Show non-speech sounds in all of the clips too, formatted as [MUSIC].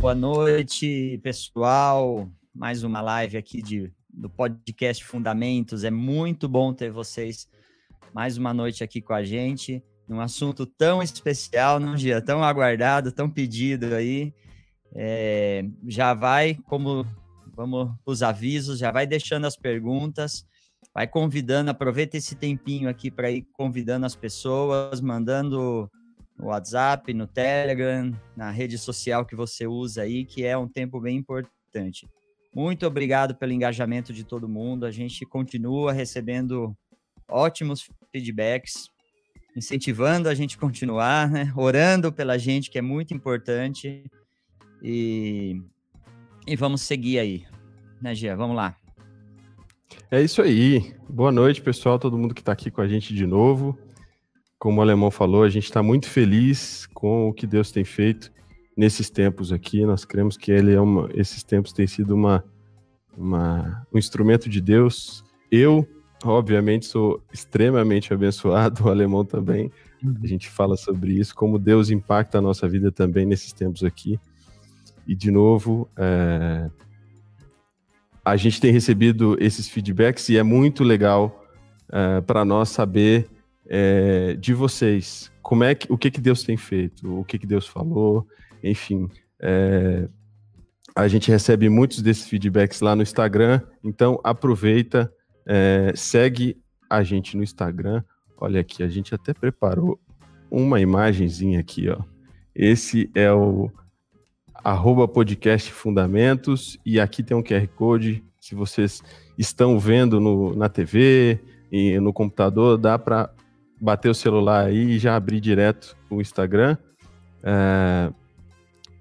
Boa noite, pessoal. Mais uma live aqui de, do podcast Fundamentos. É muito bom ter vocês mais uma noite aqui com a gente, num assunto tão especial, num dia tão aguardado, tão pedido aí. É, já vai, como vamos os avisos, já vai deixando as perguntas, vai convidando, aproveita esse tempinho aqui para ir convidando as pessoas, mandando no WhatsApp, no Telegram, na rede social que você usa aí, que é um tempo bem importante. Muito obrigado pelo engajamento de todo mundo. A gente continua recebendo ótimos feedbacks, incentivando a gente a continuar, né? orando pela gente, que é muito importante. E, e vamos seguir aí. Né, Gia? Vamos lá. É isso aí. Boa noite, pessoal, todo mundo que está aqui com a gente de novo como o alemão falou, a gente está muito feliz com o que Deus tem feito nesses tempos aqui. Nós cremos que ele é uma, esses tempos têm sido uma, uma, um instrumento de Deus. Eu, obviamente, sou extremamente abençoado, [LAUGHS] o alemão também. Uhum. A gente fala sobre isso, como Deus impacta a nossa vida também nesses tempos aqui. E, de novo, é, a gente tem recebido esses feedbacks e é muito legal é, para nós saber é, de vocês. Como é que, o que, que Deus tem feito? O que, que Deus falou? Enfim, é, a gente recebe muitos desses feedbacks lá no Instagram, então aproveita, segue a gente no Instagram. Olha aqui, a gente até preparou uma imagenzinha aqui, ó. Esse é o arroba podcast fundamentos e aqui tem um QR Code. Se vocês estão vendo no, na TV e no computador, dá para bater o celular aí e já abrir direto o Instagram. É,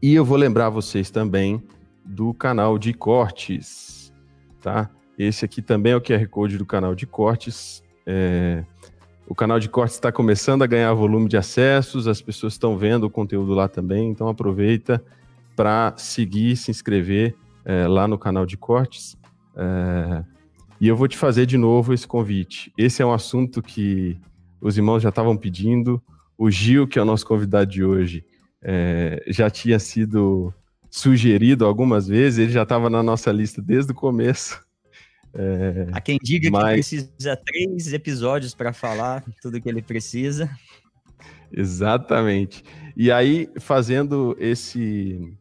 e eu vou lembrar vocês também do canal de cortes, tá? Esse aqui também é o QR Code do canal de cortes. É, o canal de cortes está começando a ganhar volume de acessos, as pessoas estão vendo o conteúdo lá também, então aproveita para seguir, se inscrever é, lá no canal de cortes. É, e eu vou te fazer de novo esse convite. Esse é um assunto que os irmãos já estavam pedindo. O Gil, que é o nosso convidado de hoje, é, já tinha sido sugerido algumas vezes, ele já estava na nossa lista desde o começo. É, Há quem diga mas... que precisa três episódios para falar tudo que ele precisa. Exatamente. E aí, fazendo esse,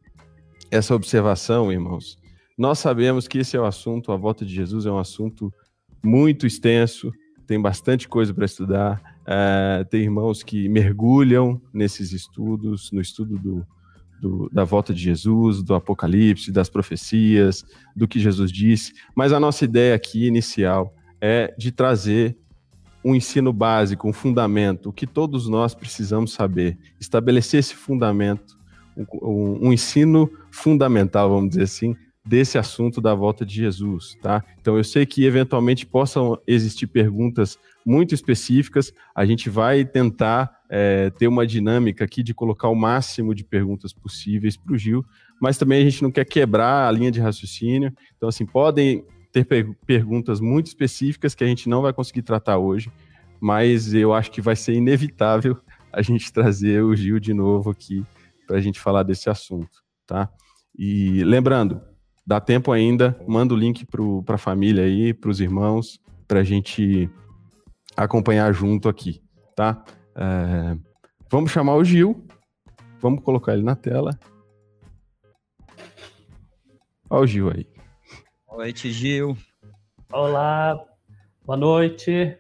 essa observação, irmãos, nós sabemos que esse é o assunto, a volta de Jesus é um assunto muito extenso, tem bastante coisa para estudar. Uh, tem irmãos que mergulham nesses estudos, no estudo do, do, da volta de Jesus, do Apocalipse, das profecias, do que Jesus disse. Mas a nossa ideia aqui inicial é de trazer um ensino básico, um fundamento, o que todos nós precisamos saber, estabelecer esse fundamento, um, um, ensino fundamental, vamos dizer assim, desse assunto da volta de Jesus, tá? Então eu sei que eventualmente possam existir perguntas muito específicas. A gente vai tentar é, ter uma dinâmica aqui de colocar o máximo de perguntas possíveis para o Gil, mas também a gente não quer quebrar a linha de raciocínio. Então, assim, podem ter per perguntas muito específicas que a gente não vai conseguir tratar hoje, mas eu acho que vai ser inevitável a gente trazer o Gil de novo aqui para a gente falar desse assunto, tá? E lembrando, Dá tempo ainda, manda o link para a família aí, para os irmãos, para a gente acompanhar junto aqui, tá? É, vamos chamar o Gil, vamos colocar ele na tela. Olha o Gil aí. Boa noite, Gil. Olá, boa noite.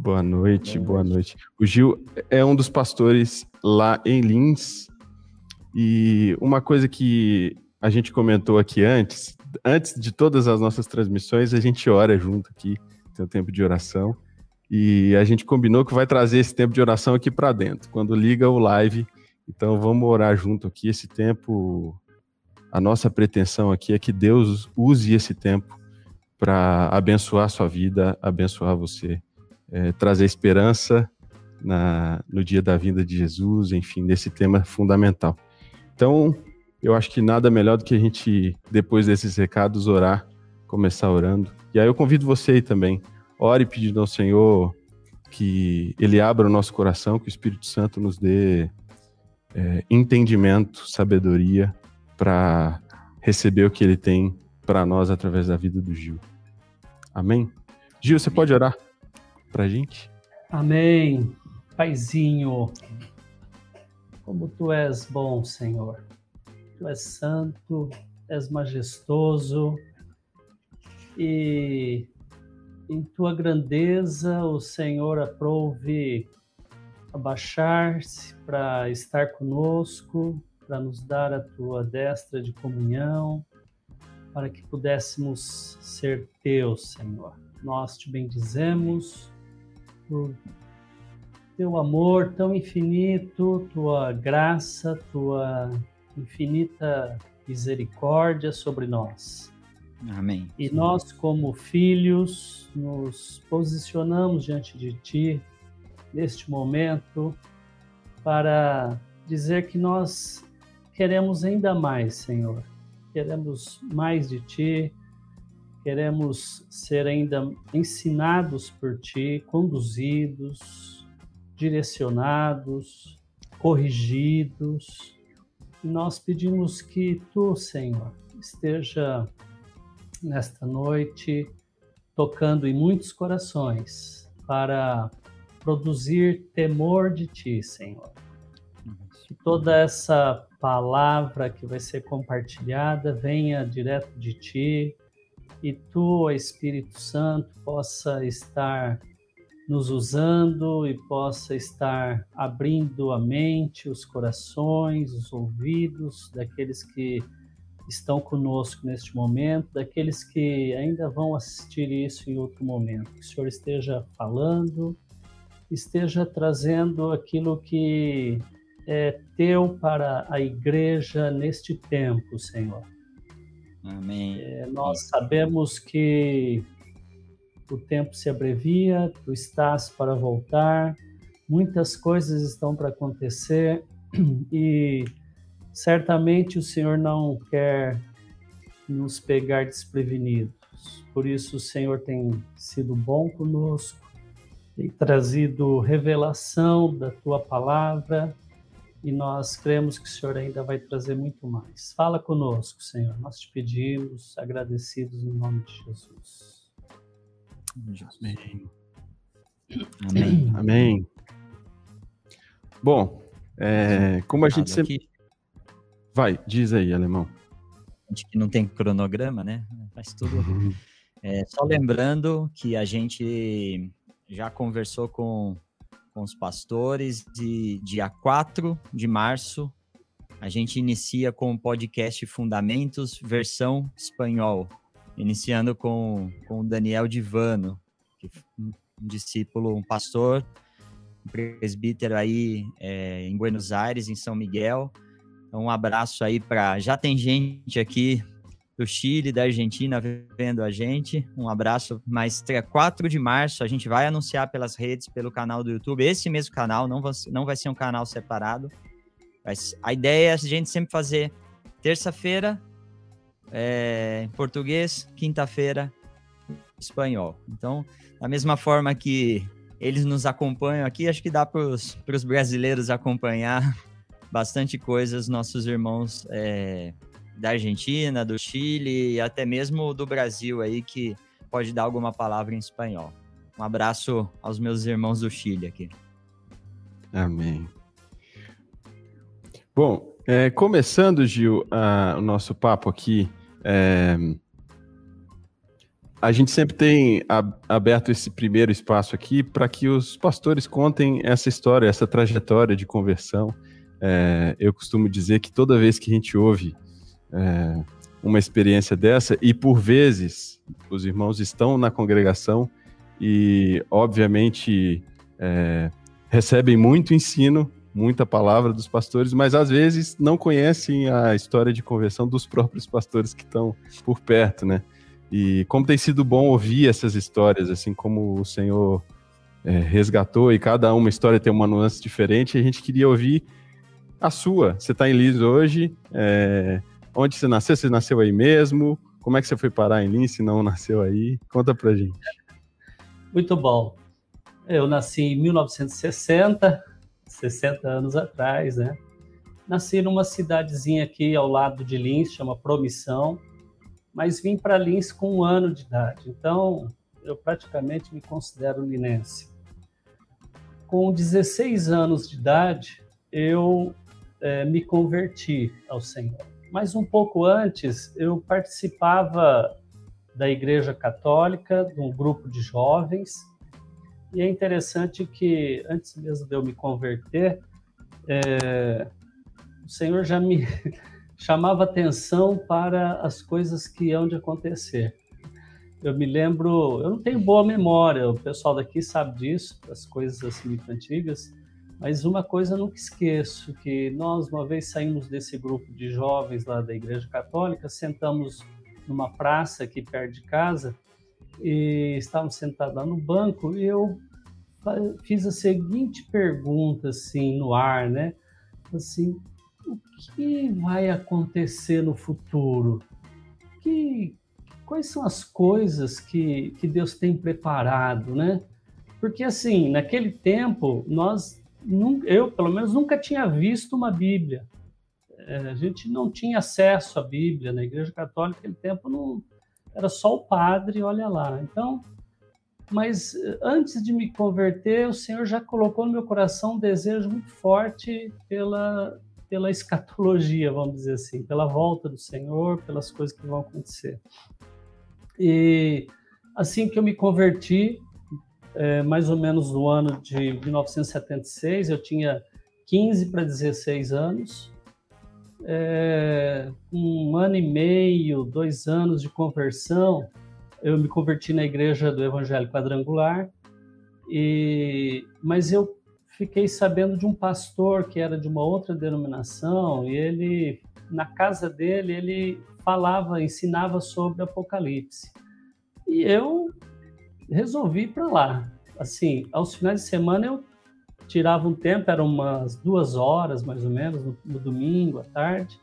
Boa noite, boa noite. O Gil é um dos pastores lá em Lins. E uma coisa que a gente comentou aqui antes, antes de todas as nossas transmissões, a gente ora junto aqui, tem o tempo de oração. E a gente combinou que vai trazer esse tempo de oração aqui para dentro, quando liga o live. Então vamos orar junto aqui. Esse tempo, a nossa pretensão aqui é que Deus use esse tempo para abençoar a sua vida, abençoar você, é, trazer esperança na, no dia da vinda de Jesus, enfim, nesse tema fundamental. Então, eu acho que nada melhor do que a gente, depois desses recados, orar, começar orando. E aí eu convido você aí também. Ore pedindo ao Senhor que Ele abra o nosso coração, que o Espírito Santo nos dê é, entendimento, sabedoria para receber o que Ele tem para nós através da vida do Gil. Amém? Gil, você pode orar para a gente? Amém. Paizinho, como tu és bom, Senhor. Tu és santo, és majestoso e em tua grandeza o Senhor aprouve abaixar-se para estar conosco, para nos dar a tua destra de comunhão, para que pudéssemos ser teus, Senhor. Nós te bendizemos por teu amor tão infinito, tua graça, tua infinita misericórdia sobre nós. Amém. E nós, como filhos, nos posicionamos diante de Ti neste momento para dizer que nós queremos ainda mais, Senhor. Queremos mais de Ti, queremos ser ainda ensinados por Ti, conduzidos, direcionados, corrigidos. Nós pedimos que tu, Senhor, esteja nesta noite tocando em muitos corações para produzir temor de ti, Senhor. Que toda essa palavra que vai ser compartilhada venha direto de ti e tu, Espírito Santo, possa estar nos usando e possa estar abrindo a mente, os corações, os ouvidos daqueles que estão conosco neste momento, daqueles que ainda vão assistir isso em outro momento. Que o Senhor esteja falando, esteja trazendo aquilo que é teu para a igreja neste tempo, Senhor. Amém. É, nós sabemos que o tempo se abrevia, tu estás para voltar, muitas coisas estão para acontecer [CLEARS THROAT] e certamente o Senhor não quer nos pegar desprevenidos. Por isso o Senhor tem sido bom conosco, tem trazido revelação da tua palavra e nós cremos que o Senhor ainda vai trazer muito mais. Fala conosco, Senhor. Nós te pedimos, agradecidos no nome de Jesus. Amém. Amém. Amém. Bom, é, como a gente sempre. Aqui. Vai, diz aí, alemão. A gente que não tem cronograma, né? Faz tudo. Uhum. É, só lembrando que a gente já conversou com, com os pastores e dia 4 de março a gente inicia com o podcast Fundamentos, versão espanhol iniciando com, com o Daniel Divano, que um discípulo, um pastor, um presbítero aí é, em Buenos Aires, em São Miguel. Então, um abraço aí para. Já tem gente aqui do Chile, da Argentina vendo a gente. Um abraço. Mas 4 de março a gente vai anunciar pelas redes, pelo canal do YouTube, esse mesmo canal, não vai, não vai ser um canal separado. Mas a ideia é a gente sempre fazer terça-feira é, em português, quinta-feira, espanhol. Então, da mesma forma que eles nos acompanham aqui, acho que dá para os brasileiros acompanhar [LAUGHS] bastante coisas, nossos irmãos é, da Argentina, do Chile e até mesmo do Brasil aí, que pode dar alguma palavra em espanhol. Um abraço aos meus irmãos do Chile aqui. Amém. Bom, é, começando, Gil, o nosso papo aqui, é, a gente sempre tem aberto esse primeiro espaço aqui para que os pastores contem essa história, essa trajetória de conversão. É, eu costumo dizer que toda vez que a gente ouve é, uma experiência dessa, e por vezes os irmãos estão na congregação e, obviamente, é, recebem muito ensino muita palavra dos pastores, mas às vezes não conhecem a história de conversão dos [LAUGHS] próprios pastores que estão por perto, né? E como tem sido bom ouvir essas histórias, assim como o Senhor é, resgatou e cada uma história tem uma nuance diferente, a gente queria ouvir a sua. Você está em Lins hoje, é, onde você nasceu? Você nasceu aí mesmo? Como é que você foi parar em Lins se não nasceu aí? Conta pra gente. Muito bom. Eu nasci em 1960, 60 anos atrás, né? Nasci numa cidadezinha aqui ao lado de Lins, chama Promissão, mas vim para Lins com um ano de idade. Então, eu praticamente me considero linense. Com 16 anos de idade, eu é, me converti ao Senhor. Mas um pouco antes, eu participava da Igreja Católica, de um grupo de jovens, e é interessante que, antes mesmo de eu me converter, é, o Senhor já me [LAUGHS] chamava atenção para as coisas que hão de acontecer. Eu me lembro, eu não tenho boa memória, o pessoal daqui sabe disso, as coisas assim muito antigas, mas uma coisa eu nunca esqueço, que nós uma vez saímos desse grupo de jovens lá da Igreja Católica, sentamos numa praça aqui perto de casa, e estávamos sentados lá no banco e eu fiz a seguinte pergunta assim no ar, né? Assim, o que vai acontecer no futuro? Que quais são as coisas que, que Deus tem preparado, né? Porque assim, naquele tempo nós eu pelo menos nunca tinha visto uma Bíblia. É, a gente não tinha acesso à Bíblia na Igreja Católica naquele tempo não era só o padre, olha lá. Então, mas eh, antes de me converter, o Senhor já colocou no meu coração um desejo muito forte pela pela escatologia, vamos dizer assim, pela volta do Senhor, pelas coisas que vão acontecer. E assim que eu me converti, é, mais ou menos no ano de 1976, eu tinha 15 para 16 anos, é, um ano e meio, dois anos de conversão, eu me converti na igreja do Evangelho Quadrangular, e, mas eu fiquei sabendo de um pastor que era de uma outra denominação, e ele, na casa dele, ele falava, ensinava sobre Apocalipse. E eu resolvi ir para lá. Assim, aos finais de semana eu tirava um tempo, eram umas duas horas mais ou menos, no, no domingo à tarde.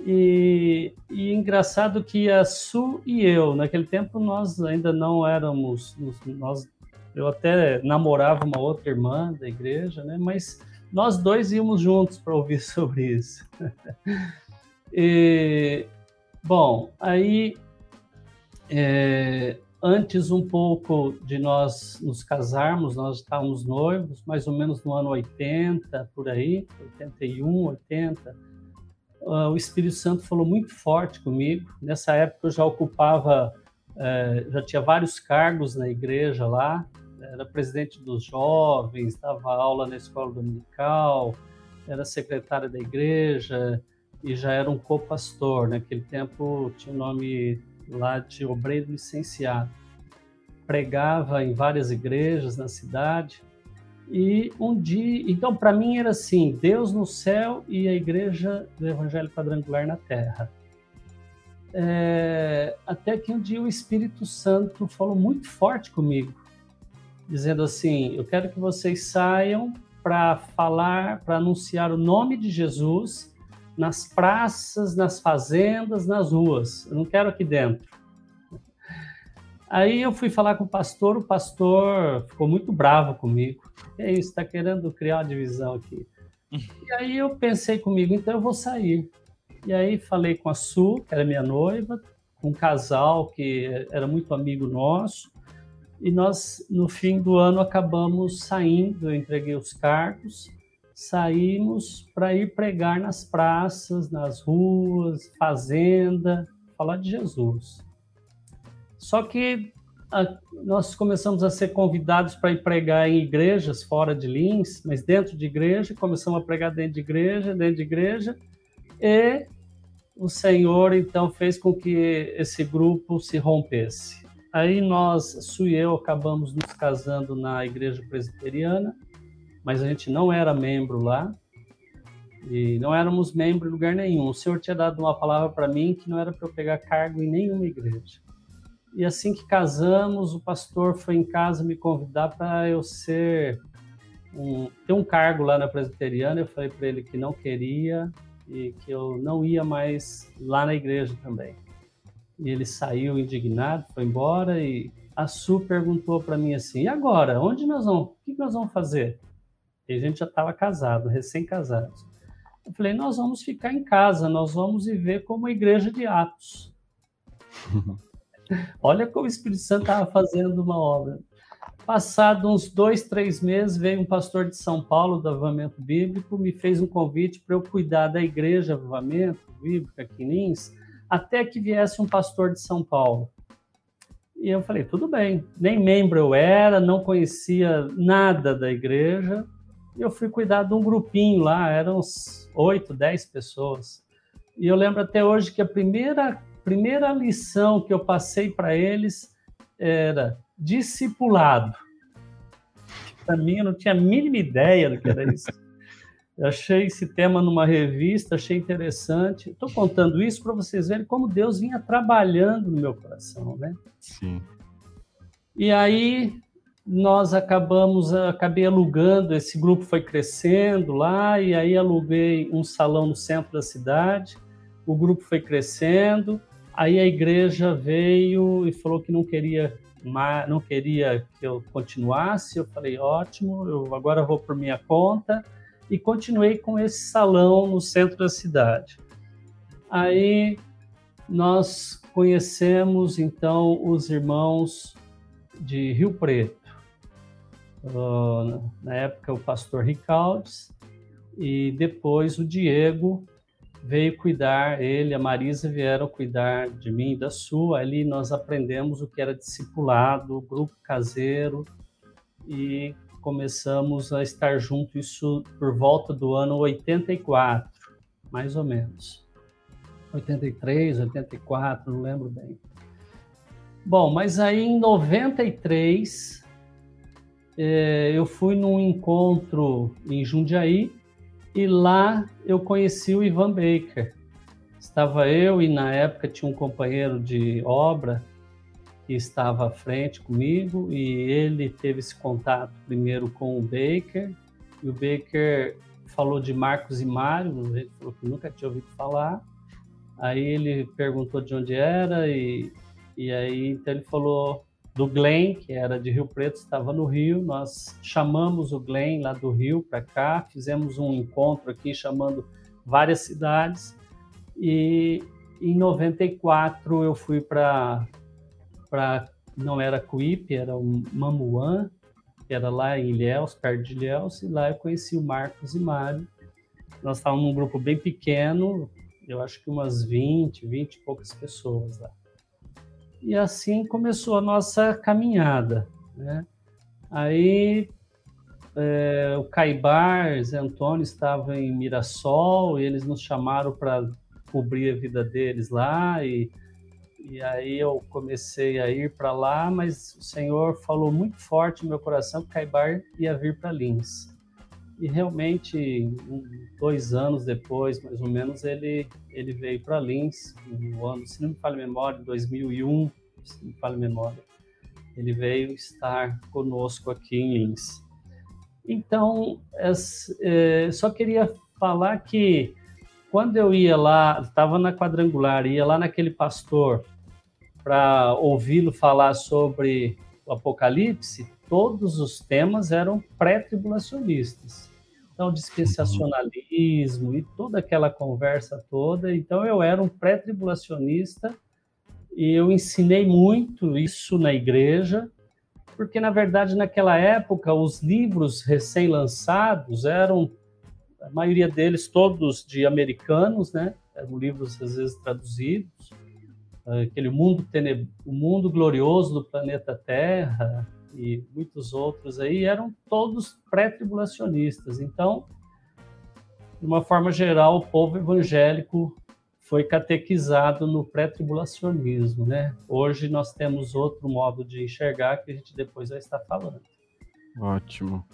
E, e, engraçado que a Su e eu, naquele tempo nós ainda não éramos, nós, eu até namorava uma outra irmã da igreja, né? Mas nós dois íamos juntos para ouvir [LAUGHS] sobre isso. e, bom, aí é, antes um pouco de nós nos casarmos, nós estávamos noivos, mais ou menos no ano 80, por aí, 81, 80 uh, o Espírito Santo falou muito forte comigo. Nessa época eu já ocupava, uh, já tinha vários cargos na igreja lá, era presidente dos jovens, dava aula na escola dominical, era secretário da igreja e já era um co-pastor. Naquele tempo tinha o nome lá de obreiro licenciado. Pregava em várias igrejas na cidade e um dia, então para mim era assim, Deus no céu e a igreja do Evangelho Quadrangular na terra. É, até que um dia o Espírito Santo falou muito forte comigo, dizendo assim: Eu quero que vocês saiam para falar, para anunciar o nome de Jesus nas praças, nas fazendas, nas ruas. Eu não quero aqui dentro. Aí eu fui falar com o pastor, o pastor ficou muito bravo comigo. É isso, está querendo criar uma divisão aqui. [LAUGHS] E aí eu pensei comigo, então eu vou sair. E aí falei com a Su, que era minha noiva, com um casal que era muito amigo nosso. E nós, no fim do ano, acabamos saindo, eu entreguei os cargos, saímos para ir pregar nas praças, nas ruas, fazenda, falar de Jesus. Só que a, nós começamos a ser convidados para ir pregar em igrejas fora de Lins, mas dentro de igreja, começamos a pregar dentro de igreja, dentro de igreja, e o Senhor então fez com que esse grupo se rompesse. Aí nós, Su e eu, acabamos nos casando na igreja presbiteriana, mas a gente não era membro lá, e não éramos membro em lugar nenhum. O Senhor tinha dado uma palavra para mim que não era para eu pegar cargo em nenhuma igreja. E assim que casamos, o pastor foi em casa me convidar para eu ser um, ter um cargo lá na presbiteriana. Eu falei para ele que não queria e que eu não ia mais lá na igreja também. E ele saiu indignado, foi embora e a Su perguntou para mim assim: e agora? Onde nós vamos? O que nós vamos fazer? E a gente já estava casado, recém-casados. Eu falei: nós vamos ficar em casa, nós vamos viver como a igreja de Atos. [LAUGHS] Olha como o Espírito Santo estava fazendo uma obra. Passado uns dois, três meses, veio um pastor de São Paulo, do Avivamento Bíblico, me fez um convite para eu cuidar da igreja Avivamento Bíblico aqui em Lins, até que viesse um pastor de São Paulo. E eu falei, tudo bem. Nem membro eu era, não conhecia nada da igreja. E eu fui cuidar de um grupinho lá, eram uns oito, dez pessoas. E eu lembro até hoje que a primeira, primeira lição que eu passei para eles era discipulado. Para mim, eu não tinha a mínima ideia do que era isso. Eu achei esse tema numa revista, achei interessante. Estou contando isso para vocês verem como Deus vinha trabalhando no meu coração, né? Sim. E aí nós acabamos, acabei alugando, esse grupo foi crescendo lá, e aí aluguei um salão no centro da cidade, o grupo foi crescendo, aí a igreja veio e falou que não queria não queria que eu continuasse, eu falei, ótimo, eu agora vou por minha conta, e continuei com esse salão no centro da cidade. Aí nós conhecemos então os irmãos de Rio Preto. Na época o pastor Ricaldes e depois o Diego veio cuidar, ele e a Marisa vieram cuidar de mim e da sua. Ali nós aprendemos o que era discipulado, grupo caseiro e começamos a estar junto isso por volta do ano 84, mais ou menos. 83, 84, não lembro bem. Bom, mas aí em 93 é, eu fui num encontro em Jundiaí e lá eu conheci o Ivan Baker. Estava eu e na época tinha um companheiro de obra que estava à frente comigo e ele teve esse contato primeiro com o Baker e o Baker falou de Marcos e Mário, ele falou que nunca tinha ouvido falar. Aí ele perguntou de onde era e, e aí então ele falou do Glenn, que era de Rio Preto, estava no Rio. Nós chamamos o Glenn lá do Rio para cá, fizemos um encontro aqui chamando várias cidades. E em 94 eu fui para para não era Cuípe, era o Mamuã, que era lá em Ilhéus, perto de Ilhéus, e lá eu conheci o Marcos e Mário. Nós estávamos num grupo bem pequeno, eu acho que umas 20, 20 e poucas pessoas lá. E assim começou a nossa caminhada, né? Aí é, o Caibar, Zé Antônio estava em Mirassol, e eles nos chamaram para cobrir a vida deles lá, e e aí eu comecei a ir para lá, mas o Senhor falou muito forte no meu coração que Caibar ia vir para Lins. E realmente, um, dois anos depois, mais ou menos, ele, ele veio para Lins, no ano, se não me falha a memória, 2001, se não me falha a memória. Ele veio estar conosco aqui em Lins. Então, é, só queria falar que quando eu ia lá, estava na quadrangular, ia lá naquele pastor para ouvi-lo falar sobre o Apocalipse, todos os temas eram pré-tribulacionistas. Então, dispensacionalismo e toda aquela conversa toda. Então, eu era um pré-tribulacionista e eu ensinei muito isso na igreja, porque, na verdade, naquela época, os livros recém-lançados eram a maioria deles todos de americanos, né? Eram livros às vezes traduzidos. Aquele mundo o mundo glorioso do planeta Terra e muitos outros aí eram todos pré-tribulacionistas. Então, de uma forma geral, o povo evangélico foi catequizado no pré-tribulacionismo, né? Hoje nós temos outro modo de enxergar que a gente depois vai estar falando. Ótimo.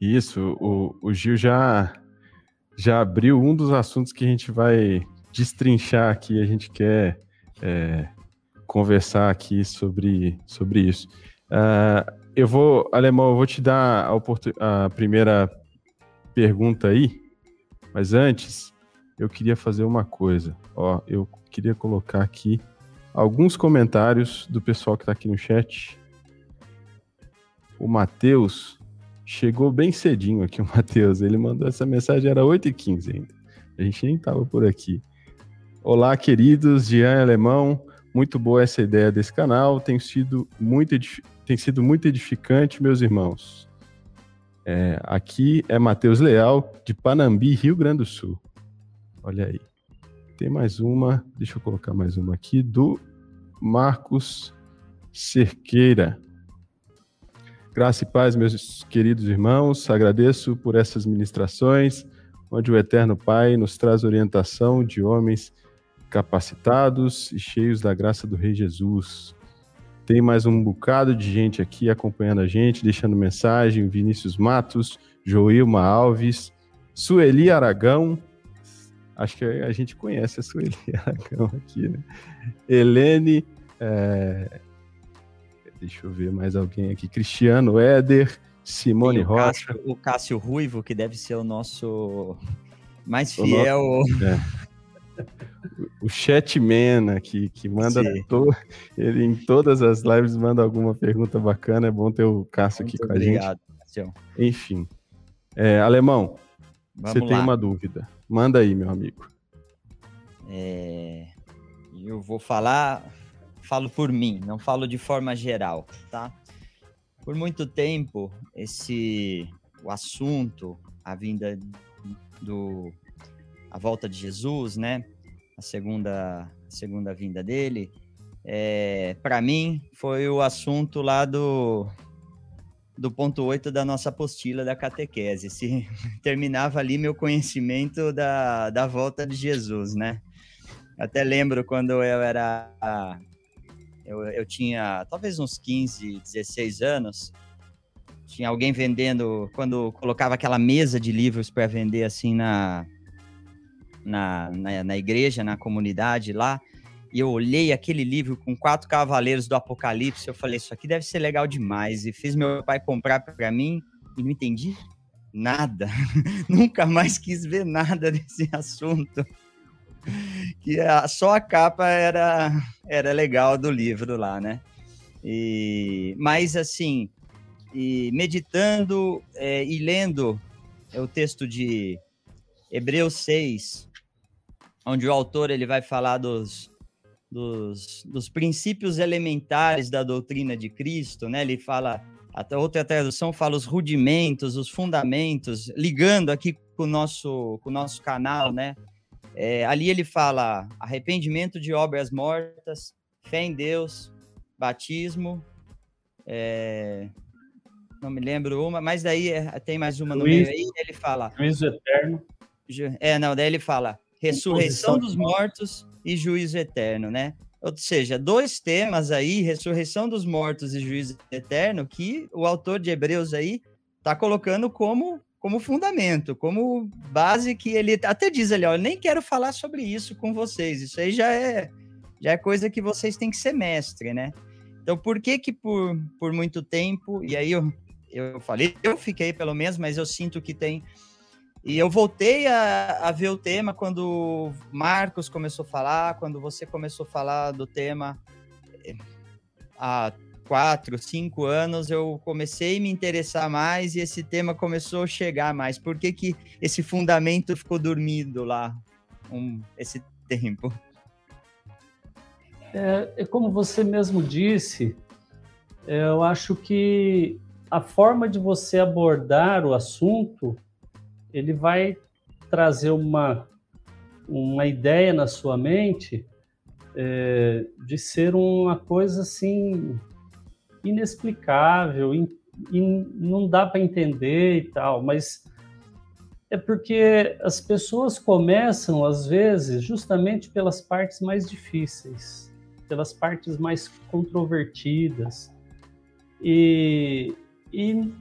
Isso, o, o Gil já, já abriu um dos assuntos que a gente vai destrinchar aqui, a gente quer é, conversar aqui sobre, sobre isso. Uh, eu vou, Alemão, eu vou te dar a, a primeira pergunta aí, mas antes eu queria fazer uma coisa. Ó, eu queria colocar aqui alguns comentários do pessoal que está aqui no chat. O Matheus chegou bem cedinho aqui, o [LAUGHS] Matheus. Ele mandou essa mensagem, era 8h15 ainda. A gente nem estava por aqui. Olá, queridos, Jean Alemão. Muito boa essa ideia desse canal. Tem sido muito, tem sido muito edificante, meus irmãos. É, aqui é Matheus Leal, de Panambi, Rio Grande do Sul. Olha aí. Tem mais uma, deixa eu colocar mais uma aqui, do Marcos Cerqueira. Graça e paz, meus queridos irmãos, agradeço por essas ministrações, onde o Eterno Pai nos traz orientação de homens capacitados e cheios da graça do Rei Jesus. Tem mais um bocado de gente aqui acompanhando a gente, deixando mensagem: Vinícius Matos, Joilma Alves, Sueli Aragão. Acho que a gente conhece a Sueli [LAUGHS] Aragão aqui, né? Helene. É... Deixa eu ver mais alguém aqui. Cristiano Éder, Simone o Rocha. Cássio, o Cássio Ruivo, que deve ser o nosso mais fiel. O nosso, é o Chatman aqui, que manda to... ele em todas as lives manda alguma pergunta bacana. É bom ter o Cássio Muito aqui com obrigado, a gente. Enfim. É, Alemão, Vamos você lá. tem uma dúvida. Manda aí, meu amigo. É... Eu vou falar, falo por mim, não falo de forma geral, tá? Por muito tempo, esse o assunto, a vinda do a volta de Jesus, né? A segunda, a segunda vinda dele. É, para mim, foi o assunto lá do, do ponto 8 da nossa apostila da catequese. Se [LAUGHS] terminava ali meu conhecimento da, da volta de Jesus, né? Até lembro quando eu era. Eu, eu tinha talvez uns 15, 16 anos. Tinha alguém vendendo, quando colocava aquela mesa de livros para vender assim na, na, na, na igreja, na comunidade lá, e eu olhei aquele livro com quatro cavaleiros do Apocalipse, eu falei, isso aqui deve ser legal demais, e fiz meu pai comprar para mim, e não entendi nada, [LAUGHS] nunca mais quis ver nada desse assunto, que a, só a capa era, era legal do livro lá, né? E, mas assim, e meditando é, e lendo é o texto de Hebreus 6, onde o autor ele vai falar dos, dos, dos princípios elementares da doutrina de Cristo, né? Ele fala, a outra tradução fala os rudimentos, os fundamentos, ligando aqui com o nosso, com o nosso canal, né? É, ali ele fala arrependimento de obras mortas, fé em Deus, batismo, é, não me lembro uma, mas daí é, tem mais uma no meio aí, ele fala... Juízo eterno. É, não, daí ele fala ressurreição dos mortos e juízo eterno, né? Ou seja, dois temas aí, ressurreição dos mortos e juízo eterno, que o autor de Hebreus aí tá colocando como como fundamento, como base que ele até diz ali, ó, nem quero falar sobre isso com vocês. Isso aí já é já é coisa que vocês têm que ser mestre, né? Então, por que que por, por muito tempo, e aí eu, eu falei, eu fiquei pelo menos, mas eu sinto que tem e eu voltei a, a ver o tema quando Marcos começou a falar, quando você começou a falar do tema eh, há quatro, cinco anos, eu comecei a me interessar mais e esse tema começou a chegar mais. Por que, que esse fundamento ficou dormido lá um, esse tempo? É, é, como você mesmo disse, é, eu acho que a forma de você abordar o assunto ele vai trazer uma, uma ideia na sua mente é, de ser uma coisa assim inexplicável, in, não dá para entender e tal, mas é porque as pessoas começam às vezes justamente pelas partes mais difíceis, pelas partes mais controvertidas. E, e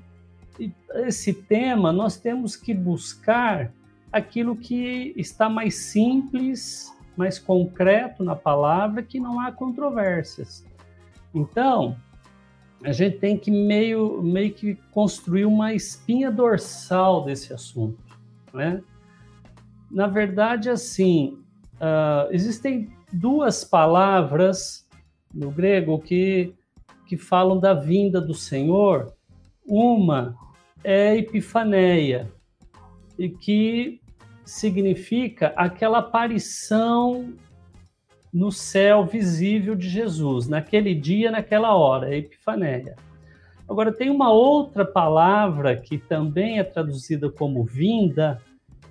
esse tema, nós temos que buscar aquilo que está mais simples, mais concreto na palavra, que não há controvérsias. Então, a gente tem que meio, meio que construir uma espinha dorsal desse assunto, né? Na verdade, assim, uh, existem duas palavras no grego que, que falam da vinda do Senhor. Uma é epifaneia, e que significa aquela aparição no céu visível de Jesus, naquele dia, naquela hora, epifaneia. Agora, tem uma outra palavra que também é traduzida como vinda,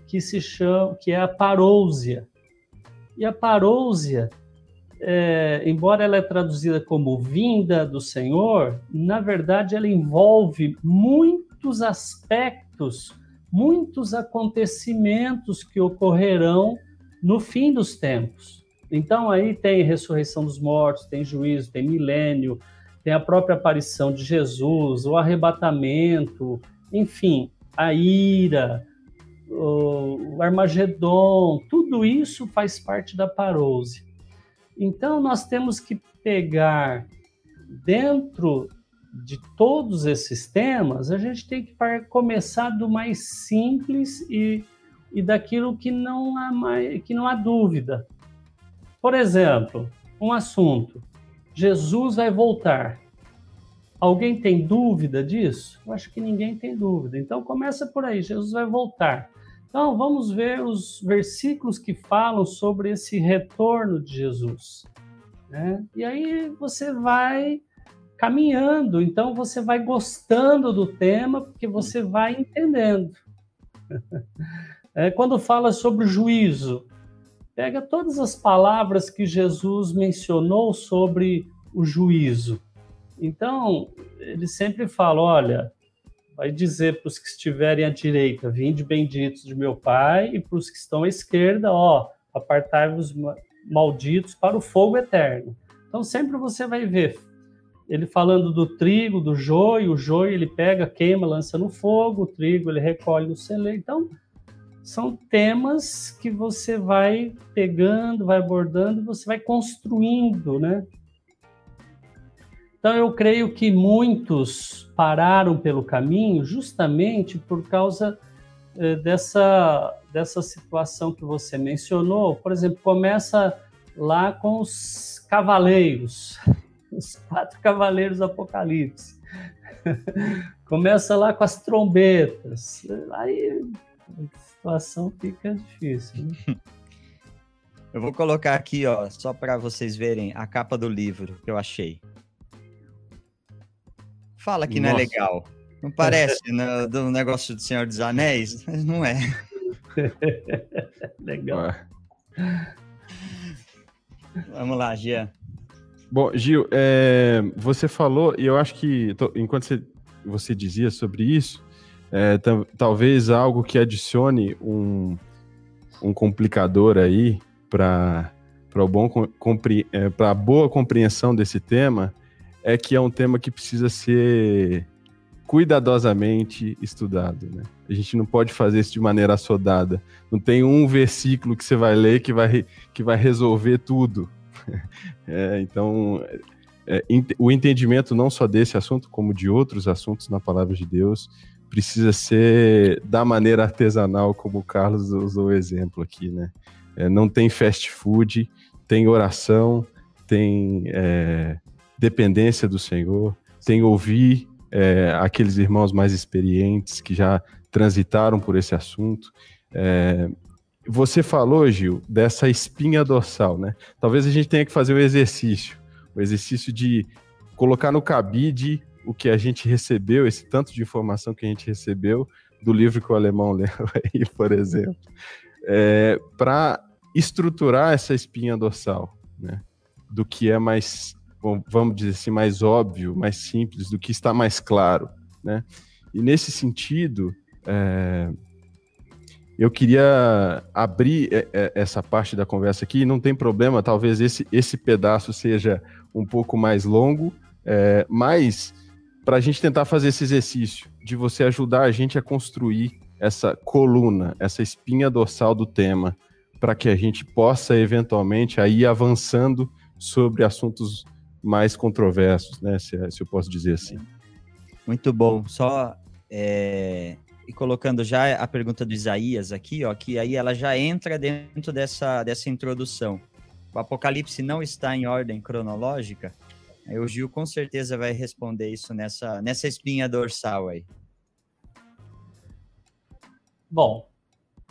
que se chama, que é a parousia. E a parousia, é, embora ela é traduzida como vinda do Senhor, na verdade ela envolve muitos aspectos, muitos acontecimentos que ocorrerão no fim dos tempos. Então aí tem ressurreição dos mortos, tem juízo, tem milênio, tem a própria aparição de Jesus, o arrebatamento, enfim, a ira, o Armagedon, tudo isso faz parte da parose. Então nós temos que pegar dentro de todos esses temas, a gente tem que começar do mais simples e, e daquilo que não há mais, que não há dúvida. Por exemplo, um assunto: Jesus vai voltar. Alguém tem dúvida disso? Eu acho que ninguém tem dúvida. Então começa por aí, Jesus vai voltar. Então, vamos ver os versículos que falam sobre esse retorno de Jesus. Né? E aí você vai caminhando, então você vai gostando do tema, porque você vai entendendo. [LAUGHS] É, quando fala sobre juízo, pega todas as palavras que Jesus mencionou sobre o juízo. Então, ele sempre fala: olha, vai dizer para os que estiverem à direita, vinde benditos de meu Pai, e para os que estão à esquerda, ó, apartai-vos malditos para o fogo eterno. Então sempre você vai ver ele falando do trigo, do joio, o joio ele pega, queima, lança no fogo, o trigo ele recolhe no celeiro. Então são temas que você vai pegando, vai abordando, você vai construindo, né? Então, eu creio que muitos pararam pelo caminho justamente por causa eh, dessa, dessa situação que você mencionou. Por exemplo, começa lá com os cavaleiros, os quatro cavaleiros do Apocalipse. começa lá com as trombetas. Aí a situação fica difícil. Né? [LAUGHS] Eu vou colocar aqui, ó, só para vocês verem a capa do livro que eu achei. Fala que Nossa. não é legal. Não parece no, do negócio do Senhor dos Anéis, mas não é. [LAUGHS] legal. Vamos lá, Gia. Bom, Gil, é, você falou, e eu acho que enquanto você, você dizia sobre isso, é, talvez algo que adicione um, um complicador aí para é, a boa compreensão desse tema é que é um tema que precisa ser cuidadosamente estudado, né? A gente não pode fazer isso de maneira assodada. Não tem um versículo que você vai ler que vai, que vai resolver tudo. [LAUGHS] É, então, é, o entendimento não só desse assunto, como de outros assuntos na palavra de Deus, precisa ser da maneira artesanal, como o Carlos usou o exemplo aqui, né? É, não tem fast food, tem oração, tem é, dependência do Senhor, tem ouvir é, aqueles irmãos mais experientes que já transitaram por esse assunto. É, você falou, Gil, dessa espinha dorsal, né? Talvez a gente tenha que fazer o um exercício, o exercício de colocar no cabide o que a gente recebeu, esse tanto de informação que a gente recebeu do livro que o alemão [LAUGHS] leu aí, por exemplo, é, para estruturar essa espinha dorsal, né? Do que é mais vamos dizer assim, mais óbvio, mais simples, do que está mais claro, né? E nesse sentido, é, eu queria abrir é, é, essa parte da conversa aqui, não tem problema, talvez esse, esse pedaço seja um pouco mais longo, é, mas para a gente tentar fazer esse exercício de você ajudar a gente a construir essa coluna, essa espinha dorsal do tema, para que a gente possa eventualmente aí avançando sobre assuntos mais controversos, né? Se, se eu posso dizer assim. Muito bom. Só é, e colocando já a pergunta do Isaías aqui, ó, que aí ela já entra dentro dessa, dessa introdução. o Apocalipse não está em ordem cronológica? O Gil com certeza vai responder isso nessa, nessa espinha dorsal aí. Bom,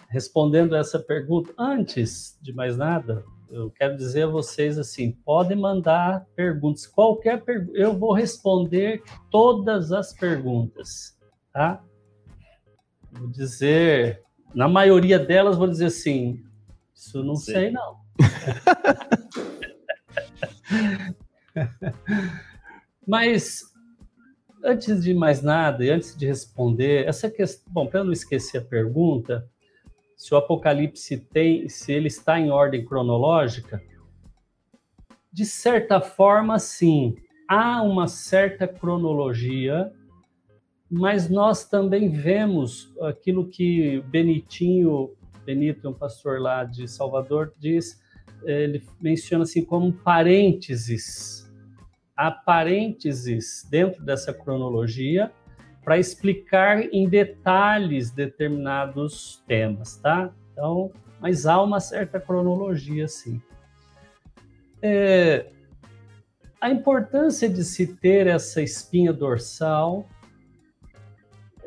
respondendo essa pergunta, antes de mais nada, eu quero dizer a vocês assim, podem mandar perguntas, qualquer pergunta, eu vou responder todas as perguntas, tá? Vou dizer, na maioria delas vou dizer assim, isso não Sim. sei não. [LAUGHS] Mas antes de mais nada e antes de responder, essa questão, bom, para não esquecer a pergunta, se o Apocalipse tem, se ele está em ordem cronológica, de certa forma, sim, há uma certa cronologia, mas nós também vemos aquilo que Benitinho, Benito, um pastor lá de Salvador, diz, ele menciona assim como parênteses. Há parênteses dentro dessa cronologia para explicar em detalhes determinados temas, tá? Então, mas há uma certa cronologia, sim. É, a importância de se ter essa espinha dorsal,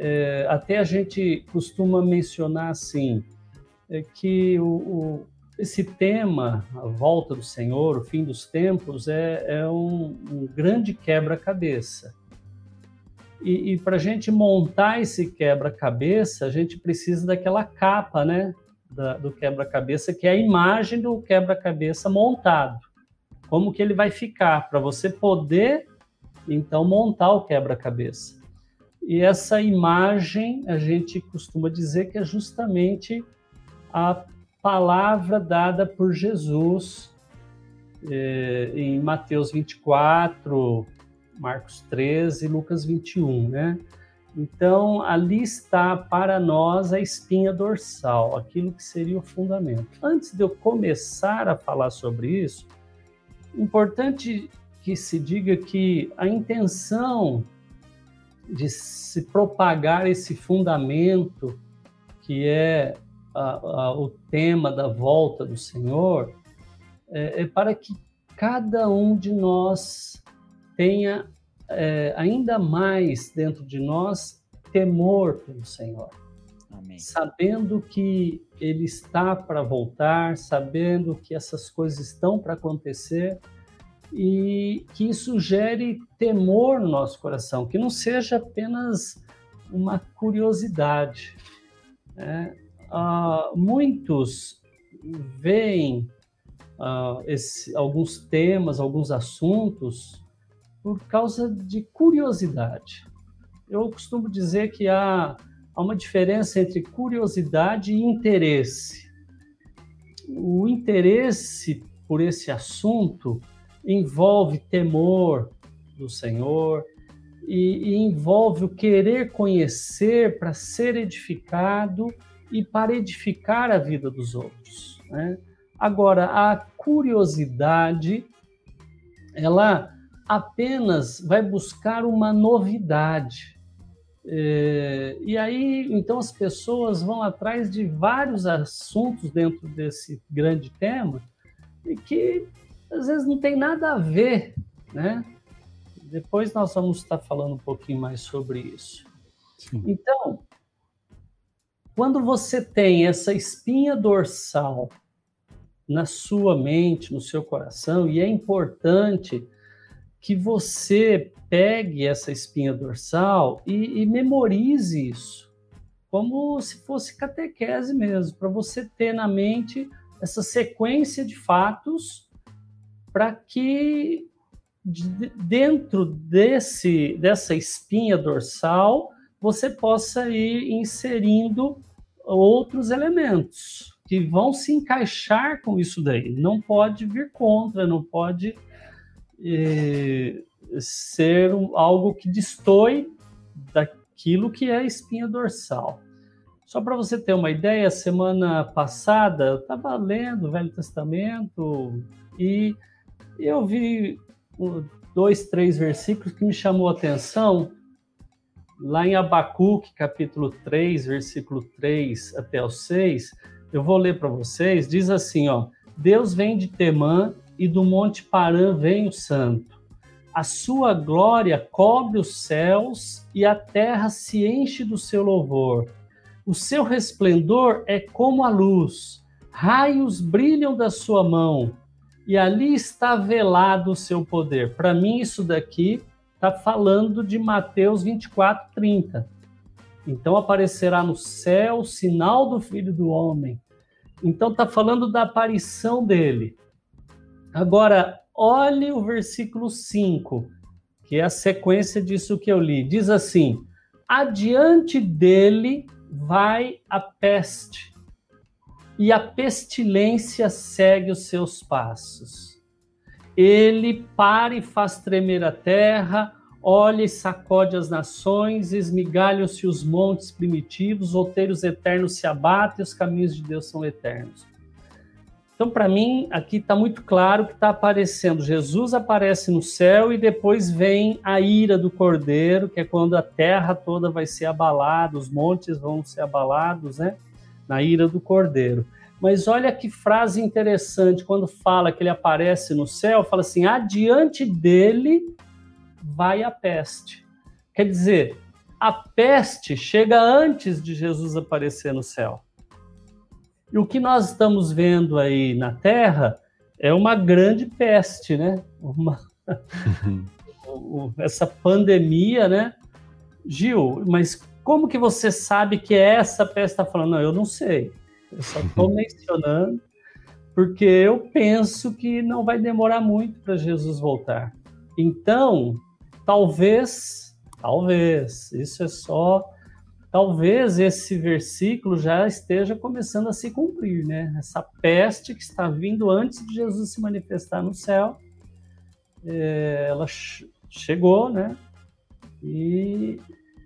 é, até a gente costuma mencionar assim, é que o, o, esse tema, a volta do Senhor, o fim dos tempos, é, é um, um grande quebra-cabeça. E, e para a gente montar esse quebra-cabeça, a gente precisa daquela capa, né? Da, do quebra-cabeça, que é a imagem do quebra-cabeça montado. Como que ele vai ficar, para você poder, então, montar o quebra-cabeça. E essa imagem, a gente costuma dizer que é justamente a palavra dada por Jesus eh, em Mateus 24, Marcos 13 e Lucas 21, né? Então, ali está para nós a espinha dorsal, aquilo que seria o fundamento. Antes de eu começar a falar sobre isso, importante que se diga que a intenção de se propagar esse fundamento, que é a, a, o tema da volta do Senhor, é, é para que cada um de nós tenha é, ainda mais dentro de nós temor pelo Senhor. Amém. Sabendo que Ele está para voltar, sabendo que essas coisas estão para acontecer e que isso gere temor no nosso coração, que não seja apenas uma curiosidade. Né? Uh, muitos veem uh, esse, alguns temas, alguns assuntos por causa de curiosidade. Eu costumo dizer que há, há uma diferença entre curiosidade e interesse. O interesse por esse assunto envolve temor do Senhor e, e envolve o querer conhecer para ser edificado e para edificar a vida dos outros. Né? Agora, a curiosidade, ela apenas vai buscar uma novidade. É, e aí, então, as pessoas vão atrás de vários assuntos dentro desse grande tema e que às vezes não tem nada a ver, né? Depois nós vamos estar falando um pouquinho mais sobre isso. Sim. Então, quando você tem essa espinha dorsal na sua mente, no seu coração, e é importante que você pegue essa espinha dorsal e, e memorize isso, como se fosse catequese mesmo, para você ter na mente essa sequência de fatos para que dentro desse dessa espinha dorsal você possa ir inserindo outros elementos que vão se encaixar com isso daí. Não pode vir contra, não pode ser algo que destoie daquilo que é a espinha dorsal. Só para você ter uma ideia, semana passada eu estava lendo o Velho Testamento e eu vi dois, três versículos que me chamou a atenção. Lá em Abacuque, capítulo 3, versículo 3 até o 6, eu vou ler para vocês, diz assim, ó, Deus vem de Temã e do Monte Parã vem o Santo. A sua glória cobre os céus e a terra se enche do seu louvor. O seu resplendor é como a luz, raios brilham da sua mão, e ali está velado o seu poder. Para mim, isso daqui está falando de Mateus 24, 30. Então aparecerá no céu o sinal do Filho do Homem. Então está falando da aparição dele. Agora, olhe o versículo 5, que é a sequência disso que eu li. Diz assim: Adiante dele vai a peste, e a pestilência segue os seus passos. Ele para e faz tremer a terra, olha e sacode as nações, esmigalham-se os montes primitivos, outeiros eternos se abatem, os caminhos de Deus são eternos. Então, para mim, aqui está muito claro que está aparecendo. Jesus aparece no céu e depois vem a ira do cordeiro, que é quando a terra toda vai ser abalada, os montes vão ser abalados, né? Na ira do cordeiro. Mas olha que frase interessante, quando fala que ele aparece no céu, fala assim: adiante dele vai a peste. Quer dizer, a peste chega antes de Jesus aparecer no céu. E o que nós estamos vendo aí na Terra é uma grande peste, né? Uma... [LAUGHS] essa pandemia, né? Gil, mas como que você sabe que é essa peste está falando? Não, eu não sei. Eu só estou [LAUGHS] mencionando porque eu penso que não vai demorar muito para Jesus voltar. Então, talvez, talvez, isso é só talvez esse versículo já esteja começando a se cumprir, né? Essa peste que está vindo antes de Jesus se manifestar no céu, é, ela chegou, né? E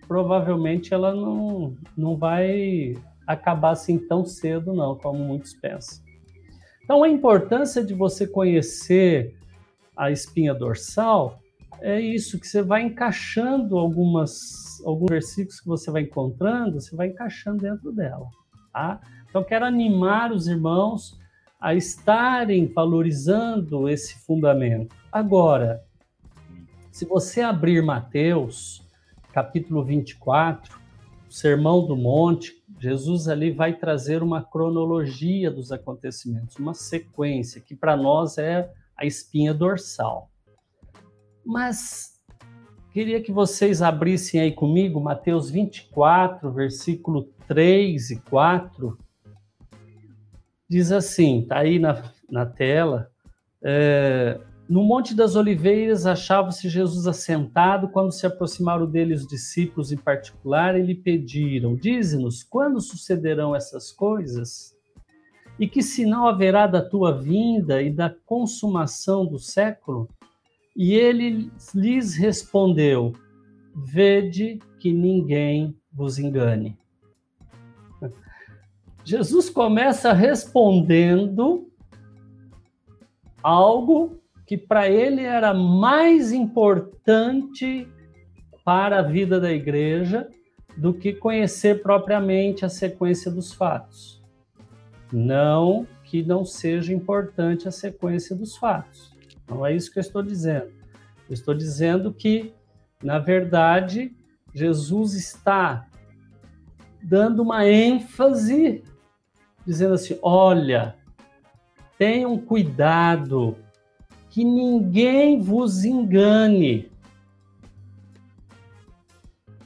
provavelmente ela não, não vai acabar assim tão cedo, não, como muitos pensam. Então, a importância de você conhecer a espinha dorsal é isso, que você vai encaixando algumas, alguns versículos que você vai encontrando, você vai encaixando dentro dela. Tá? Então, quero animar os irmãos a estarem valorizando esse fundamento. Agora, se você abrir Mateus, capítulo 24, o Sermão do Monte, Jesus ali vai trazer uma cronologia dos acontecimentos, uma sequência, que para nós é a espinha dorsal. Mas queria que vocês abrissem aí comigo Mateus 24, versículo 3 e 4. Diz assim, tá aí na, na tela. É, no Monte das Oliveiras achava-se Jesus assentado. Quando se aproximaram dele os discípulos em particular, e lhe pediram: Dize-nos, quando sucederão essas coisas? E que sinal haverá da tua vinda e da consumação do século? E ele lhes respondeu: Vede que ninguém vos engane. Jesus começa respondendo algo que para ele era mais importante para a vida da igreja do que conhecer propriamente a sequência dos fatos. Não que não seja importante a sequência dos fatos. Não é isso que eu estou dizendo. Eu estou dizendo que, na verdade, Jesus está dando uma ênfase, dizendo assim: olha, tenham cuidado, que ninguém vos engane.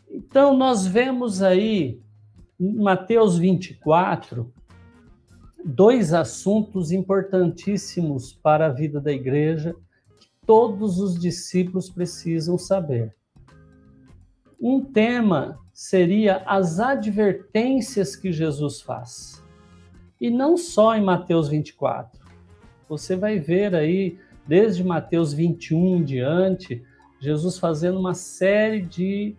Então, nós vemos aí, em Mateus 24, dois assuntos importantíssimos para a vida da igreja que todos os discípulos precisam saber. Um tema seria as advertências que Jesus faz. E não só em Mateus 24. Você vai ver aí, desde Mateus 21 em diante, Jesus fazendo uma série de,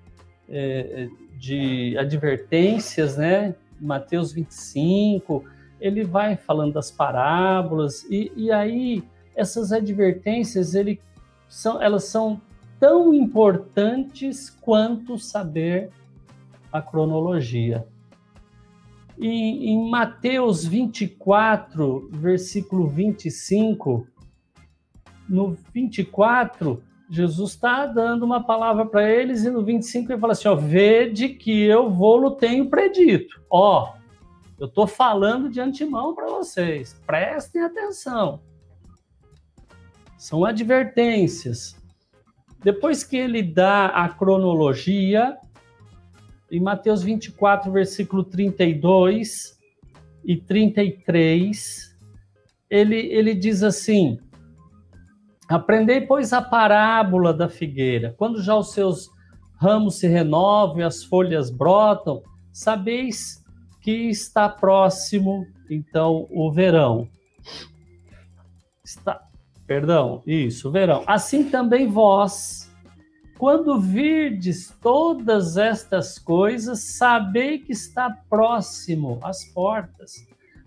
eh, de advertências, né? Mateus 25, ele vai falando das parábolas, e, e aí essas advertências ele, são, elas são tão importantes quanto saber a cronologia. Em, em Mateus 24, versículo 25, no 24, Jesus está dando uma palavra para eles, e no 25 ele fala assim: ó, vede que eu vou tenho predito. Ó, eu estou falando de antemão para vocês, prestem atenção. São advertências. Depois que ele dá a cronologia, em Mateus 24, versículo 32 e 33, ele, ele diz assim: Aprendei, pois, a parábola da figueira. Quando já os seus ramos se renovam e as folhas brotam, sabeis que está próximo, então, o verão. Está, perdão, isso, o verão. Assim também vós, quando virdes todas estas coisas, sabei que está próximo às portas.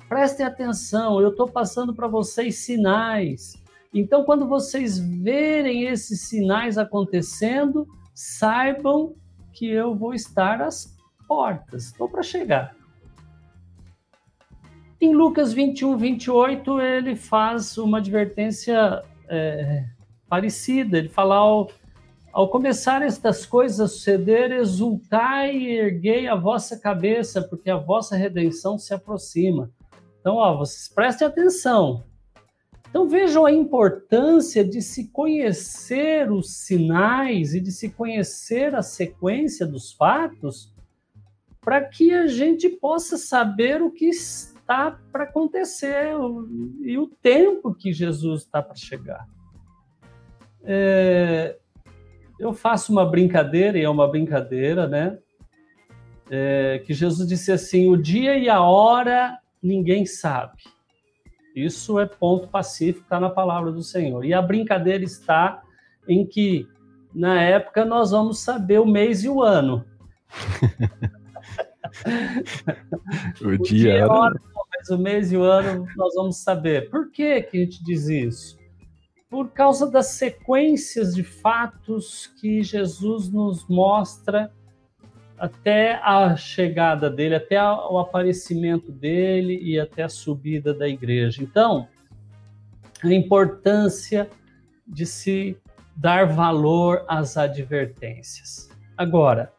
Prestem atenção, eu estou passando para vocês sinais. Então, quando vocês verem esses sinais acontecendo, saibam que eu vou estar às portas. Estou para chegar. Em Lucas 21, 28, ele faz uma advertência é, parecida. Ele fala ao ao começar estas coisas a suceder, exultai e erguei a vossa cabeça, porque a vossa redenção se aproxima. Então, ó, vocês prestem atenção. Então, vejam a importância de se conhecer os sinais e de se conhecer a sequência dos fatos, para que a gente possa saber o que está para acontecer e o tempo que Jesus está para chegar. É, eu faço uma brincadeira, e é uma brincadeira, né? É, que Jesus disse assim: o dia e a hora ninguém sabe. Isso é ponto pacífico, está na palavra do Senhor. E a brincadeira está em que, na época, nós vamos saber o mês e o ano. [LAUGHS] o, o, dia, dia hora, mas o mês e o ano nós vamos saber. Por que, que a gente diz isso? por causa das sequências de fatos que Jesus nos mostra até a chegada dele, até o aparecimento dele e até a subida da igreja. Então, a importância de se dar valor às advertências. Agora,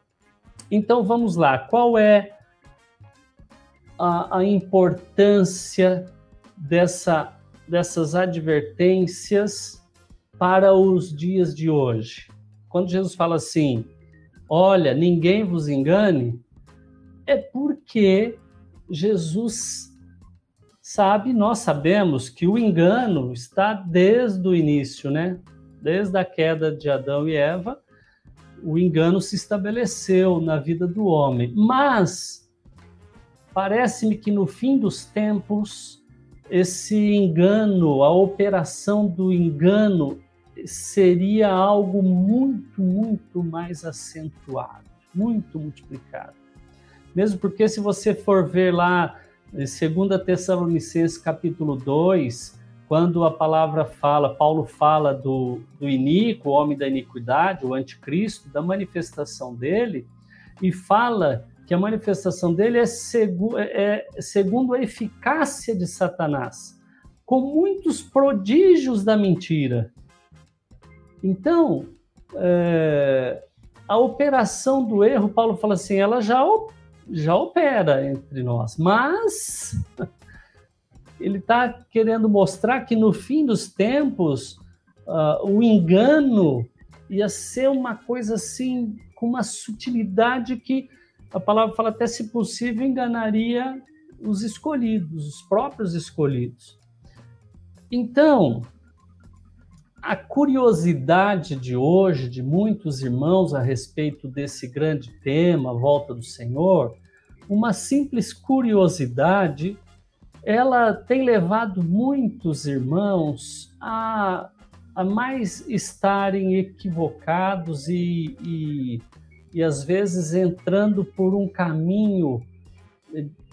então vamos lá, qual é a, a importância dessa dessas advertências para os dias de hoje. Quando Jesus fala assim, olha, ninguém vos engane, é porque Jesus sabe, nós sabemos que o engano está desde o início, né? Desde a queda de Adão e Eva, o engano se estabeleceu na vida do homem. Mas parece-me que no fim dos tempos esse engano, a operação do engano seria algo muito, muito mais acentuado, muito multiplicado. Mesmo porque se você for ver lá em 2 Tessalonicenses capítulo 2, quando a palavra fala, Paulo fala do, do iníquo, o homem da iniquidade, o anticristo, da manifestação dele, e fala que a manifestação dele é, segu é, é segundo a eficácia de Satanás, com muitos prodígios da mentira. Então, é, a operação do erro, Paulo fala assim, ela já, já opera entre nós, mas [LAUGHS] ele está querendo mostrar que no fim dos tempos, uh, o engano ia ser uma coisa assim, com uma sutilidade que a palavra fala até se possível enganaria os escolhidos, os próprios escolhidos. Então, a curiosidade de hoje de muitos irmãos a respeito desse grande tema, a volta do Senhor, uma simples curiosidade, ela tem levado muitos irmãos a, a mais estarem equivocados e, e e às vezes entrando por um caminho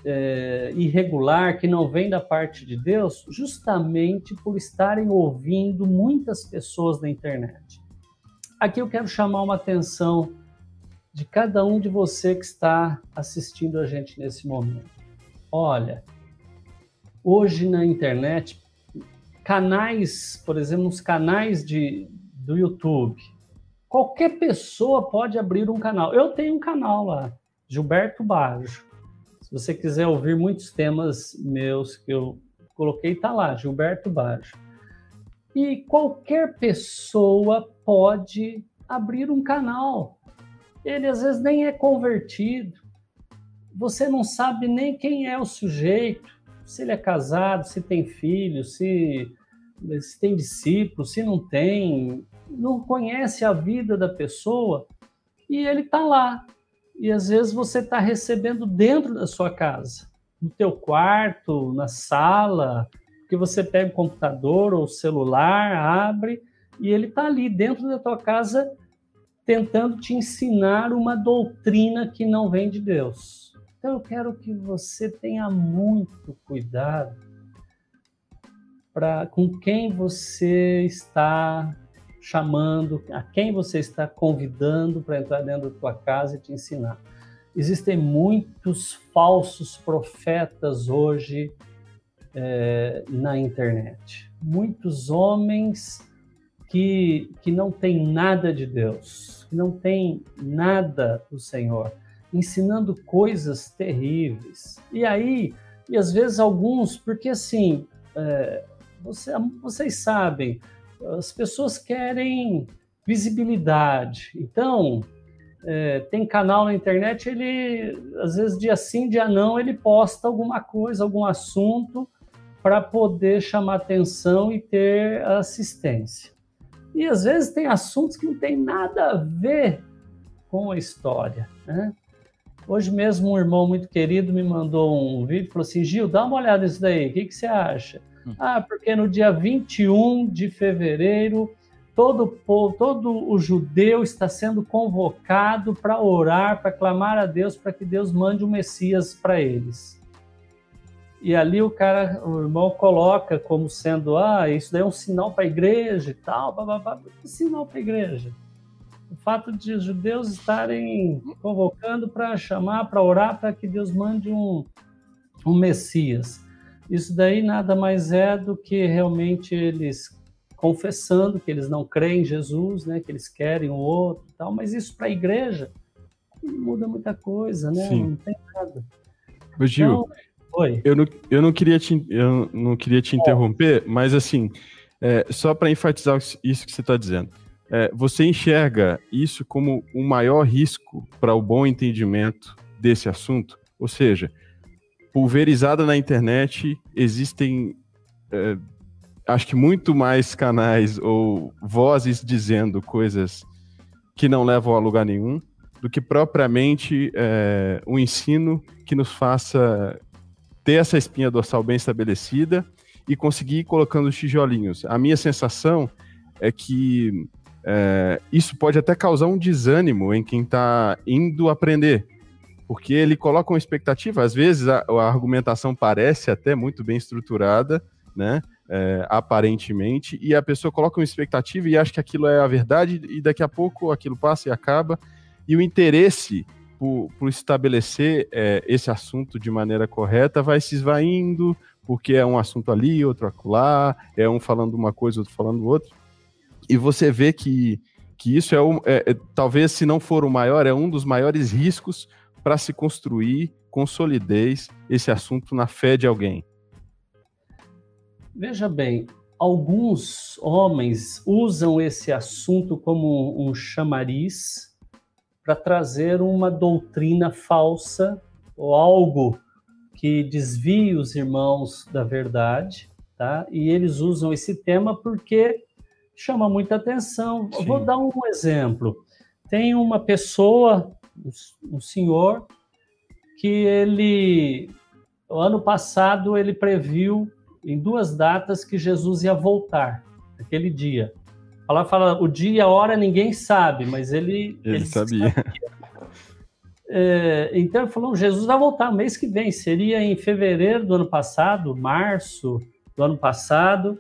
é, irregular que não vem da parte de Deus, justamente por estarem ouvindo muitas pessoas na internet. Aqui eu quero chamar uma atenção de cada um de você que está assistindo a gente nesse momento. Olha, hoje na internet, canais, por exemplo, nos canais de, do YouTube, qualquer pessoa pode abrir um canal. Eu tenho um canal lá, Gilberto Bajo. Você quiser ouvir muitos temas meus que eu coloquei, tá lá, Gilberto Bajo. E qualquer pessoa pode abrir um canal. Ele às vezes nem é convertido. Você não sabe nem quem é o sujeito, se ele é casado, se tem filho, se, se tem discípulos, se não tem, não conhece a vida da pessoa e ele está lá. E às vezes você está recebendo dentro da sua casa, no teu quarto, na sala, que você pega o computador ou o celular, abre e ele está ali dentro da tua casa tentando te ensinar uma doutrina que não vem de Deus. Então eu quero que você tenha muito cuidado para com quem você está chamando, a quem você está convidando para entrar dentro da tua casa e te ensinar. Existem muitos falsos profetas hoje é, na internet. Muitos homens que, que não têm nada de Deus, que não têm nada do Senhor, ensinando coisas terríveis. E aí, e às vezes alguns, porque assim, é, você, vocês sabem, as pessoas querem visibilidade. Então, é, tem canal na internet, ele, às vezes, dia sim, dia não, ele posta alguma coisa, algum assunto para poder chamar atenção e ter assistência. E às vezes tem assuntos que não tem nada a ver com a história. Né? Hoje mesmo um irmão muito querido me mandou um vídeo e falou assim, Gil, dá uma olhada nisso daí, o que, que você acha? Hum. Ah, porque no dia 21 de fevereiro todo povo, todo o judeu está sendo convocado para orar, para clamar a Deus, para que Deus mande um Messias para eles. E ali o cara, o irmão coloca como sendo, ah, isso daí é um sinal para a igreja e tal, blá, Que sinal para a igreja? O fato de os judeus estarem convocando para chamar, para orar, para que Deus mande um, um Messias. Isso daí nada mais é do que realmente eles confessando que eles não creem em Jesus, né, que eles querem o outro e tal, mas isso para a igreja não muda muita coisa, né? Sim. Não tem nada. Ô, Gil, então, Oi. Eu não, eu não queria te, eu não queria te interromper, mas assim, é, só para enfatizar isso que você está dizendo. É, você enxerga isso como o um maior risco para o bom entendimento desse assunto? Ou seja, pulverizada na internet, existem, é, acho que muito mais canais ou vozes dizendo coisas que não levam a lugar nenhum, do que propriamente é, um ensino que nos faça ter essa espinha dorsal bem estabelecida e conseguir ir colocando os tijolinhos. A minha sensação é que é, isso pode até causar um desânimo em quem está indo aprender, porque ele coloca uma expectativa, às vezes a, a argumentação parece até muito bem estruturada, né? É, aparentemente, e a pessoa coloca uma expectativa e acha que aquilo é a verdade, e daqui a pouco aquilo passa e acaba, e o interesse por, por estabelecer é, esse assunto de maneira correta vai se esvaindo, porque é um assunto ali, outro acolá, é um falando uma coisa, outro falando outra, e você vê que, que isso é, um, é, é talvez se não for o maior, é um dos maiores riscos para se construir com solidez esse assunto na fé de alguém? Veja bem, alguns homens usam esse assunto como um chamariz para trazer uma doutrina falsa ou algo que desvie os irmãos da verdade, tá? E eles usam esse tema porque chama muita atenção. Vou dar um exemplo. Tem uma pessoa um senhor que ele, o ano passado, ele previu em duas datas que Jesus ia voltar, aquele dia. Ela fala o dia e a hora ninguém sabe, mas ele. Ele, ele sabia. sabia. [LAUGHS] É, então ele falou: Jesus vai voltar mês que vem. Seria em fevereiro do ano passado, março do ano passado,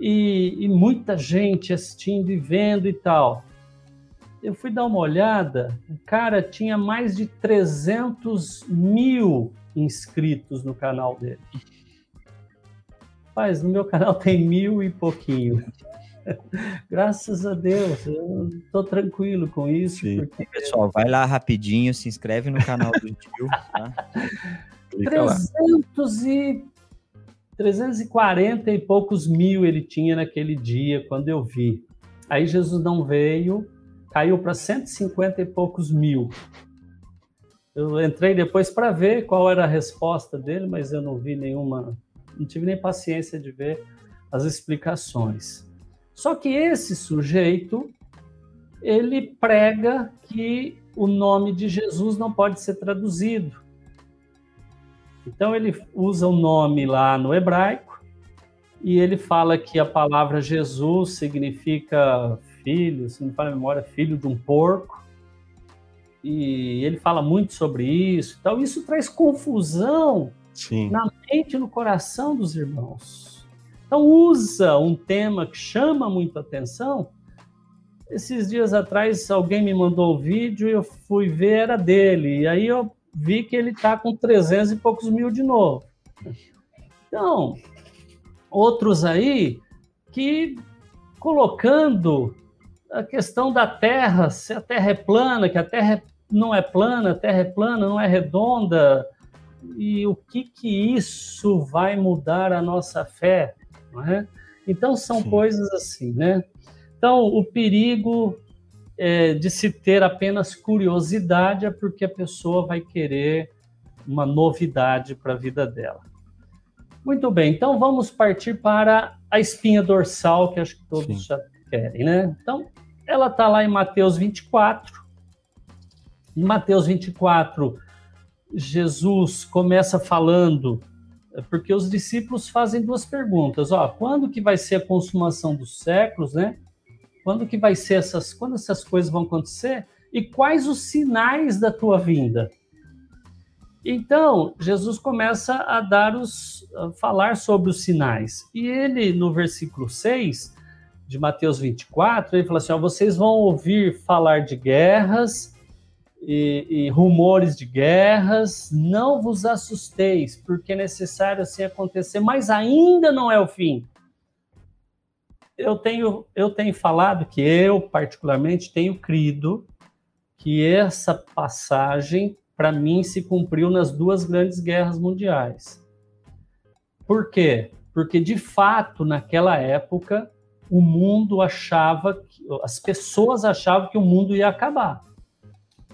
e, e muita gente assistindo e vendo e tal eu fui dar uma olhada, o cara tinha mais de 300 mil inscritos no canal dele? Mas no meu canal tem mil e pouquinho. [LAUGHS] Graças a Deus, eu estou tranquilo com isso. Porque... Pessoal, vai lá rapidinho, se inscreve no canal do tio. Tá? 300 e 340 e poucos mil ele tinha naquele dia, quando eu vi. Aí Jesus não veio, caiu para 150 e poucos mil. Eu entrei depois para ver qual era a resposta dele, mas eu não vi nenhuma, não tive nem paciência de ver as explicações. Só que esse sujeito, ele prega que o nome de Jesus não pode ser traduzido. Então ele usa o nome lá no hebraico e ele fala que a palavra Jesus significa filho, se não me fala a memória, filho de um porco. E ele fala muito sobre isso. Então isso traz confusão Sim. na mente e no coração dos irmãos. Então usa um tema que chama muito atenção. Esses dias atrás alguém me mandou o vídeo e eu fui ver era dele. E aí eu vi que ele está com 300 e poucos mil de novo. Então, outros aí que colocando a questão da Terra, se a Terra é plana, que a Terra não é plana, a Terra é plana, não é redonda, e o que que isso vai mudar a nossa fé, é? Então são Sim. coisas assim, né? Então o perigo é, de se ter apenas curiosidade é porque a pessoa vai querer uma novidade para a vida dela. Muito bem, então vamos partir para a espinha dorsal, que acho que todos Sim. já querem, né? Então, ela está lá em Mateus 24. Em Mateus 24, Jesus começa falando, porque os discípulos fazem duas perguntas. Ó, quando que vai ser a consumação dos séculos, né? Quando que vai ser essas, quando essas coisas vão acontecer? E quais os sinais da tua vinda? Então, Jesus começa a dar os a falar sobre os sinais. E ele no versículo 6 de Mateus 24, ele fala assim: ó, vocês vão ouvir falar de guerras e, e, rumores de guerras, não vos assusteis, porque é necessário assim acontecer, mas ainda não é o fim eu tenho, eu tenho falado que eu, particularmente, tenho crido que essa passagem, para mim, se cumpriu nas duas grandes guerras mundiais. Por quê? Porque, de fato, naquela época, o mundo achava, que, as pessoas achavam que o mundo ia acabar.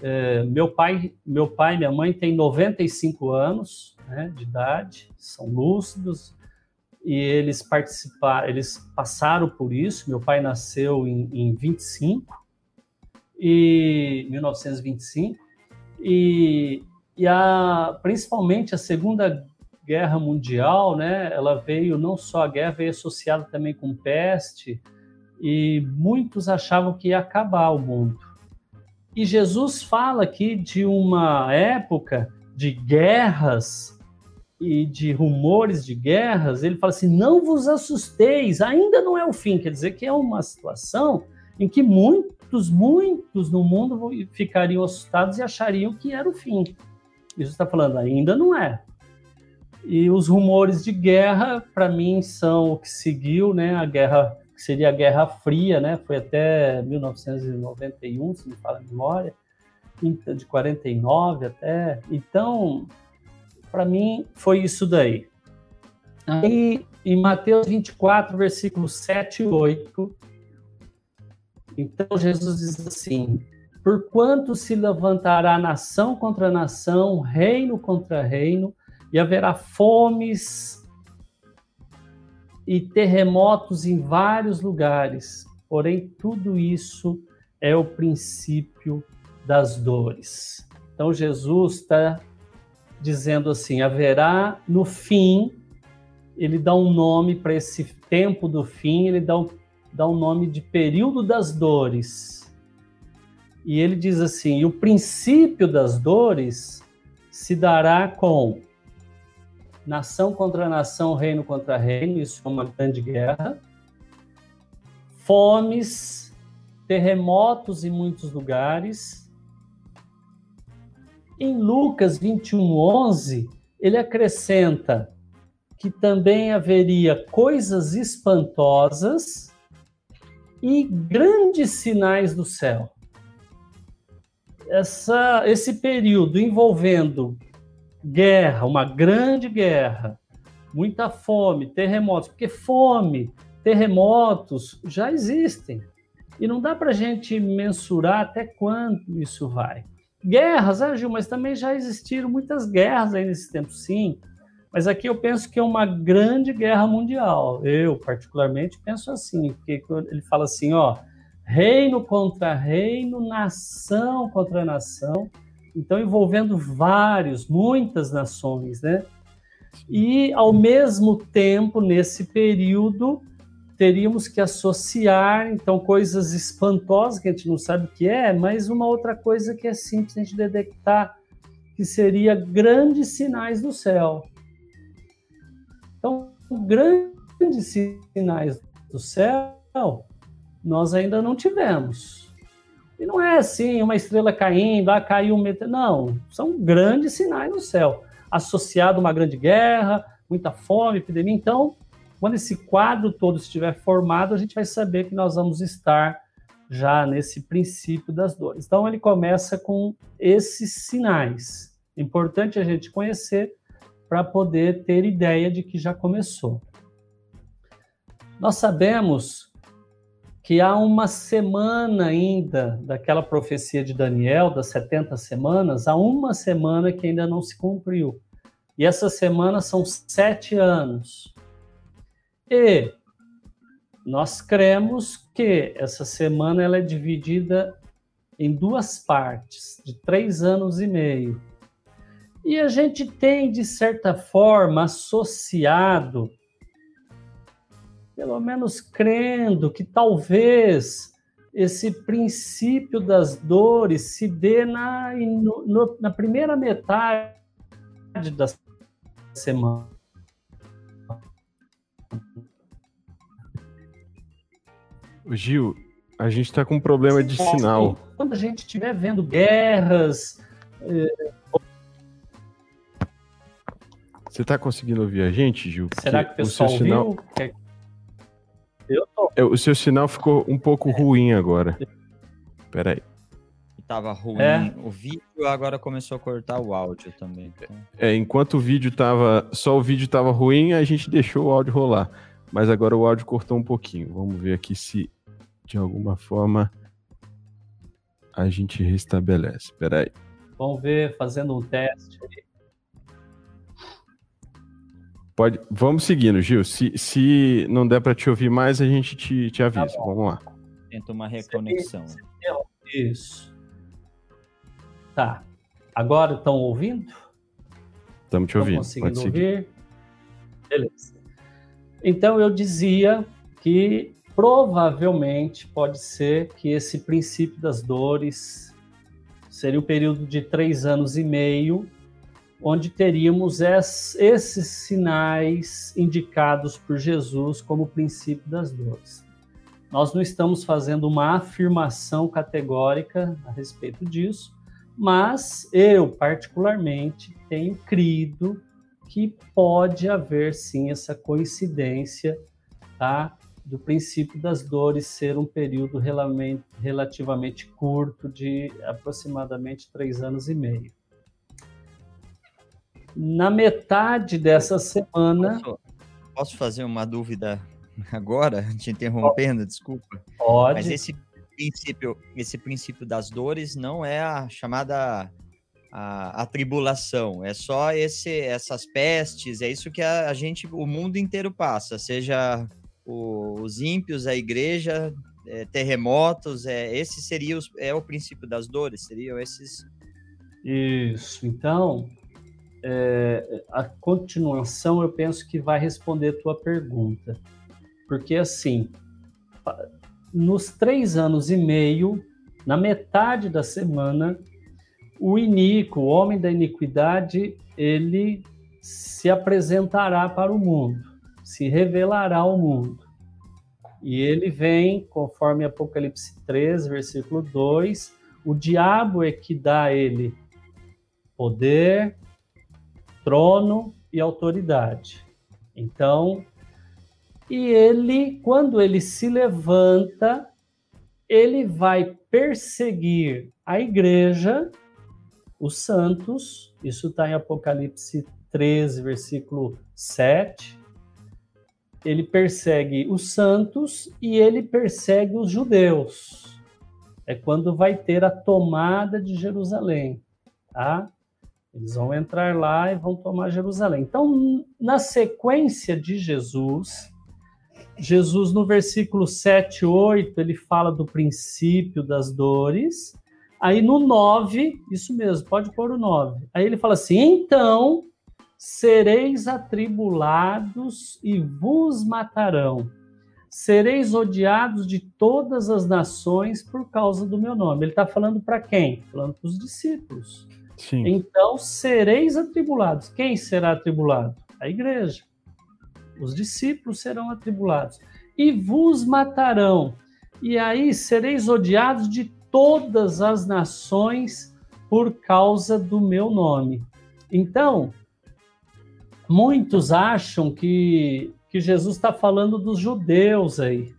É, meu pai, meu pai e minha mãe têm 95 anos né, de idade, são lúcidos, e eles participaram, eles passaram por isso. Meu pai nasceu em, em 25 e 1925 e, e a, principalmente a Segunda Guerra Mundial, né? Ela veio não só a guerra veio associada também com peste e muitos achavam que ia acabar o mundo. E Jesus fala aqui de uma época de guerras e de rumores de guerras, ele fala assim: não vos assusteis, ainda não é o fim. Quer dizer que é uma situação em que muitos, muitos no mundo ficariam assustados e achariam que era o fim. Isso está falando, ainda não é. E os rumores de guerra, para mim, são o que seguiu, né? A guerra que seria a Guerra Fria, né? Foi até 1991, se me fala a memória, de 49 até. Então, para mim, foi isso daí. Aí, em Mateus 24, versículos 7 e 8, então Jesus diz assim: Porquanto se levantará nação contra nação, reino contra reino, e haverá fomes e terremotos em vários lugares. Porém, tudo isso é o princípio das dores. Então, Jesus está dizendo assim: haverá no fim, ele dá um nome para esse tempo do fim, ele dá um, dá um nome de período das dores. E ele diz assim: o princípio das dores se dará com nação contra nação, reino contra reino, isso é uma grande guerra, fomes, terremotos em muitos lugares, em Lucas 21, 11, ele acrescenta que também haveria coisas espantosas e grandes sinais do céu. Essa, esse período envolvendo guerra, uma grande guerra, muita fome, terremotos, porque fome, terremotos já existem. E não dá para a gente mensurar até quanto isso vai. Guerras, ah, Gil, mas também já existiram muitas guerras aí nesse tempo, sim. Mas aqui eu penso que é uma grande guerra mundial. Eu, particularmente, penso assim, porque ele fala assim, ó, reino contra reino, nação contra nação, então envolvendo vários, muitas nações, né? E ao mesmo tempo, nesse período, teríamos que associar, então, coisas espantosas que a gente não sabe o que é, mas uma outra coisa que é simples a gente detectar, que seria grandes sinais do céu. Então, grandes sinais do céu nós ainda não tivemos. E não é assim, uma estrela caindo, ah, caiu um meteoro. Não, são grandes sinais no céu, associado a uma grande guerra, muita fome, epidemia. Então, quando esse quadro todo estiver formado, a gente vai saber que nós vamos estar já nesse princípio das dores. Então, ele começa com esses sinais. É importante a gente conhecer para poder ter ideia de que já começou. Nós sabemos que há uma semana ainda daquela profecia de Daniel, das 70 semanas, há uma semana que ainda não se cumpriu. E essa semana são sete anos. E nós cremos que essa semana ela é dividida em duas partes, de três anos e meio. E a gente tem, de certa forma, associado, pelo menos crendo, que talvez esse princípio das dores se dê na, no, na primeira metade da semana. Gil, a gente está com um problema de sinal. Quando a gente estiver vendo guerras, eh, você está conseguindo ouvir a gente, Gil? Será que o pessoal o sinal... Viu? Eu tô. É, o seu sinal ficou um pouco ruim agora. Espera aí. Tava ruim é. o vídeo, agora começou a cortar o áudio também. Então... É, enquanto o vídeo tava. Só o vídeo tava ruim, a gente deixou o áudio rolar. Mas agora o áudio cortou um pouquinho. Vamos ver aqui se de alguma forma a gente restabelece. Espera aí. Vamos ver, fazendo um teste aí. Pode, vamos seguindo, Gil. Se, se não der para te ouvir mais, a gente te, te avisa. Tá vamos lá. Tenta uma reconexão. Isso. Tá. Agora estão ouvindo? Estamos te ouvindo. Estão conseguindo ouvir? Beleza. Então eu dizia que provavelmente pode ser que esse princípio das dores seria um período de três anos e meio onde teríamos esses sinais indicados por Jesus como princípio das dores. Nós não estamos fazendo uma afirmação categórica a respeito disso, mas eu, particularmente, tenho crido que pode haver sim essa coincidência tá, do princípio das dores ser um período relativamente curto, de aproximadamente três anos e meio na metade dessa semana. Posso, posso fazer uma dúvida [LAUGHS] agora, [LAUGHS] te interrompendo, desculpa? Pode. Mas esse princípio, esse princípio das dores não é a chamada a, a tribulação, é só esse, essas pestes, é isso que a, a gente, o mundo inteiro passa, seja o, os ímpios, a igreja, é, terremotos, é, esse seria os, é o princípio das dores, seriam esses. Isso. Então, é, a continuação eu penso que vai responder a tua pergunta. Porque assim, nos três anos e meio, na metade da semana, o iníquo, o homem da iniquidade, ele se apresentará para o mundo, se revelará ao mundo. E ele vem, conforme Apocalipse 3, versículo 2, o diabo é que dá a ele poder, trono e autoridade. Então, e ele, quando ele se levanta, ele vai perseguir a igreja, os santos, isso está em Apocalipse 13, versículo 7. Ele persegue os santos e ele persegue os judeus. É quando vai ter a tomada de Jerusalém, tá? Eles vão entrar lá e vão tomar Jerusalém. Então, na sequência de Jesus, Jesus no versículo 7, 8, ele fala do princípio das dores. Aí no 9, isso mesmo, pode pôr o 9. Aí ele fala assim: então sereis atribulados e vos matarão. Sereis odiados de todas as nações por causa do meu nome. Ele está falando para quem? Falando para os discípulos. Sim. Então sereis atribulados. Quem será atribulado? A igreja. Os discípulos serão atribulados. E vos matarão. E aí sereis odiados de todas as nações por causa do meu nome. Então, muitos acham que, que Jesus está falando dos judeus aí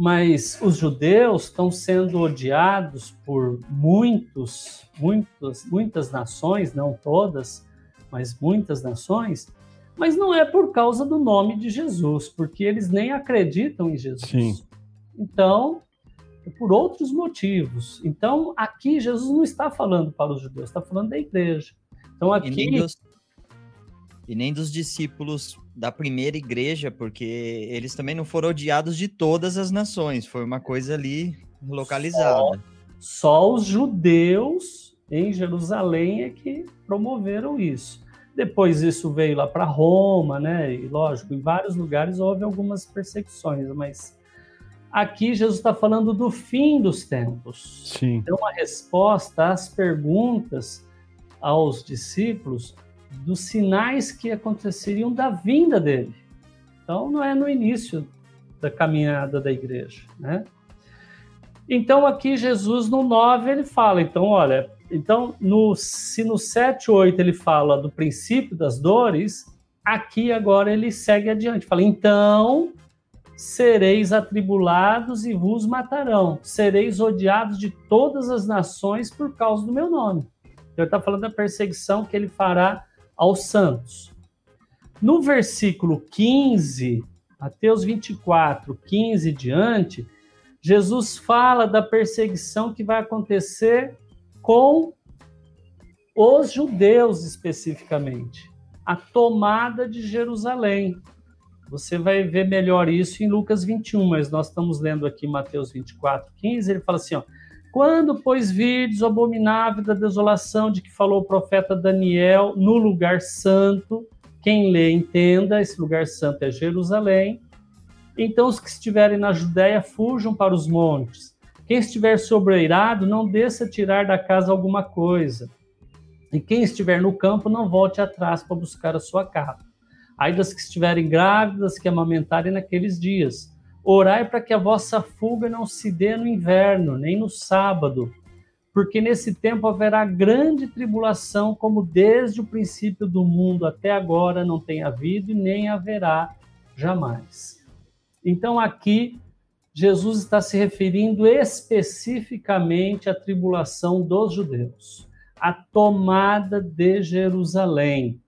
mas os judeus estão sendo odiados por muitos, muitos, muitas nações, não todas, mas muitas nações, mas não é por causa do nome de Jesus, porque eles nem acreditam em Jesus. Sim. Então, é por outros motivos. Então, aqui Jesus não está falando para os judeus, está falando da igreja. Então, aqui. E nem dos, e nem dos discípulos da primeira igreja, porque eles também não foram odiados de todas as nações, foi uma coisa ali localizada. Só, só os judeus em Jerusalém é que promoveram isso. Depois isso veio lá para Roma, né? E lógico, em vários lugares houve algumas perseguições, mas aqui Jesus está falando do fim dos tempos. Sim. Então, a resposta às perguntas aos discípulos dos sinais que aconteceriam da vinda dele. Então, não é no início da caminhada da igreja, né? Então, aqui Jesus no 9 ele fala, então, olha, então no, se no 7, 8 ele fala do princípio das dores, aqui agora ele segue adiante, fala, então sereis atribulados e vos matarão, sereis odiados de todas as nações por causa do meu nome. Então, ele está falando da perseguição que ele fará aos santos. No versículo 15, Mateus 24, 15 diante, Jesus fala da perseguição que vai acontecer com os judeus especificamente, a tomada de Jerusalém. Você vai ver melhor isso em Lucas 21, mas nós estamos lendo aqui Mateus 24, 15, ele fala assim, ó, quando, pois, virdes o abominável da desolação de que falou o profeta Daniel no lugar santo, quem lê entenda, esse lugar santo é Jerusalém. Então, os que estiverem na Judéia fujam para os montes. Quem estiver sobreirado, não desça tirar da casa alguma coisa. E quem estiver no campo, não volte atrás para buscar a sua capa. Aí das que estiverem grávidas, que amamentarem naqueles dias Orai para que a vossa fuga não se dê no inverno, nem no sábado, porque nesse tempo haverá grande tribulação, como desde o princípio do mundo até agora não tem havido e nem haverá jamais. Então aqui Jesus está se referindo especificamente à tribulação dos judeus, a tomada de Jerusalém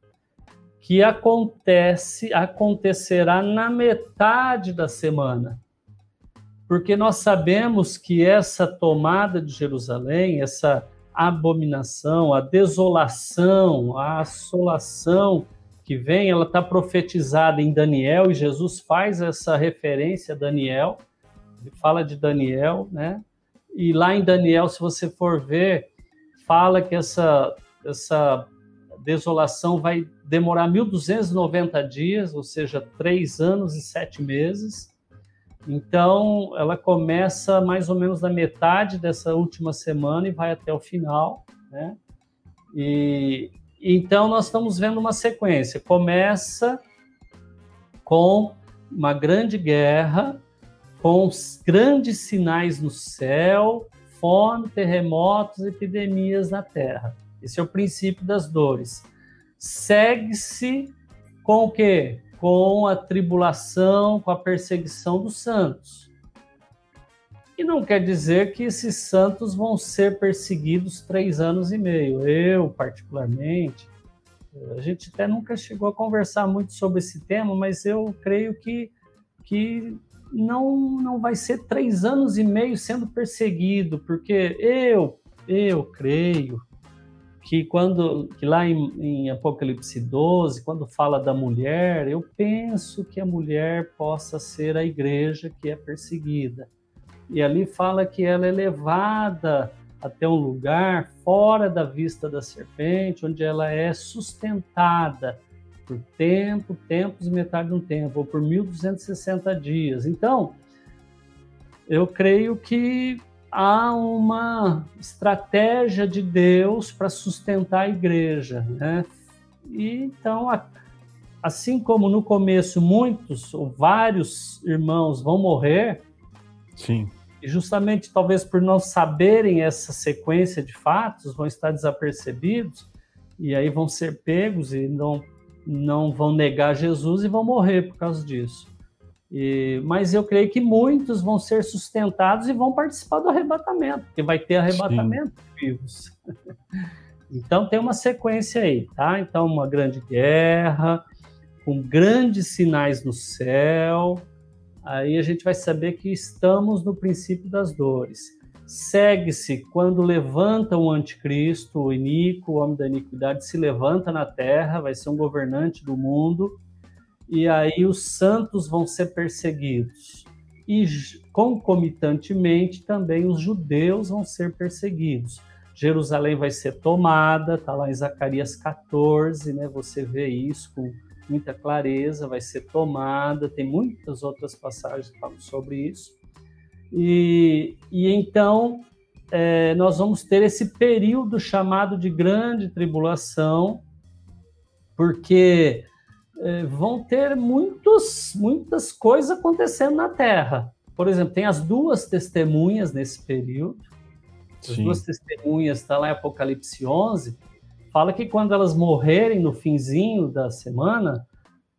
que acontece acontecerá na metade da semana. Porque nós sabemos que essa tomada de Jerusalém, essa abominação, a desolação, a assolação que vem, ela está profetizada em Daniel e Jesus faz essa referência a Daniel. Ele fala de Daniel, né? E lá em Daniel, se você for ver, fala que essa essa desolação vai demorar 1.290 dias, ou seja, três anos e sete meses. Então, ela começa mais ou menos na metade dessa última semana e vai até o final, né? E então nós estamos vendo uma sequência. Começa com uma grande guerra, com grandes sinais no céu, fome, terremotos, epidemias na terra. Esse é o princípio das dores. segue-se com o quê? Com a tribulação, com a perseguição dos santos. E não quer dizer que esses santos vão ser perseguidos três anos e meio. Eu, particularmente, a gente até nunca chegou a conversar muito sobre esse tema, mas eu creio que, que não, não vai ser três anos e meio sendo perseguido, porque eu, eu creio que quando que lá em, em, Apocalipse 12, quando fala da mulher, eu penso que a mulher possa ser a igreja que é perseguida. E ali fala que ela é levada até um lugar fora da vista da serpente, onde ela é sustentada por tempo, tempos e metade de um tempo, ou por 1260 dias. Então, eu creio que há uma estratégia de Deus para sustentar a igreja, né? E então, assim como no começo muitos ou vários irmãos vão morrer, sim. E justamente talvez por não saberem essa sequência de fatos, vão estar desapercebidos e aí vão ser pegos e não não vão negar Jesus e vão morrer por causa disso. E, mas eu creio que muitos vão ser sustentados e vão participar do arrebatamento, porque vai ter arrebatamento Sim. vivos. [LAUGHS] então tem uma sequência aí, tá? Então uma grande guerra, com grandes sinais no céu. Aí a gente vai saber que estamos no princípio das dores. Segue-se quando levanta o anticristo, o iníquo, o homem da iniquidade, se levanta na terra, vai ser um governante do mundo e aí os santos vão ser perseguidos. E concomitantemente também os judeus vão ser perseguidos. Jerusalém vai ser tomada, está lá em Zacarias 14, né? Você vê isso com muita clareza, vai ser tomada. Tem muitas outras passagens que falam sobre isso. E, e então é, nós vamos ter esse período chamado de grande tribulação, porque vão ter muitos, muitas coisas acontecendo na Terra. Por exemplo, tem as duas testemunhas nesse período. As Sim. duas testemunhas, está lá em Apocalipse 11, fala que quando elas morrerem no finzinho da semana,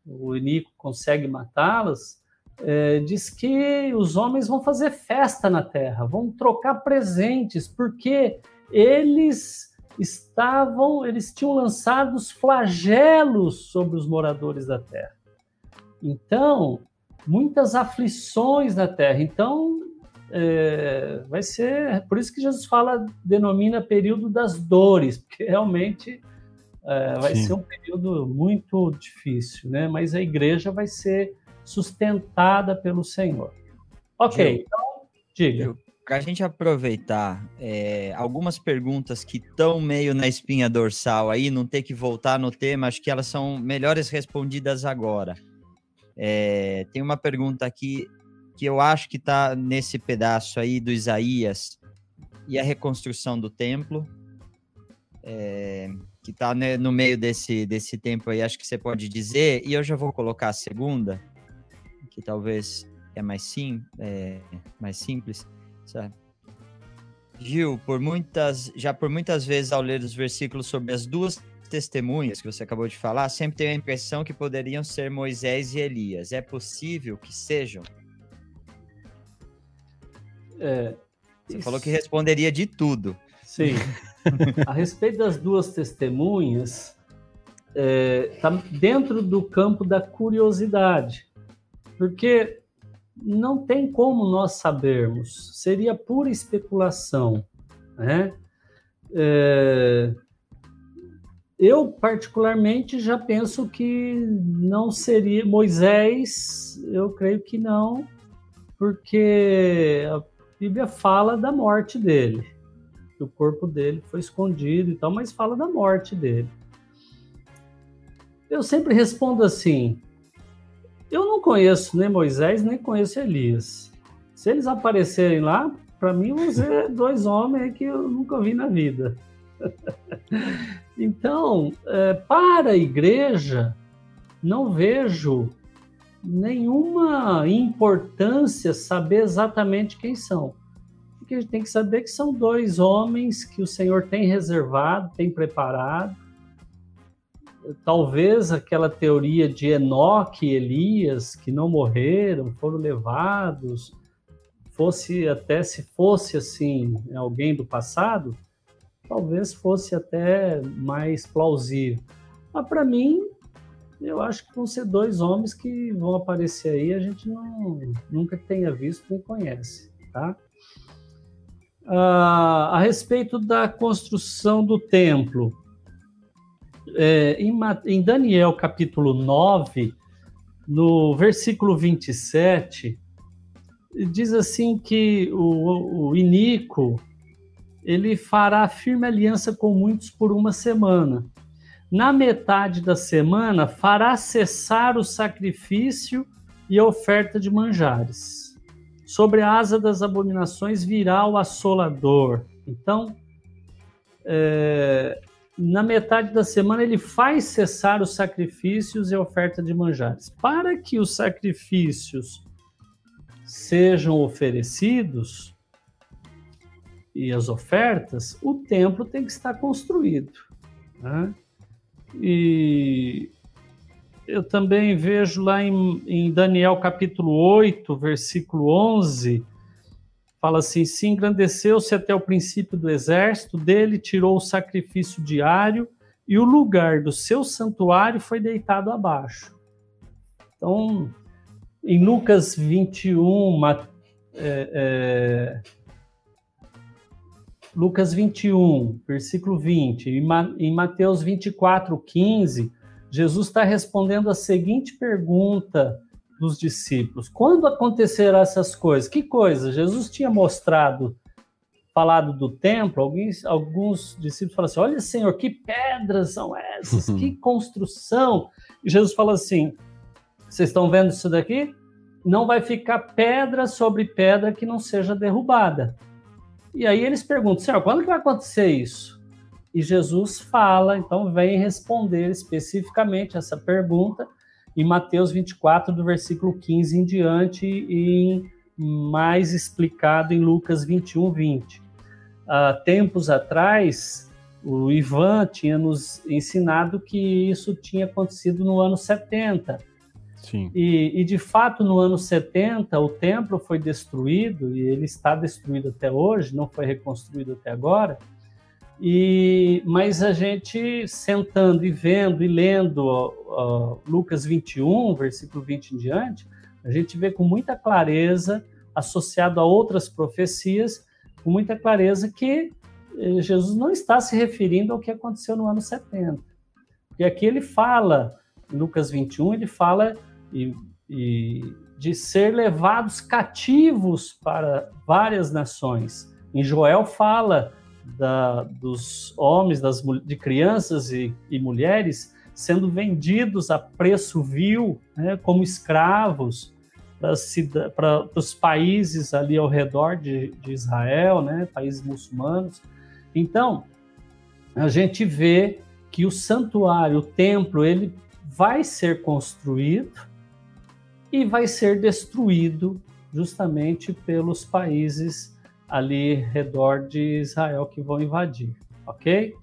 o Inico consegue matá-las, é, diz que os homens vão fazer festa na terra, vão trocar presentes, porque eles estavam, eles tinham lançado os flagelos sobre os moradores da terra. Então, muitas aflições na terra. Então, é, vai ser por isso que Jesus fala, denomina período das dores, porque realmente é, vai Sim. ser um período muito difícil, né? Mas a igreja vai ser sustentada pelo Senhor. Ok, Gil, então diga para a gente aproveitar é, algumas perguntas que estão meio na espinha dorsal aí, não ter que voltar no tema, acho que elas são melhores respondidas agora. É, tem uma pergunta aqui que eu acho que está nesse pedaço aí do Isaías e a reconstrução do templo, é, que está né, no meio desse, desse tempo aí, acho que você pode dizer, e eu já vou colocar a segunda, que talvez é mais, sim, é, mais simples. Certo. Gil, por muitas, já por muitas vezes ao ler os versículos sobre as duas testemunhas que você acabou de falar, sempre tenho a impressão que poderiam ser Moisés e Elias. É possível que sejam? É, você isso... falou que responderia de tudo. Sim. [LAUGHS] a respeito das duas testemunhas, está é, tá dentro do campo da curiosidade. Porque não tem como nós sabermos, seria pura especulação. Né? É, eu, particularmente, já penso que não seria Moisés, eu creio que não, porque a Bíblia fala da morte dele, que o corpo dele foi escondido e tal, mas fala da morte dele. Eu sempre respondo assim: eu não conheço nem Moisés, nem conheço Elias. Se eles aparecerem lá, para mim vão ser [LAUGHS] dois homens que eu nunca vi na vida. [LAUGHS] então, é, para a igreja, não vejo nenhuma importância saber exatamente quem são. Porque a gente tem que saber que são dois homens que o Senhor tem reservado, tem preparado, talvez aquela teoria de Enoque e Elias, que não morreram, foram levados, fosse até, se fosse assim, alguém do passado, talvez fosse até mais plausível. Mas para mim, eu acho que vão ser dois homens que vão aparecer aí, a gente não, nunca tenha visto nem conhece, tá? Ah, a respeito da construção do templo, é, em, em Daniel capítulo 9, no versículo 27, diz assim que o, o Inico ele fará firme aliança com muitos por uma semana. Na metade da semana, fará cessar o sacrifício e a oferta de manjares. Sobre a asa das abominações virá o assolador. Então, é, na metade da semana, ele faz cessar os sacrifícios e a oferta de manjares. Para que os sacrifícios sejam oferecidos e as ofertas, o templo tem que estar construído. Né? E eu também vejo lá em, em, Daniel capítulo 8, versículo 11, fala assim: Se engrandeceu-se até o princípio do exército, dele tirou o sacrifício diário e o lugar do seu santuário foi deitado abaixo. Então, em Lucas 21, é, é, Lucas 21, versículo 20, em Mateus 24, 15, Jesus está respondendo a seguinte pergunta dos discípulos: Quando acontecerão essas coisas? Que coisas? Jesus tinha mostrado, falado do templo, alguns, alguns discípulos falam assim: Olha, Senhor, que pedras são essas? que construção! E Jesus fala assim: vocês estão vendo isso daqui? Não vai ficar pedra sobre pedra que não seja derrubada. E aí eles perguntam, Senhor, quando que vai acontecer isso? E Jesus fala, então vem responder especificamente essa pergunta em Mateus 24, do versículo 15 em diante, e mais explicado em Lucas 21, 20. Há tempos atrás, o Ivan tinha nos ensinado que isso tinha acontecido no ano 70 Sim. E, e, de fato, no ano 70, o templo foi destruído, e ele está destruído até hoje, não foi reconstruído até agora. E, mas a gente sentando e vendo e lendo uh, Lucas 21, versículo 20 em diante, a gente vê com muita clareza, associado a outras profecias, com muita clareza que eh, Jesus não está se referindo ao que aconteceu no ano 70. E aqui ele fala, em Lucas 21, ele fala e, e de ser levados cativos para várias nações. Em Joel fala da, dos homens, das, de crianças e, e mulheres sendo vendidos a preço vil, né, como escravos para os países ali ao redor de, de Israel, né, países muçulmanos. Então, a gente vê que o santuário, o templo, ele vai ser construído, e vai ser destruído justamente pelos países ali redor de Israel que vão invadir, ok?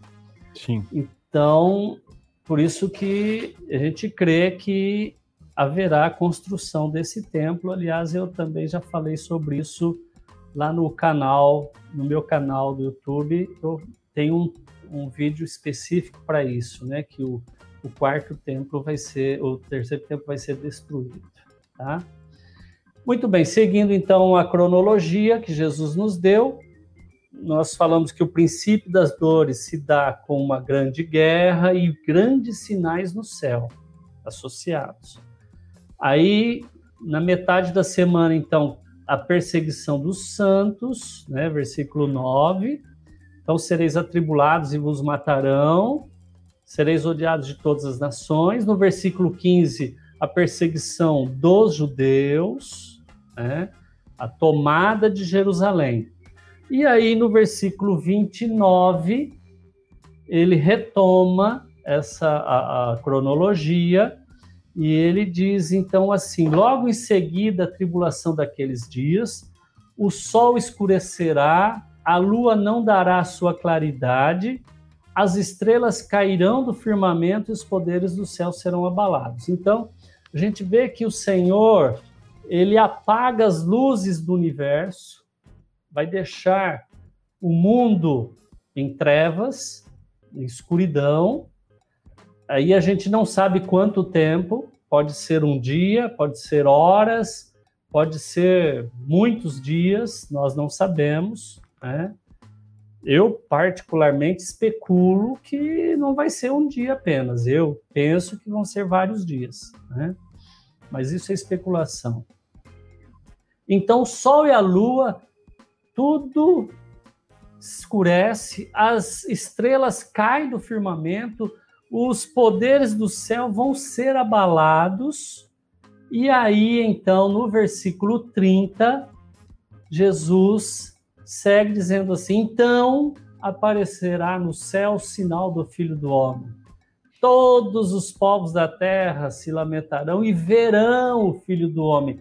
Sim. Então, por isso que a gente crê que haverá a construção desse templo. Aliás, eu também já falei sobre isso lá no canal, no meu canal do YouTube. Eu tenho um, um vídeo específico para isso, né? Que o, o quarto templo vai ser, o terceiro templo vai ser destruído. Tá? Muito bem, seguindo então a cronologia que Jesus nos deu, nós falamos que o princípio das dores se dá com uma grande guerra e grandes sinais no céu associados. Aí, na metade da semana, então, a perseguição dos santos, né, versículo 9. Então, sereis atribulados e vos matarão, sereis odiados de todas as nações. No versículo 15, a perseguição dos judeus, né? a tomada de Jerusalém. E aí, no versículo 29, ele retoma essa a, a cronologia e ele diz então assim: logo em seguida a tribulação daqueles dias, o sol escurecerá, a lua não dará sua claridade, as estrelas cairão do firmamento e os poderes do céu serão abalados. Então, a gente vê que o Senhor, ele apaga as luzes do universo, vai deixar o mundo em trevas, em escuridão. Aí a gente não sabe quanto tempo, pode ser um dia, pode ser horas, pode ser muitos dias, nós não sabemos, né? Eu, particularmente, especulo que não vai ser um dia apenas. Eu penso que vão ser vários dias, né? Mas isso é especulação. Então, o Sol e a Lua, tudo escurece, as estrelas caem do firmamento, os poderes do céu vão ser abalados. E aí, então, no versículo 30, Jesus segue dizendo assim: então aparecerá no céu o sinal do Filho do Homem. Todos os povos da terra se lamentarão e verão o Filho do Homem.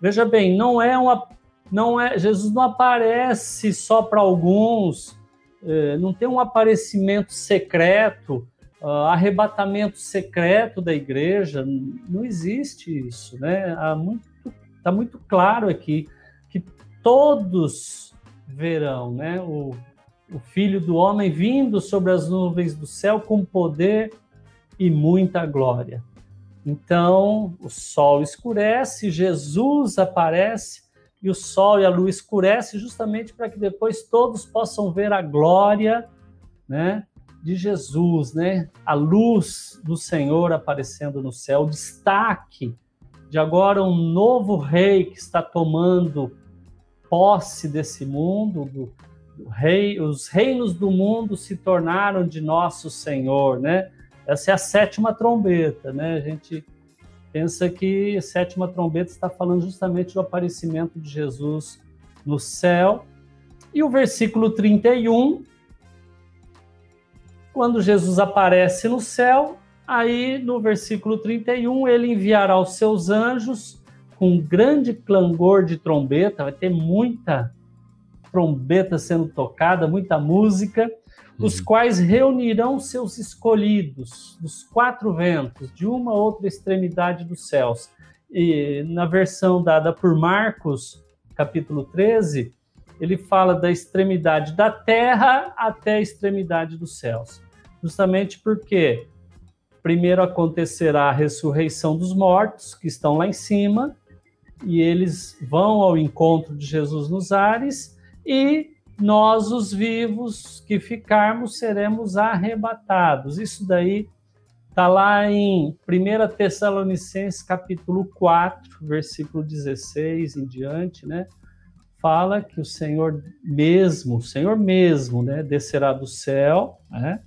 Veja bem, não é uma, não é Jesus não aparece só para alguns, é, não tem um aparecimento secreto, uh, arrebatamento secreto da igreja, não existe isso, né? Está muito, tá muito claro aqui que todos verão, né? O, o Filho do Homem vindo sobre as nuvens do céu com poder e muita glória. Então, o sol escurece, Jesus aparece e o sol e a lua escurece justamente para que depois todos possam ver a glória, né, de Jesus, né? A luz do Senhor aparecendo no céu, o destaque de agora um novo rei que está tomando posse desse mundo, do, do rei, os reinos do mundo se tornaram de nosso Senhor, né? Essa é a sétima trombeta, né? A gente pensa que a sétima trombeta está falando justamente do aparecimento de Jesus no céu. E o versículo 31, quando Jesus aparece no céu, aí no versículo 31 ele enviará os seus anjos com grande clangor de trombeta, vai ter muita trombeta sendo tocada, muita música. Os quais reunirão seus escolhidos dos quatro ventos, de uma ou outra extremidade dos céus. E na versão dada por Marcos, capítulo 13, ele fala da extremidade da terra até a extremidade dos céus. Justamente porque primeiro acontecerá a ressurreição dos mortos, que estão lá em cima, e eles vão ao encontro de Jesus nos ares e nós, os vivos que ficarmos, seremos arrebatados. Isso daí está lá em 1 Tessalonicenses capítulo 4, versículo 16 em diante, né? Fala que o Senhor mesmo, o Senhor mesmo, né, descerá do céu, né?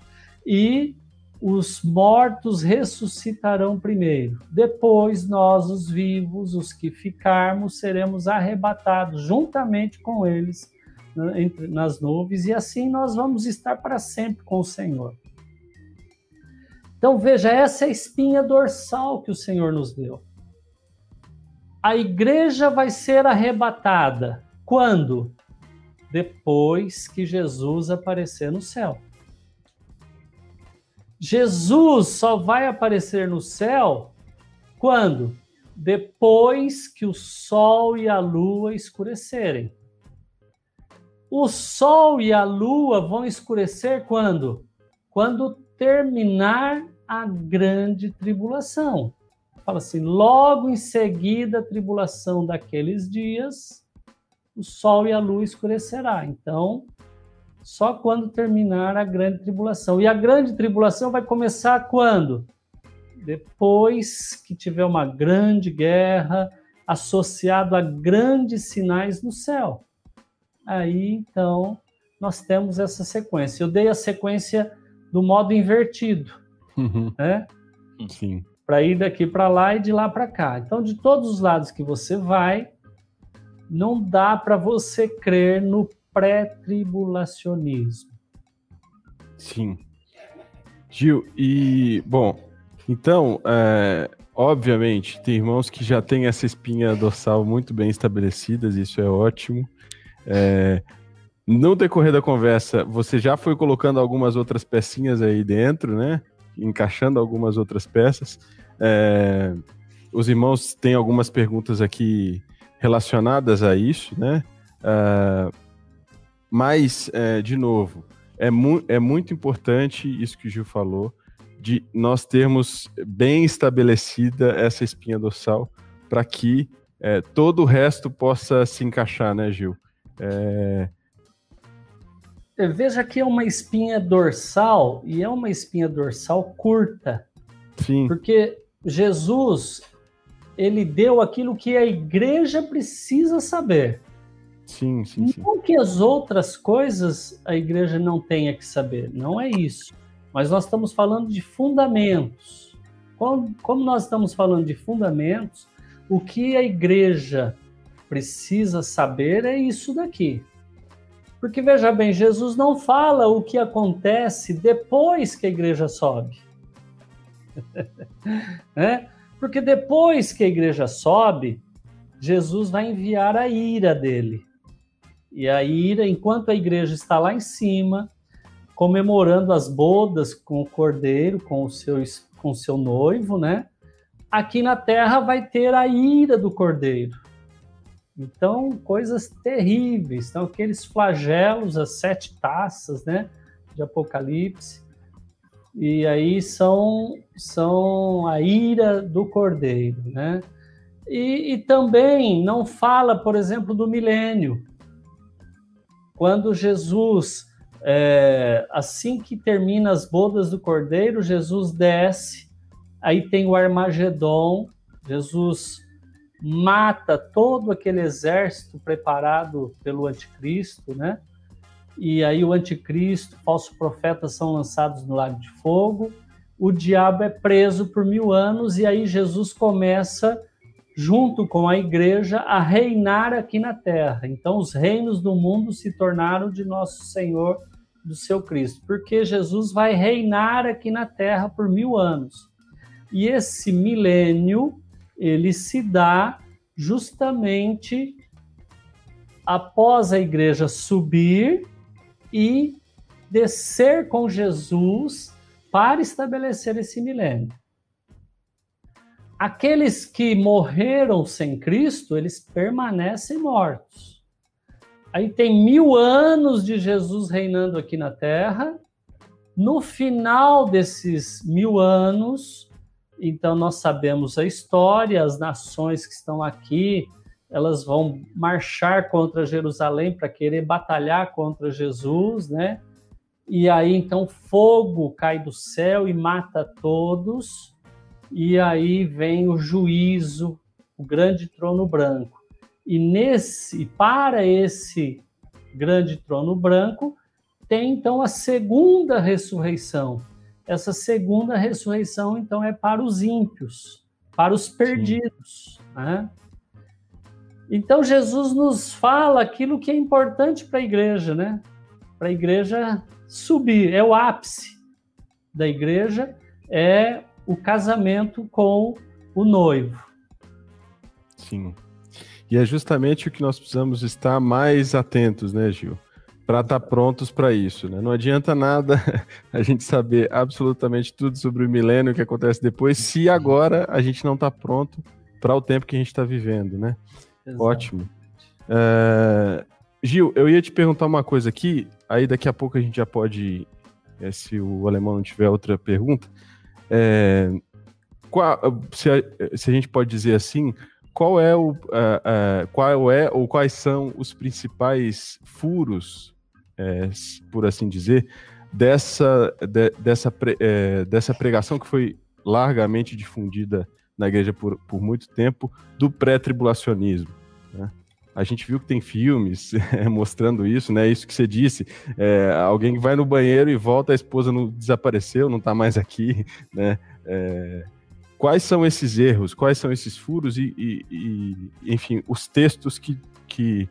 E os mortos ressuscitarão primeiro. Depois, nós, os vivos, os que ficarmos, seremos arrebatados juntamente com eles entre, nas nuvens, e assim nós vamos estar para sempre com o Senhor. Então, veja, essa é a espinha dorsal que o Senhor nos deu. A igreja vai ser arrebatada. Quando? Depois que Jesus aparecer no céu. Jesus só vai aparecer no céu quando? Depois que o sol e a lua escurecerem. O sol e a lua vão escurecer quando? Quando terminar a grande tribulação. Fala assim: logo em seguida a tribulação daqueles dias, o sol e a lua escurecerá. Então, só quando terminar a grande tribulação. E a grande tribulação vai começar quando? Depois que tiver uma grande guerra associado a grandes sinais no céu. Aí, então, nós temos essa sequência. Eu dei a sequência do modo invertido, uhum. né? Sim. Para ir daqui para lá e de lá para cá. Então, de todos os lados que você vai, não dá para você crer no pré-tribulacionismo. Sim. Gil, e, bom, então, é, obviamente, tem irmãos que já têm essa espinha dorsal muito bem estabelecidas, isso é ótimo. É, no decorrer da conversa, você já foi colocando algumas outras pecinhas aí dentro, né? Encaixando algumas outras peças. É, os irmãos têm algumas perguntas aqui relacionadas a isso, né? Uh, mas, é, de novo, é, mu é muito importante isso que o Gil falou, de nós termos bem estabelecida essa espinha dorsal para que é, todo o resto possa se encaixar, né, Gil? É... Veja que é uma espinha dorsal e é uma espinha dorsal curta. Sim. Porque Jesus, ele deu aquilo que a igreja precisa saber. Sim, sim, sim. Não que as outras coisas a igreja não tenha que saber, não é isso. Mas nós estamos falando de fundamentos. Como, como nós estamos falando de fundamentos, o que a igreja precisa saber é isso daqui. Porque veja bem, Jesus não fala o que acontece depois que a igreja sobe. [LAUGHS] é? Porque depois que a igreja sobe, Jesus vai enviar a ira dele. E a ira, enquanto a igreja está lá em cima, comemorando as bodas com o cordeiro, com o seu, com o seu noivo, né? Aqui na terra vai ter a ira do cordeiro. Então, coisas terríveis. Então, aqueles flagelos, as sete taças, né? De Apocalipse. E aí são, são a ira do cordeiro, né? E, e também não fala, por exemplo, do milênio. Quando Jesus, é, assim que termina as bodas do cordeiro, Jesus desce, aí tem o Armagedon, Jesus mata todo aquele exército preparado pelo anticristo, né? E aí o anticristo, falso profeta são lançados no lago de fogo. O diabo é preso por mil anos e aí Jesus começa junto com a igreja, a reinar aqui na terra. Então, os reinos do mundo se tornaram de nosso Senhor, do seu Cristo, porque Jesus vai reinar aqui na terra por mil anos. E esse milênio, ele se dá justamente após a igreja subir e descer com Jesus para estabelecer esse milênio. Aqueles que morreram sem Cristo, eles permanecem mortos. Aí tem mil anos de Jesus reinando aqui na Terra. No final desses mil anos, então nós sabemos a história, as nações que estão aqui, elas vão marchar contra Jerusalém para querer batalhar contra Jesus, né? E aí então fogo cai do céu e mata todos e aí vem o juízo, o grande trono branco. E nesse, para esse grande trono branco, tem então a segunda ressurreição. Essa segunda ressurreição, então, é para os ímpios, para os perdidos. Né? Então, Jesus nos fala aquilo que é importante para a igreja, né? Para a igreja subir, é o ápice da igreja, é o casamento com o noivo. Sim. E é justamente o que nós precisamos estar mais atentos, né, Gil? Para estar tá prontos para isso, né? Não adianta nada [LAUGHS] a gente saber absolutamente tudo sobre o milênio que acontece depois, se agora a gente não está pronto para o tempo que a gente está vivendo, né? Exato. Ótimo. É... Gil, eu ia te perguntar uma coisa aqui, aí daqui a pouco a gente já pode, é, se o alemão não tiver outra pergunta, é, qual, se, a, se, a, gente pode dizer assim, qual é o, uh, uh, qual é ou quais são os principais furos, é, por assim dizer, dessa, de, dessa, é, dessa pregação que foi largamente difundida na igreja por, por muito tempo do pré-tribulacionismo. Né? A gente viu que tem filmes [LAUGHS] é, mostrando isso, né? Isso que você disse. É, alguém vai no banheiro e volta, a esposa não desapareceu, não está mais aqui, [LAUGHS] né? É, quais são esses erros? Quais são esses furos e, e, e enfim, os textos que, que,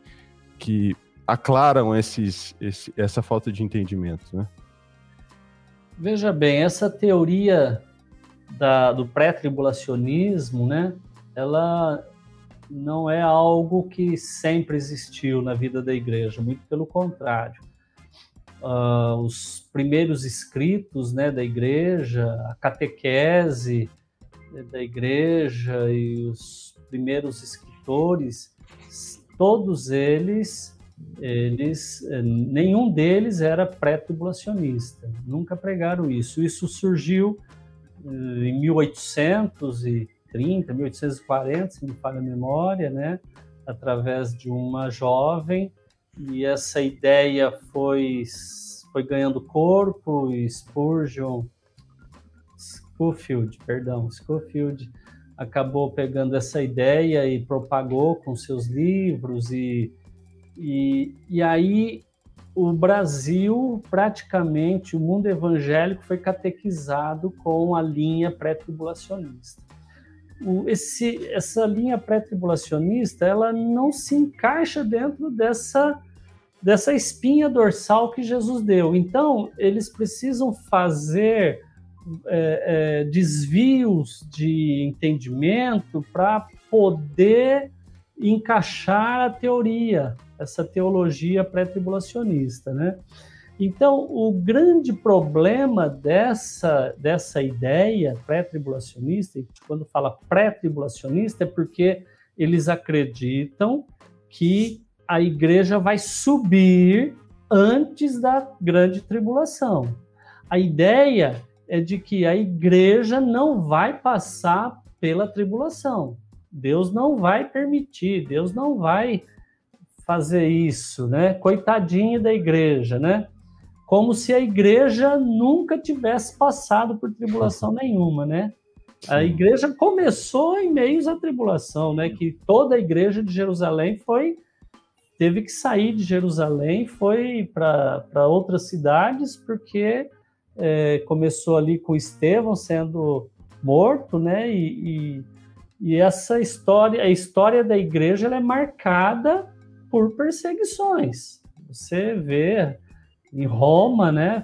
que aclaram esses, esse, essa falta de entendimento, né? Veja bem, essa teoria da, do pré-tribulacionismo, né? Ela não é algo que sempre existiu na vida da igreja, muito pelo contrário. Uh, os primeiros escritos né, da igreja, a catequese da igreja e os primeiros escritores, todos eles, eles nenhum deles era pré-tribulacionista, nunca pregaram isso. Isso surgiu uh, em 1800 e 1830, 1840, se me falha a memória, né? através de uma jovem, e essa ideia foi, foi ganhando corpo, e Spurgeon, Schofield, perdão, Schofield acabou pegando essa ideia e propagou com seus livros, e, e, e aí o Brasil, praticamente, o mundo evangélico foi catequizado com a linha pré-tribulacionista esse, essa linha pré-tribulacionista ela não se encaixa dentro dessa, dessa espinha dorsal que Jesus deu. Então, eles precisam fazer é, é, desvios de entendimento para poder encaixar a teoria, essa teologia pré-tribulacionista, né? Então, o grande problema dessa, dessa ideia pré-tribulacionista, quando fala pré-tribulacionista, é porque eles acreditam que a igreja vai subir antes da grande tribulação. A ideia é de que a igreja não vai passar pela tribulação. Deus não vai permitir, Deus não vai fazer isso, né? Coitadinho da igreja, né? como se a igreja nunca tivesse passado por tribulação [LAUGHS] nenhuma, né? A igreja começou em meios à tribulação, né? Que toda a igreja de Jerusalém foi teve que sair de Jerusalém, foi para outras cidades porque é, começou ali com Estevão sendo morto, né? E, e, e, essa história, a história da igreja, ela é marcada por perseguições. Você vê em Roma, né?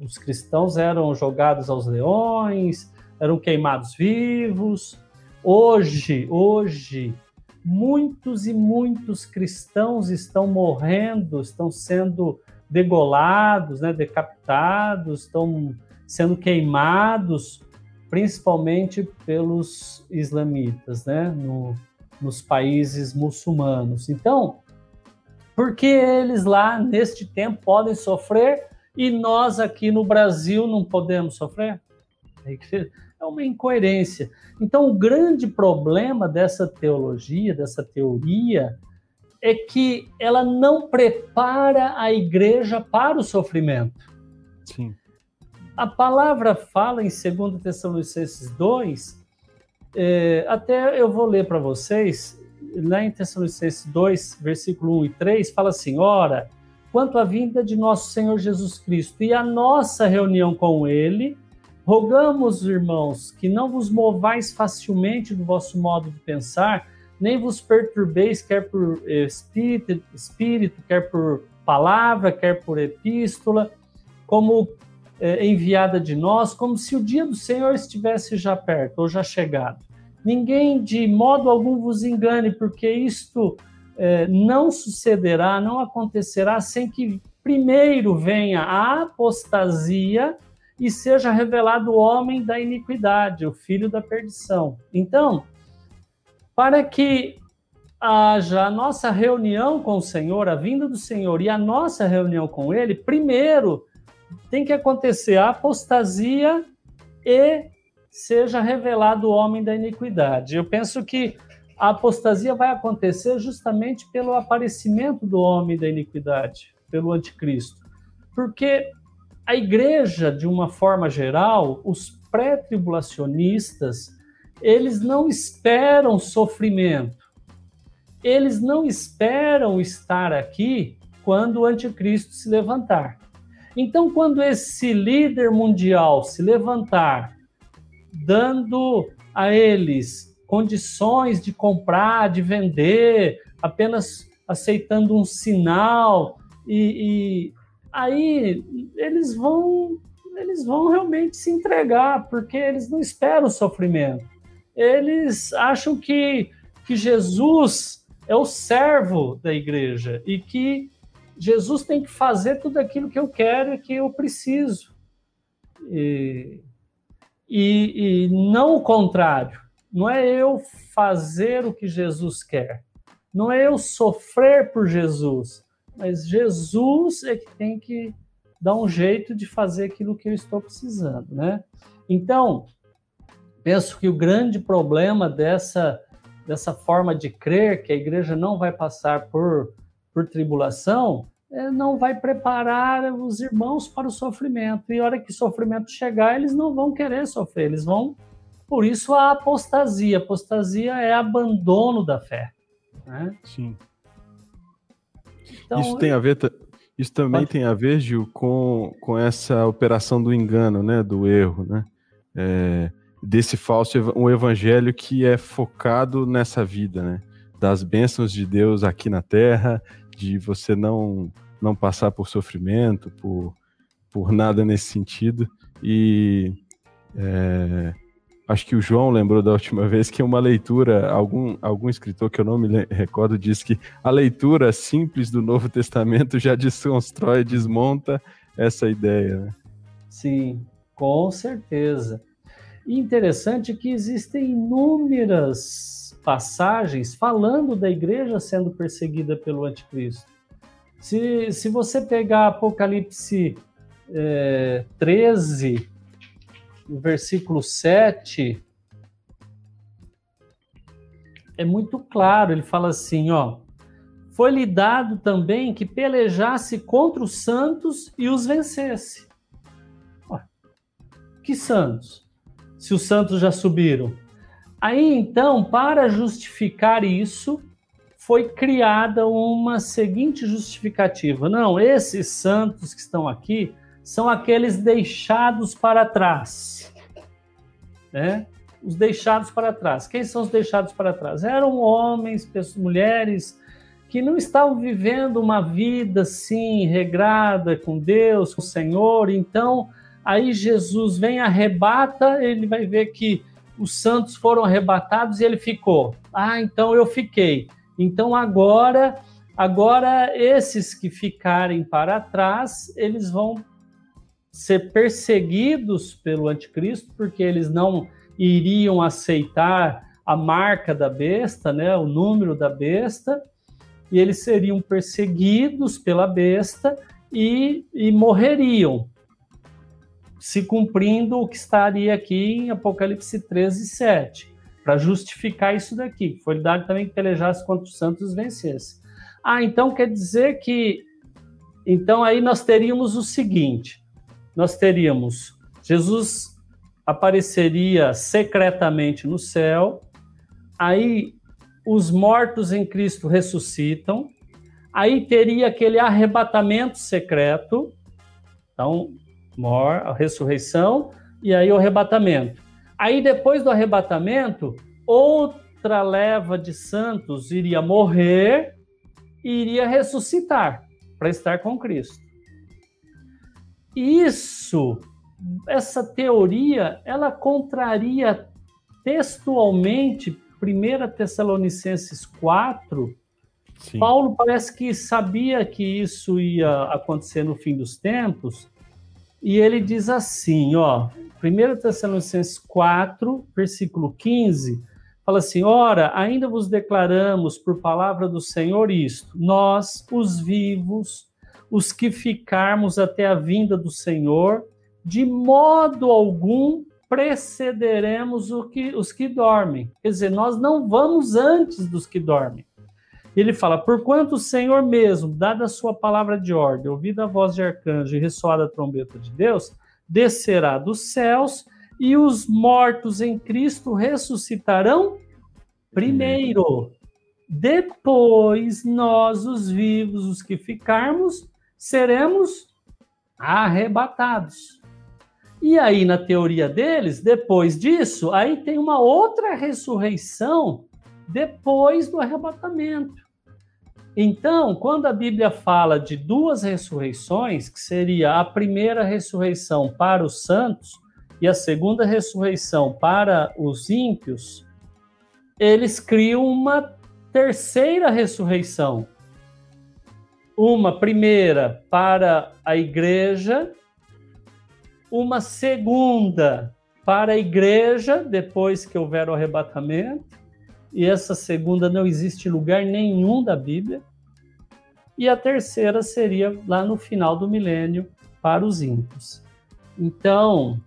Os cristãos eram jogados aos leões, eram queimados vivos. Hoje, hoje, muitos e muitos cristãos estão morrendo, estão sendo degolados, né, decapitados, estão sendo queimados, principalmente pelos islamitas, né, no, nos países muçulmanos. Então, porque eles lá, neste tempo, podem sofrer e nós aqui no Brasil não podemos sofrer? É uma incoerência. Então, o grande problema dessa teologia, dessa teoria, é que ela não prepara a igreja para o sofrimento. Sim. A palavra fala em 2 Tessalonicenses 2, é, até eu vou ler para vocês, lá em Tessalonicenses 2, versículo 1 e 3, fala assim: Ora, quanto à vinda de nosso Senhor Jesus Cristo e a nossa reunião com Ele, rogamos, irmãos, que não vos movais facilmente do vosso modo de pensar, nem vos perturbeis, quer por espírito, espírito quer por palavra, quer por epístola, como é, enviada de nós, como se o dia do Senhor estivesse já perto ou já chegado. Ninguém de modo algum vos engane, porque isto é, não sucederá, não acontecerá sem que primeiro venha a apostasia e seja revelado o homem da iniquidade, o filho da perdição. Então, para que haja a nossa reunião com o Senhor, a vinda do Senhor e a nossa reunião com Ele, primeiro tem que acontecer a apostasia e seja revelado o homem da iniquidade. Eu penso que a apostasia vai acontecer justamente pelo aparecimento do homem da iniquidade, pelo anticristo. Porque a igreja, de uma forma geral, os pré-tribulacionistas, eles não esperam sofrimento. Eles não esperam estar aqui quando o anticristo se levantar. Então, quando esse líder mundial se levantar dando a eles condições de comprar, de vender, apenas aceitando um sinal e, e aí eles vão eles vão realmente se entregar porque eles não esperam o sofrimento. Eles acham que que Jesus é o servo da igreja e que Jesus tem que fazer tudo aquilo que eu quero e que eu preciso. E, e, e não o contrário. Não é eu fazer o que Jesus quer. Não é eu sofrer por Jesus. Mas Jesus é que tem que dar um jeito de fazer aquilo que eu estou precisando, né? Então, penso que o grande problema dessa, dessa forma de crer que a igreja não vai passar por, por tribulação não vai preparar os irmãos para o sofrimento. E a hora que o sofrimento chegar, eles não vão querer sofrer, eles vão. Por isso a apostasia. Apostasia é abandono da fé. Né? Sim. Então, isso tem a ver. Isso também pode... tem a ver, Gil, com, com essa operação do engano, né? Do erro, né? É, desse falso um evangelho que é focado nessa vida, né? Das bênçãos de Deus aqui na Terra, de você não não passar por sofrimento, por, por nada nesse sentido. E é, acho que o João lembrou da última [LAUGHS] vez que uma leitura, algum, algum escritor que eu não me recordo, disse que a leitura simples do Novo Testamento já desconstrói, desmonta essa ideia. Né? Sim, com certeza. E interessante que existem inúmeras passagens falando da igreja sendo perseguida pelo anticristo. Se, se você pegar Apocalipse é, 13, versículo 7, é muito claro, ele fala assim, ó, foi-lhe dado também que pelejasse contra os santos e os vencesse. Que santos? se os santos já subiram. Aí então, para justificar isso, foi criada uma seguinte justificativa: não, esses santos que estão aqui são aqueles deixados para trás. Né? Os deixados para trás. Quem são os deixados para trás? Eram homens, pessoas, mulheres que não estavam vivendo uma vida assim regrada com Deus, com o Senhor, então Aí Jesus vem, arrebata, ele vai ver que os santos foram arrebatados e ele ficou. Ah, então eu fiquei. Então agora, agora esses que ficarem para trás, eles vão ser perseguidos pelo anticristo, porque eles não iriam aceitar a marca da besta, né, o número da besta, e eles seriam perseguidos pela besta e, e morreriam se cumprindo o que estaria aqui em Apocalipse 13, 7, para justificar isso daqui. Foi dado também que pelejasse contra os santos vencesse. Ah, então quer dizer que. Então aí nós teríamos o seguinte: nós teríamos Jesus apareceria secretamente no céu, aí os mortos em Cristo ressuscitam, aí teria aquele arrebatamento secreto. Então, mor, a ressurreição e aí o arrebatamento. Aí depois do arrebatamento, outra leva de santos iria morrer e iria ressuscitar para estar com Cristo. Isso, essa teoria, ela contraria textualmente 1 Tessalonicenses 4. Sim. Paulo parece que sabia que isso ia acontecer no fim dos tempos, e ele diz assim, ó, 1 Tessalonicenses 4, versículo 15, fala assim: Ora, ainda vos declaramos por palavra do Senhor isto: nós, os vivos, os que ficarmos até a vinda do Senhor, de modo algum precederemos que, os que dormem. Quer dizer, nós não vamos antes dos que dormem. Ele fala: Porquanto o Senhor mesmo, dada a sua palavra de ordem, ouvida a voz de arcanjo e ressoada a trombeta de Deus, descerá dos céus e os mortos em Cristo ressuscitarão primeiro. Depois nós, os vivos, os que ficarmos, seremos arrebatados. E aí, na teoria deles, depois disso, aí tem uma outra ressurreição depois do arrebatamento. Então, quando a Bíblia fala de duas ressurreições, que seria a primeira ressurreição para os santos e a segunda ressurreição para os ímpios, eles criam uma terceira ressurreição. Uma primeira para a igreja, uma segunda para a igreja, depois que houver o arrebatamento, e essa segunda não existe em lugar nenhum da Bíblia. E a terceira seria lá no final do milênio para os ímpios. Então,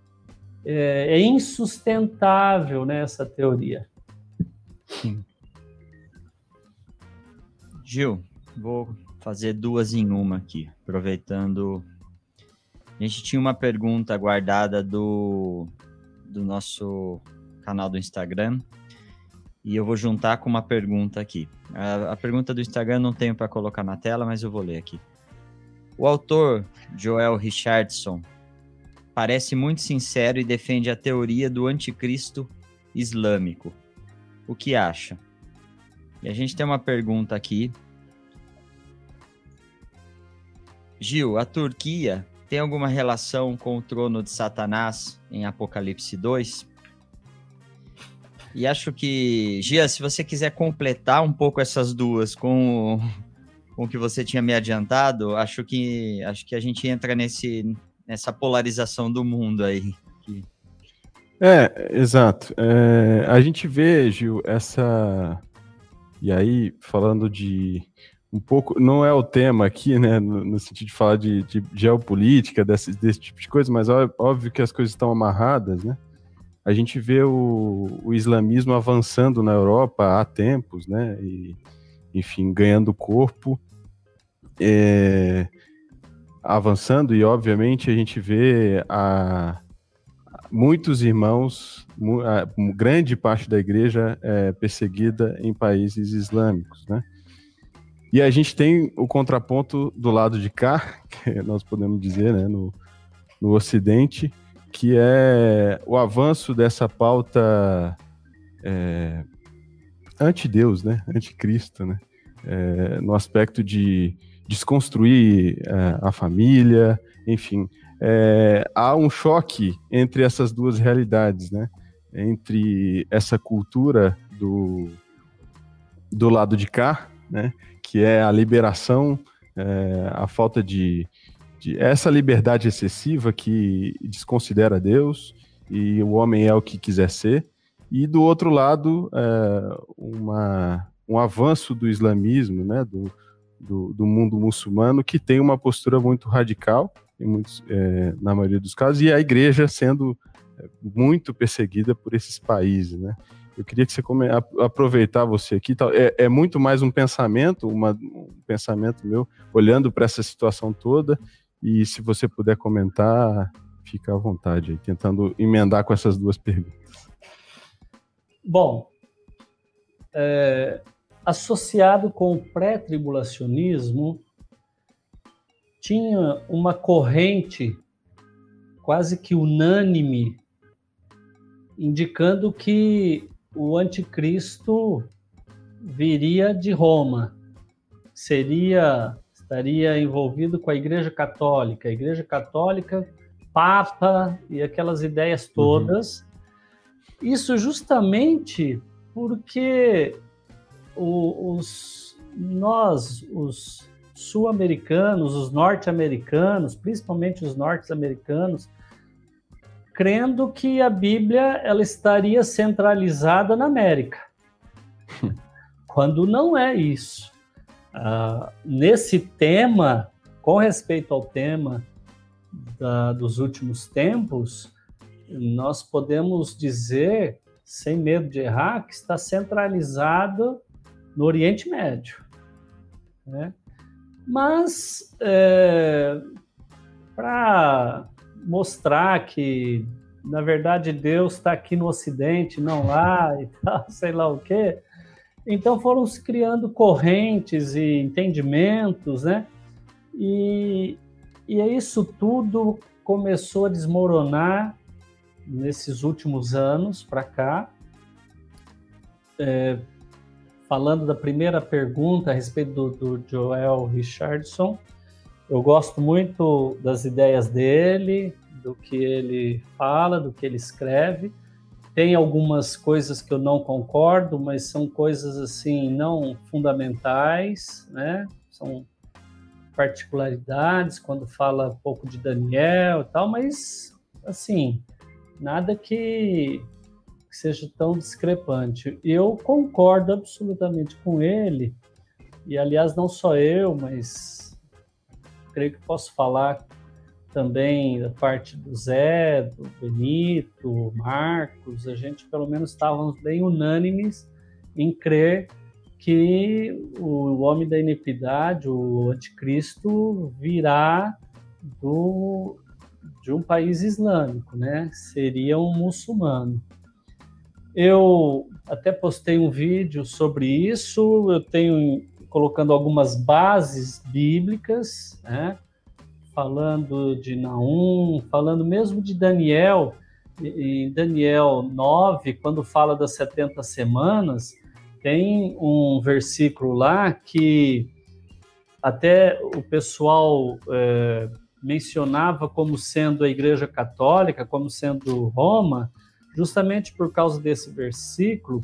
é, é insustentável né, essa teoria. Sim. Gil, vou fazer duas em uma aqui, aproveitando. A gente tinha uma pergunta guardada do, do nosso canal do Instagram e eu vou juntar com uma pergunta aqui. A, a pergunta do Instagram não tenho para colocar na tela, mas eu vou ler aqui. O autor Joel Richardson parece muito sincero e defende a teoria do anticristo islâmico. O que acha? E a gente tem uma pergunta aqui. Gil, a Turquia tem alguma relação com o trono de Satanás em Apocalipse 2? E acho que, Gia, se você quiser completar um pouco essas duas com, com o que você tinha me adiantado, acho que acho que a gente entra nesse, nessa polarização do mundo aí. É, exato. É, a gente vê, Gil, essa. E aí, falando de um pouco, não é o tema aqui, né, no, no sentido de falar de, de geopolítica, desse, desse, tipo de coisa, mas óbvio que as coisas estão amarradas, né? A gente vê o, o islamismo avançando na Europa há tempos, né? E, enfim, ganhando corpo. É, avançando e obviamente a gente vê a, muitos irmãos, a, grande parte da igreja é perseguida em países islâmicos, né? E a gente tem o contraponto do lado de cá, [LAUGHS] que nós podemos dizer, né, no, no Ocidente, que é o avanço dessa pauta é, anti-Deus, né, anticristo, né, é, no aspecto de desconstruir é, a família, enfim, é, há um choque entre essas duas realidades, né, entre essa cultura do, do lado de cá, né, que é a liberação, é, a falta de, de, essa liberdade excessiva que desconsidera Deus e o homem é o que quiser ser, e do outro lado é, uma, um avanço do islamismo, né, do, do, do, mundo muçulmano que tem uma postura muito radical, muitos, é, na maioria dos casos, e a igreja sendo é, muito perseguida por esses países, né? Eu queria que você come... aproveitar você aqui. É, é, muito mais um pensamento, uma, um pensamento meu, olhando para essa situação toda. E se você puder comentar, fica à vontade aí, tentando emendar com essas duas perguntas. Bom, é, associado com o pré-tribulacionismo, tinha uma corrente quase que unânime indicando que o anticristo viria de Roma, seria estaria envolvido com a Igreja Católica, a Igreja Católica, Papa e aquelas ideias uhum. todas. Uhum. Isso justamente porque os, nós, os sul-americanos, os norte-americanos, principalmente os norte-americanos, crendo que a Bíblia ela estaria centralizada na América, [LAUGHS] quando não é isso. Uh, nesse tema, com respeito ao tema da, dos últimos tempos, nós podemos dizer, sem medo de errar, que está centralizado no Oriente Médio. Né? Mas, é, para mostrar que, na verdade, Deus está aqui no Ocidente, não lá, [LAUGHS] e tal, sei lá o quê. Então foram se criando correntes e entendimentos, né? E, e isso tudo começou a desmoronar nesses últimos anos para cá. É, falando da primeira pergunta a respeito do, do Joel Richardson, eu gosto muito das ideias dele, do que ele fala, do que ele escreve, tem algumas coisas que eu não concordo, mas são coisas assim não fundamentais, né? São particularidades quando fala um pouco de Daniel e tal, mas assim, nada que, que seja tão discrepante. Eu concordo absolutamente com ele, e aliás, não só eu, mas creio que posso falar também da parte do Zé, do Benito, Marcos, a gente pelo menos estávamos bem unânimes em crer que o homem da iniquidade, o anticristo, virá do, de um país islâmico, né? Seria um muçulmano. Eu até postei um vídeo sobre isso, eu tenho colocando algumas bases bíblicas, né? Falando de Naum, falando mesmo de Daniel, em Daniel 9, quando fala das 70 semanas, tem um versículo lá que até o pessoal é, mencionava como sendo a Igreja Católica, como sendo Roma, justamente por causa desse versículo,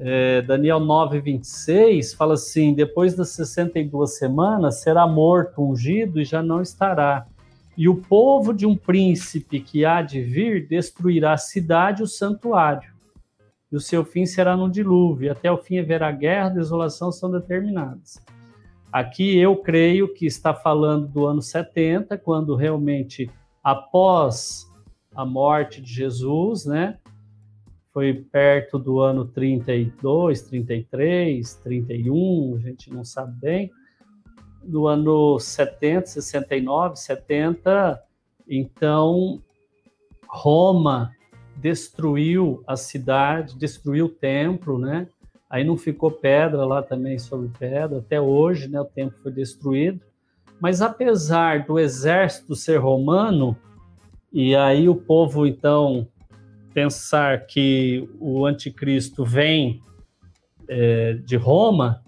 é, Daniel 9, 26, fala assim: depois das 62 semanas será morto, ungido e já não estará. E o povo de um príncipe que há de vir destruirá a cidade e o santuário. E o seu fim será no dilúvio. Até o fim haverá guerra, desolação são determinadas. Aqui eu creio que está falando do ano 70, quando realmente após a morte de Jesus, né? Foi perto do ano 32, 33, 31, a gente não sabe bem. No ano 70, 69, 70, então Roma destruiu a cidade, destruiu o templo, né? Aí não ficou pedra lá também sobre pedra, até hoje, né? O templo foi destruído. Mas apesar do exército ser romano, e aí o povo então pensar que o anticristo vem é, de Roma,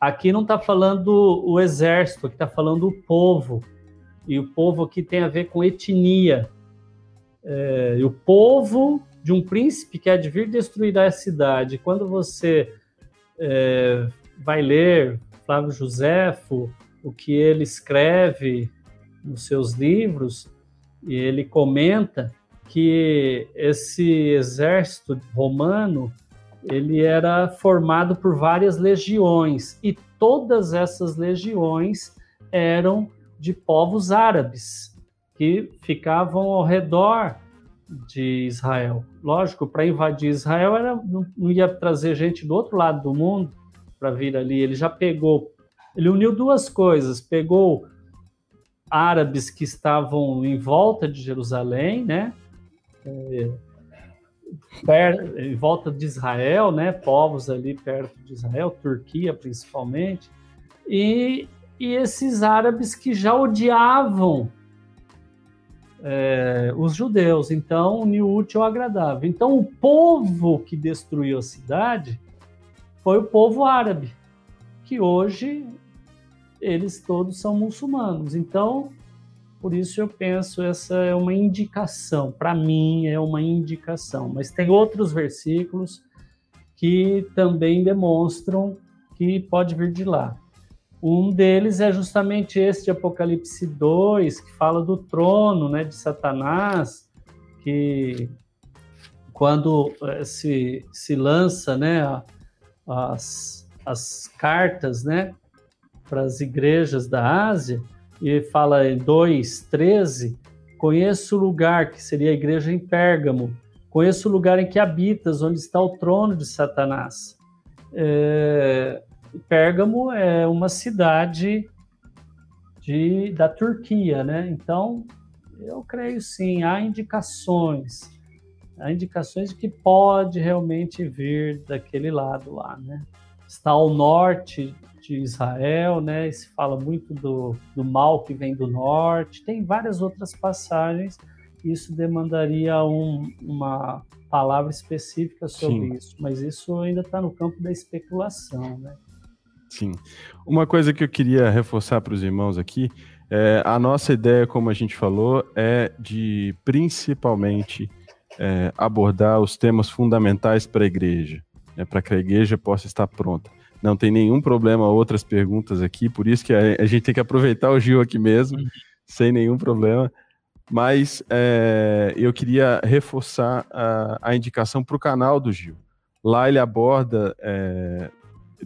aqui não está falando o exército, aqui está falando o povo. E o povo aqui tem a ver com etnia. É, e o povo de um príncipe que há de vir destruir a cidade. Quando você é, vai ler Flávio Josefo, o que ele escreve nos seus livros, e ele comenta que esse exército romano ele era formado por várias legiões e todas essas legiões eram de povos árabes que ficavam ao redor de Israel. Lógico, para invadir Israel era, não, ia trazer gente do outro lado do mundo para vir ali. Ele já pegou, ele uniu duas coisas: pegou árabes que estavam em volta de Jerusalém, né? É, per, em volta de Israel, né, povos ali perto de Israel, Turquia principalmente, e, e esses árabes que já odiavam é, os judeus, então uniu útil ao agradável. Então o povo que destruiu a cidade foi o povo árabe, que hoje eles todos são muçulmanos. Então por isso eu penso essa é uma indicação, para mim é uma indicação, mas tem outros versículos que também demonstram que pode vir de lá. Um deles é justamente esse de Apocalipse 2, que fala do trono, né, de Satanás, que quando eh, se, se lança, né, as, as cartas, né, para as igrejas da Ásia, e fala em 2:13, conheço o lugar que seria a igreja em Pérgamo, conheço o lugar em que habitas, onde está o trono de Satanás. É, Pérgamo é uma cidade de, da Turquia, né? Então, eu creio sim, há indicações, há indicações de que pode realmente vir daquele lado lá, né? Está ao norte de Israel, né? E se fala muito do, do mal que vem do norte. Tem várias outras passagens. Isso demandaria um, uma palavra específica sobre Sim. isso, mas isso ainda está no campo da especulação, né? Sim. Uma coisa que eu queria reforçar para os irmãos aqui é a nossa ideia, como a gente falou, é de principalmente é, abordar os temas fundamentais para a igreja, né, para que a igreja possa estar pronta. Não tem nenhum problema outras perguntas aqui, por isso que a, a gente tem que aproveitar o Gil aqui mesmo, uhum. sem nenhum problema. Mas é, eu queria reforçar a, a indicação para o canal do Gil. Lá ele aborda é,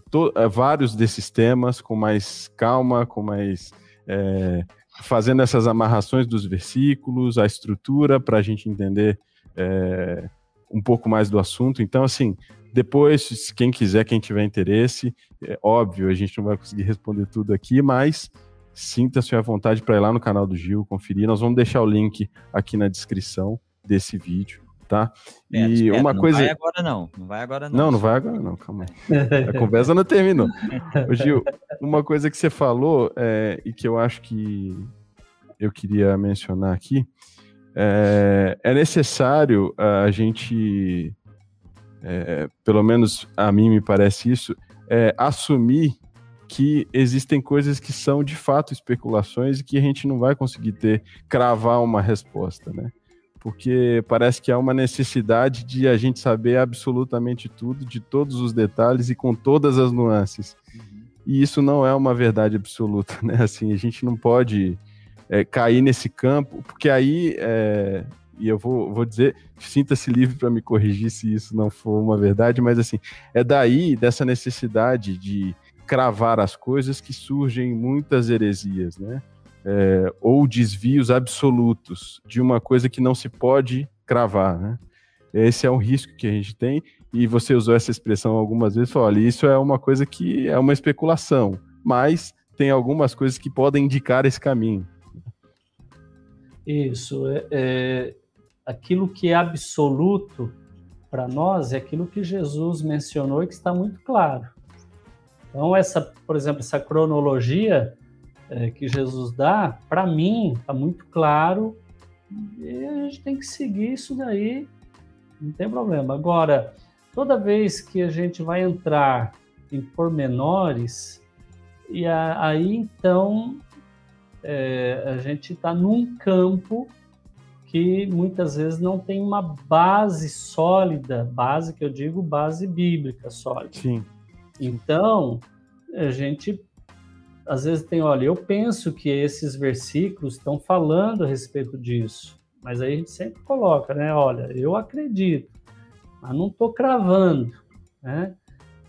to, é, vários desses temas com mais calma, com mais. É, fazendo essas amarrações dos versículos, a estrutura para a gente entender é, um pouco mais do assunto. Então, assim, depois, quem quiser, quem tiver interesse, é óbvio, a gente não vai conseguir responder tudo aqui, mas sinta-se à vontade para ir lá no canal do Gil, conferir. Nós vamos deixar o link aqui na descrição desse vídeo, tá? É, e uma não coisa. Não vai agora, não. Não vai agora, não. Não, não vai agora, não. Calma aí. [LAUGHS] A conversa não terminou. Ô, Gil, uma coisa que você falou é, e que eu acho que eu queria mencionar aqui é, é necessário a gente, é, pelo menos a mim me parece isso, é, assumir que existem coisas que são de fato especulações e que a gente não vai conseguir ter, cravar uma resposta, né? Porque parece que há uma necessidade de a gente saber absolutamente tudo, de todos os detalhes e com todas as nuances. E isso não é uma verdade absoluta, né? Assim, a gente não pode é, cair nesse campo, porque aí, é, e eu vou, vou dizer, sinta-se livre para me corrigir se isso não for uma verdade, mas assim, é daí, dessa necessidade de cravar as coisas que surgem muitas heresias, né? É, ou desvios absolutos de uma coisa que não se pode cravar, né? Esse é um risco que a gente tem, e você usou essa expressão algumas vezes, falou, olha, isso é uma coisa que é uma especulação, mas tem algumas coisas que podem indicar esse caminho. Isso. É, é, aquilo que é absoluto para nós é aquilo que Jesus mencionou e que está muito claro. Então, essa, por exemplo, essa cronologia é, que Jesus dá, para mim, está muito claro e a gente tem que seguir isso daí, não tem problema. Agora, toda vez que a gente vai entrar em pormenores, e aí então é, a gente está num campo que muitas vezes não tem uma base sólida, base que eu digo base bíblica sólida. Sim. Então, a gente às vezes tem, olha, eu penso que esses versículos estão falando a respeito disso, mas aí a gente sempre coloca, né? Olha, eu acredito, mas não estou cravando, né?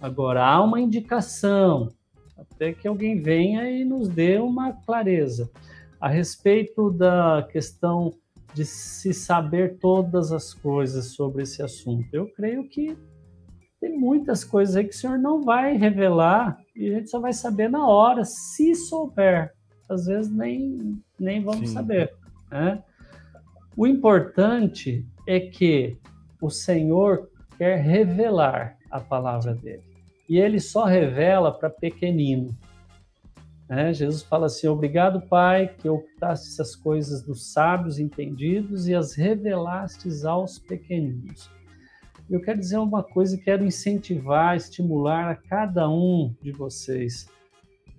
Agora há uma indicação, até que alguém venha e nos dê uma clareza. A respeito da questão de se saber todas as coisas sobre esse assunto, eu creio que tem muitas coisas aí que o senhor não vai revelar e a gente só vai saber na hora, se souber. Às vezes nem, nem vamos Sim. saber. Né? O importante é que o Senhor quer revelar a palavra dele e ele só revela para pequenino. Né? Jesus fala assim: Obrigado, Pai, que ocultaste essas coisas dos sábios entendidos e as revelastes aos pequeninos. Eu quero dizer uma coisa e quero incentivar, estimular a cada um de vocês.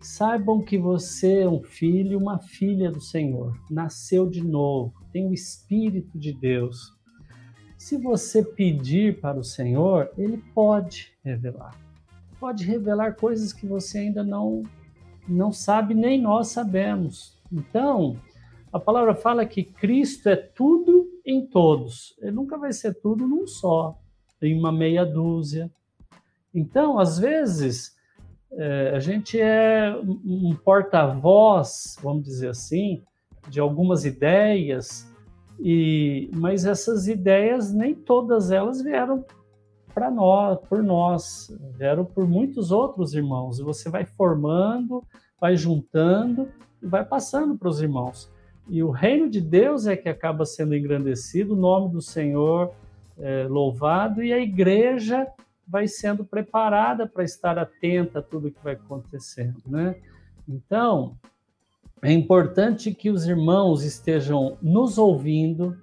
Saibam que você é um filho, uma filha do Senhor, nasceu de novo, tem o Espírito de Deus. Se você pedir para o Senhor, Ele pode revelar pode revelar coisas que você ainda não, não sabe, nem nós sabemos. Então, a palavra fala que Cristo é tudo em todos. Ele nunca vai ser tudo num só, em uma meia dúzia. Então, às vezes, é, a gente é um porta-voz, vamos dizer assim, de algumas ideias, e mas essas ideias nem todas elas vieram para nós, por nós, vieram por muitos outros irmãos. E você vai formando, vai juntando e vai passando para os irmãos. E o reino de Deus é que acaba sendo engrandecido, o nome do Senhor é, louvado e a igreja vai sendo preparada para estar atenta a tudo que vai acontecendo, né? Então, é importante que os irmãos estejam nos ouvindo,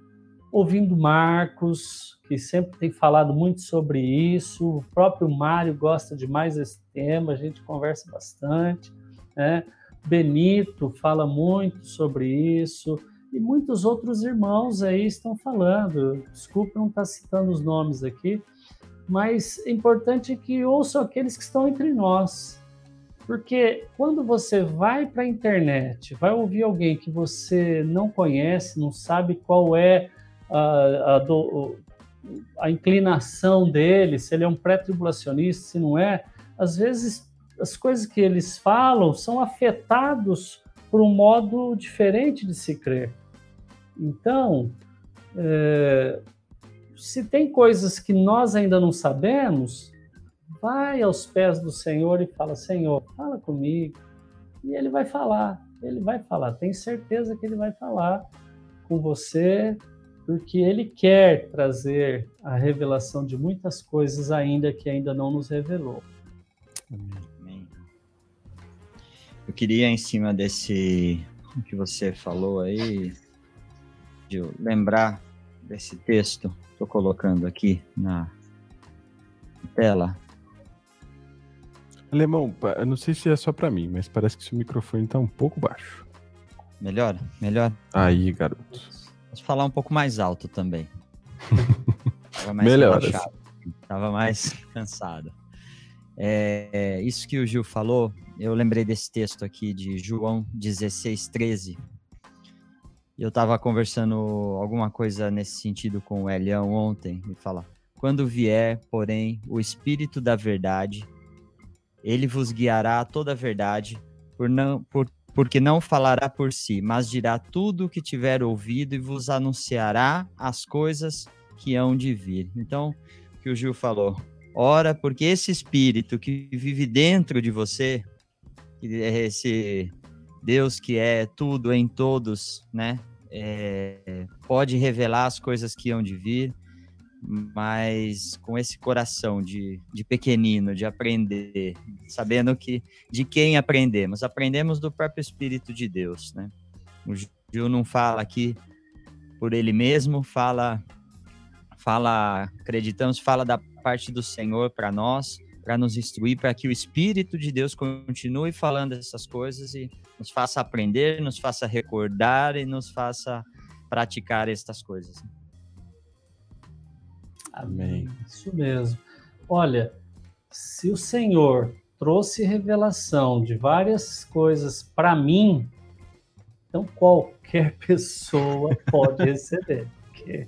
ouvindo Marcos, que sempre tem falado muito sobre isso, o próprio Mário gosta demais desse tema, a gente conversa bastante, né? Benito fala muito sobre isso, e muitos outros irmãos aí estão falando. Desculpa não estar tá citando os nomes aqui, mas é importante que ouçam aqueles que estão entre nós. Porque quando você vai para a internet, vai ouvir alguém que você não conhece, não sabe qual é a, a, do, a inclinação dele, se ele é um pré-tribulacionista, se não é, às vezes as coisas que eles falam são afetados por um modo diferente de se crer. Então, é, se tem coisas que nós ainda não sabemos, vai aos pés do Senhor e fala: Senhor, fala comigo. E ele vai falar, ele vai falar. Tem certeza que ele vai falar com você, porque ele quer trazer a revelação de muitas coisas ainda que ainda não nos revelou. Amém. Eu queria, em cima desse que você falou aí, de lembrar desse texto, estou colocando aqui na tela. Alemão, eu não sei se é só para mim, mas parece que seu microfone está um pouco baixo. Melhor? Melhor? Aí, garoto. Posso falar um pouco mais alto também. Tava mais Melhor. Tava mais [LAUGHS] cansado. É, isso que o Gil falou, eu lembrei desse texto aqui de João 16, 13. Eu estava conversando alguma coisa nesse sentido com o Elião ontem, e fala: Quando vier, porém, o Espírito da Verdade, ele vos guiará a toda a verdade, por não, por, porque não falará por si, mas dirá tudo o que tiver ouvido e vos anunciará as coisas que hão de vir. Então, o que o Gil falou, ora, porque esse espírito que vive dentro de você, esse Deus que é tudo em todos, né? É, pode revelar as coisas que hão de vir, mas com esse coração de, de pequenino, de aprender, sabendo que de quem aprendemos? Aprendemos do próprio Espírito de Deus, né? O Gil não fala aqui por ele mesmo, fala, fala, acreditamos, fala da parte do Senhor para nós, para nos instruir, para que o Espírito de Deus continue falando essas coisas e nos faça aprender, nos faça recordar e nos faça praticar estas coisas. Amém. Isso mesmo. Olha, se o Senhor trouxe revelação de várias coisas para mim, então qualquer [LAUGHS] pessoa pode receber. Porque...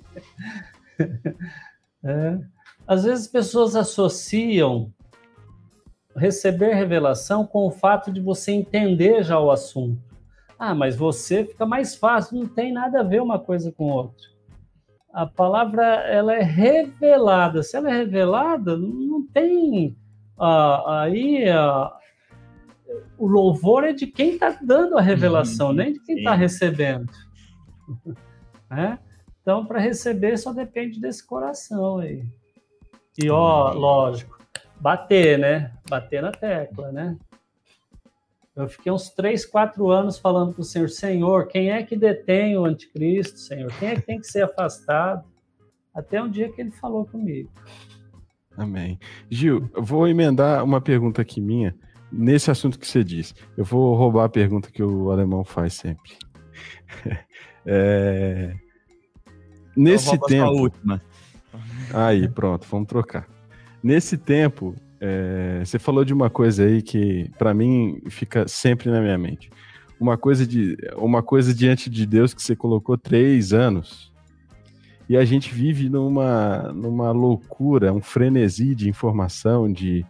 [LAUGHS] é. Às vezes pessoas associam receber revelação com o fato de você entender já o assunto. Ah, mas você fica mais fácil, não tem nada a ver uma coisa com outra a palavra ela é revelada. Se ela é revelada, não tem ah, aí ah, o louvor é de quem está dando a revelação, uhum, nem de quem está recebendo. [LAUGHS] é? Então, para receber só depende desse coração aí. E ó, lógico, bater, né? Bater na tecla, né? Eu fiquei uns três, quatro anos falando para o Senhor, Senhor, quem é que detém o anticristo, Senhor? Quem é que tem que ser afastado? Até um dia que ele falou comigo. Amém. Gil, eu vou emendar uma pergunta aqui minha nesse assunto que você disse. Eu vou roubar a pergunta que o alemão faz sempre. [LAUGHS] é... Nesse tempo. A última. Aí, pronto, vamos trocar. Nesse tempo, é, você falou de uma coisa aí que, para mim, fica sempre na minha mente. Uma coisa, de, uma coisa diante de Deus que você colocou três anos. E a gente vive numa, numa loucura, um frenesi de informação, de,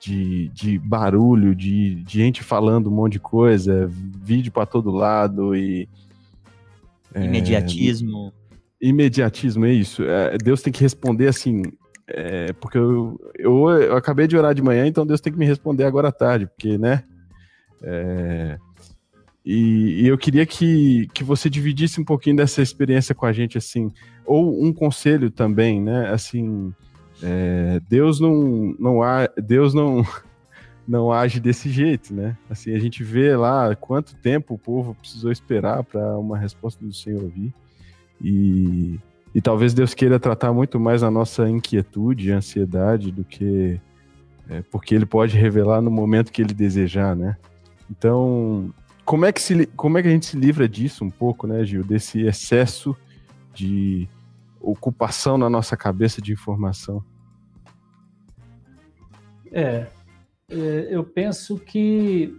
de, de barulho, de, de gente falando um monte de coisa, vídeo para todo lado e. Imediatismo. É, imediatismo, é isso. É, Deus tem que responder assim: é, porque eu, eu, eu, acabei de orar de manhã, então Deus tem que me responder agora à tarde, porque, né? É, e, e, eu queria que, que você dividisse um pouquinho dessa experiência com a gente, assim, ou um conselho também, né? Assim, é, Deus não, não há, Deus não, [LAUGHS] não age desse jeito, né? Assim, a gente vê lá quanto tempo o povo precisou esperar para uma resposta do Senhor vir. E, e talvez Deus queira tratar muito mais a nossa inquietude e ansiedade do que. É, porque Ele pode revelar no momento que Ele desejar, né? Então, como é, que se, como é que a gente se livra disso um pouco, né, Gil? Desse excesso de ocupação na nossa cabeça de informação? É, é eu penso que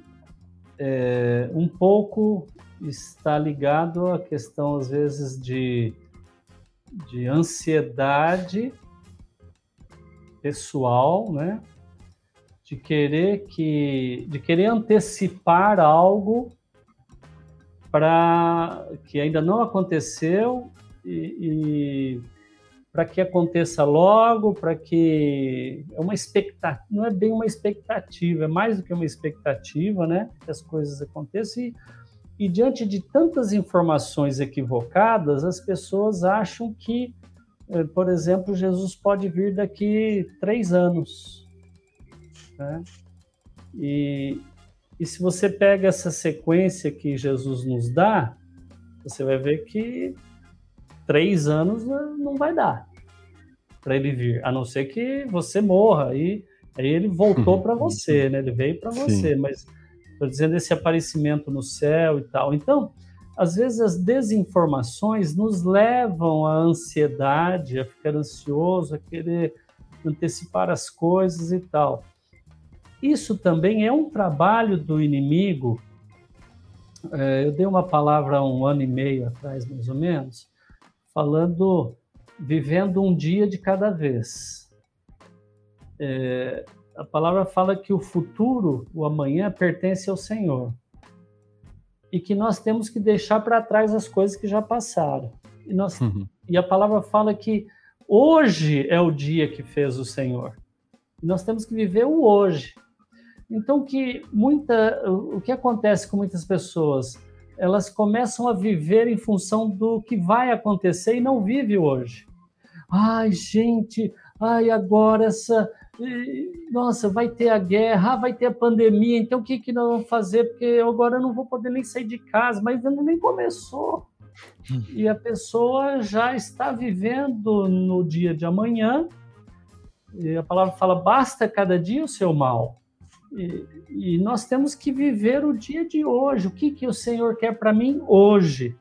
é, um pouco está ligado à questão, às vezes, de, de ansiedade pessoal, né? De querer que, de querer antecipar algo para que ainda não aconteceu e, e para que aconteça logo, para que é uma expectativa, não é bem uma expectativa, é mais do que uma expectativa, né? Que as coisas aconteçam e, e diante de tantas informações equivocadas, as pessoas acham que, eh, por exemplo, Jesus pode vir daqui três anos, né? E, e se você pega essa sequência que Jesus nos dá, você vai ver que três anos não vai dar para ele vir, a não ser que você morra. E aí ele voltou [LAUGHS] para você, né? Ele veio para você, mas estou dizendo esse aparecimento no céu e tal. Então, às vezes as desinformações nos levam à ansiedade, a ficar ansioso, a querer antecipar as coisas e tal. Isso também é um trabalho do inimigo. É, eu dei uma palavra há um ano e meio atrás, mais ou menos, falando vivendo um dia de cada vez. É, a palavra fala que o futuro, o amanhã, pertence ao Senhor. E que nós temos que deixar para trás as coisas que já passaram. E, nós, uhum. e a palavra fala que hoje é o dia que fez o Senhor. E nós temos que viver o hoje. Então, que muita, o que acontece com muitas pessoas? Elas começam a viver em função do que vai acontecer e não vive hoje. Ai, gente, ai, agora essa. Nossa, vai ter a guerra, vai ter a pandemia, então o que, que nós vamos fazer? Porque agora eu não vou poder nem sair de casa, mas ainda nem começou. E a pessoa já está vivendo no dia de amanhã, e a palavra fala: basta cada dia o seu mal. E, e, nós temos que viver o dia de hoje. O que, que o Senhor quer para mim hoje?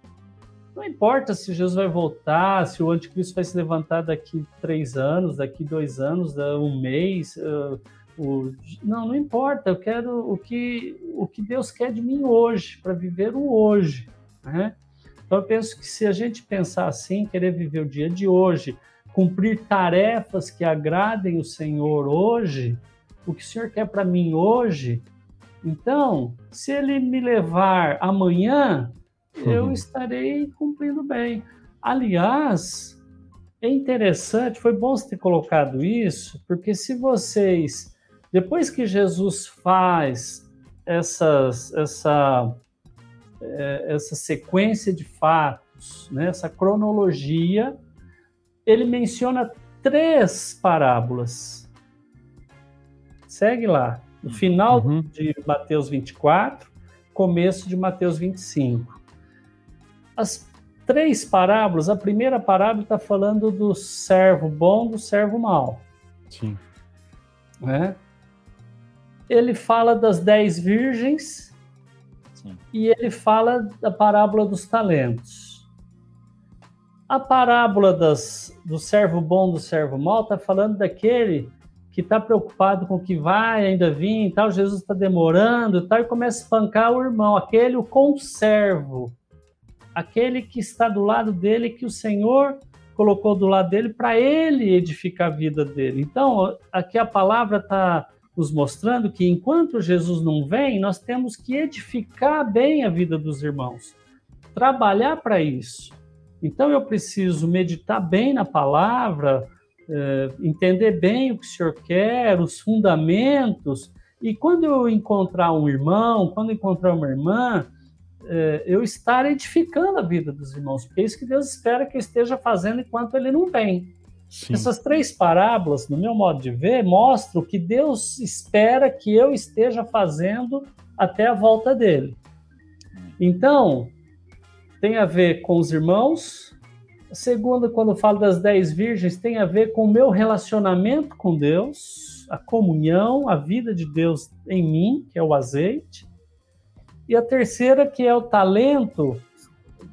Não importa se Jesus vai voltar, se o anticristo vai se levantar daqui três anos, daqui dois anos, um mês. Uh, o... Não, não importa. Eu quero o que, o que Deus quer de mim hoje, para viver o hoje. Né? Então, eu penso que se a gente pensar assim, querer viver o dia de hoje, cumprir tarefas que agradem o Senhor hoje, o que o Senhor quer para mim hoje, então, se Ele me levar amanhã, eu uhum. estarei cumprindo bem. Aliás, é interessante, foi bom você ter colocado isso, porque se vocês, depois que Jesus faz essas, essa, é, essa sequência de fatos, né, essa cronologia, ele menciona três parábolas. Segue lá. No final uhum. de Mateus 24, começo de Mateus 25 as três parábolas, a primeira parábola está falando do servo bom, do servo mau. Sim. Né? Ele fala das dez virgens Sim. e ele fala da parábola dos talentos. A parábola das, do servo bom, do servo mau, está falando daquele que está preocupado com o que vai ainda vir e tal, Jesus está demorando e tal, e começa a espancar o irmão, aquele, o conservo aquele que está do lado dele, que o Senhor colocou do lado dele para ele edificar a vida dele. Então, aqui a palavra está nos mostrando que enquanto Jesus não vem, nós temos que edificar bem a vida dos irmãos, trabalhar para isso. Então, eu preciso meditar bem na palavra, eh, entender bem o que o Senhor quer, os fundamentos. E quando eu encontrar um irmão, quando encontrar uma irmã, é, eu estar edificando a vida dos irmãos, porque é isso que Deus espera que eu esteja fazendo enquanto ele não vem. Sim. Essas três parábolas, no meu modo de ver, mostram o que Deus espera que eu esteja fazendo até a volta dele. Então, tem a ver com os irmãos. A segunda, quando eu falo das dez virgens, tem a ver com o meu relacionamento com Deus, a comunhão, a vida de Deus em mim, que é o azeite. E a terceira, que é o talento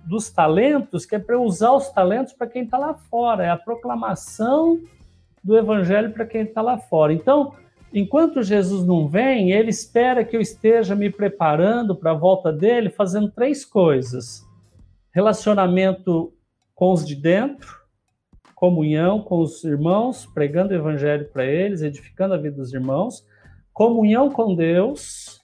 dos talentos, que é para usar os talentos para quem está lá fora, é a proclamação do evangelho para quem está lá fora. Então, enquanto Jesus não vem, ele espera que eu esteja me preparando para a volta dele, fazendo três coisas: relacionamento com os de dentro, comunhão com os irmãos, pregando o evangelho para eles, edificando a vida dos irmãos, comunhão com Deus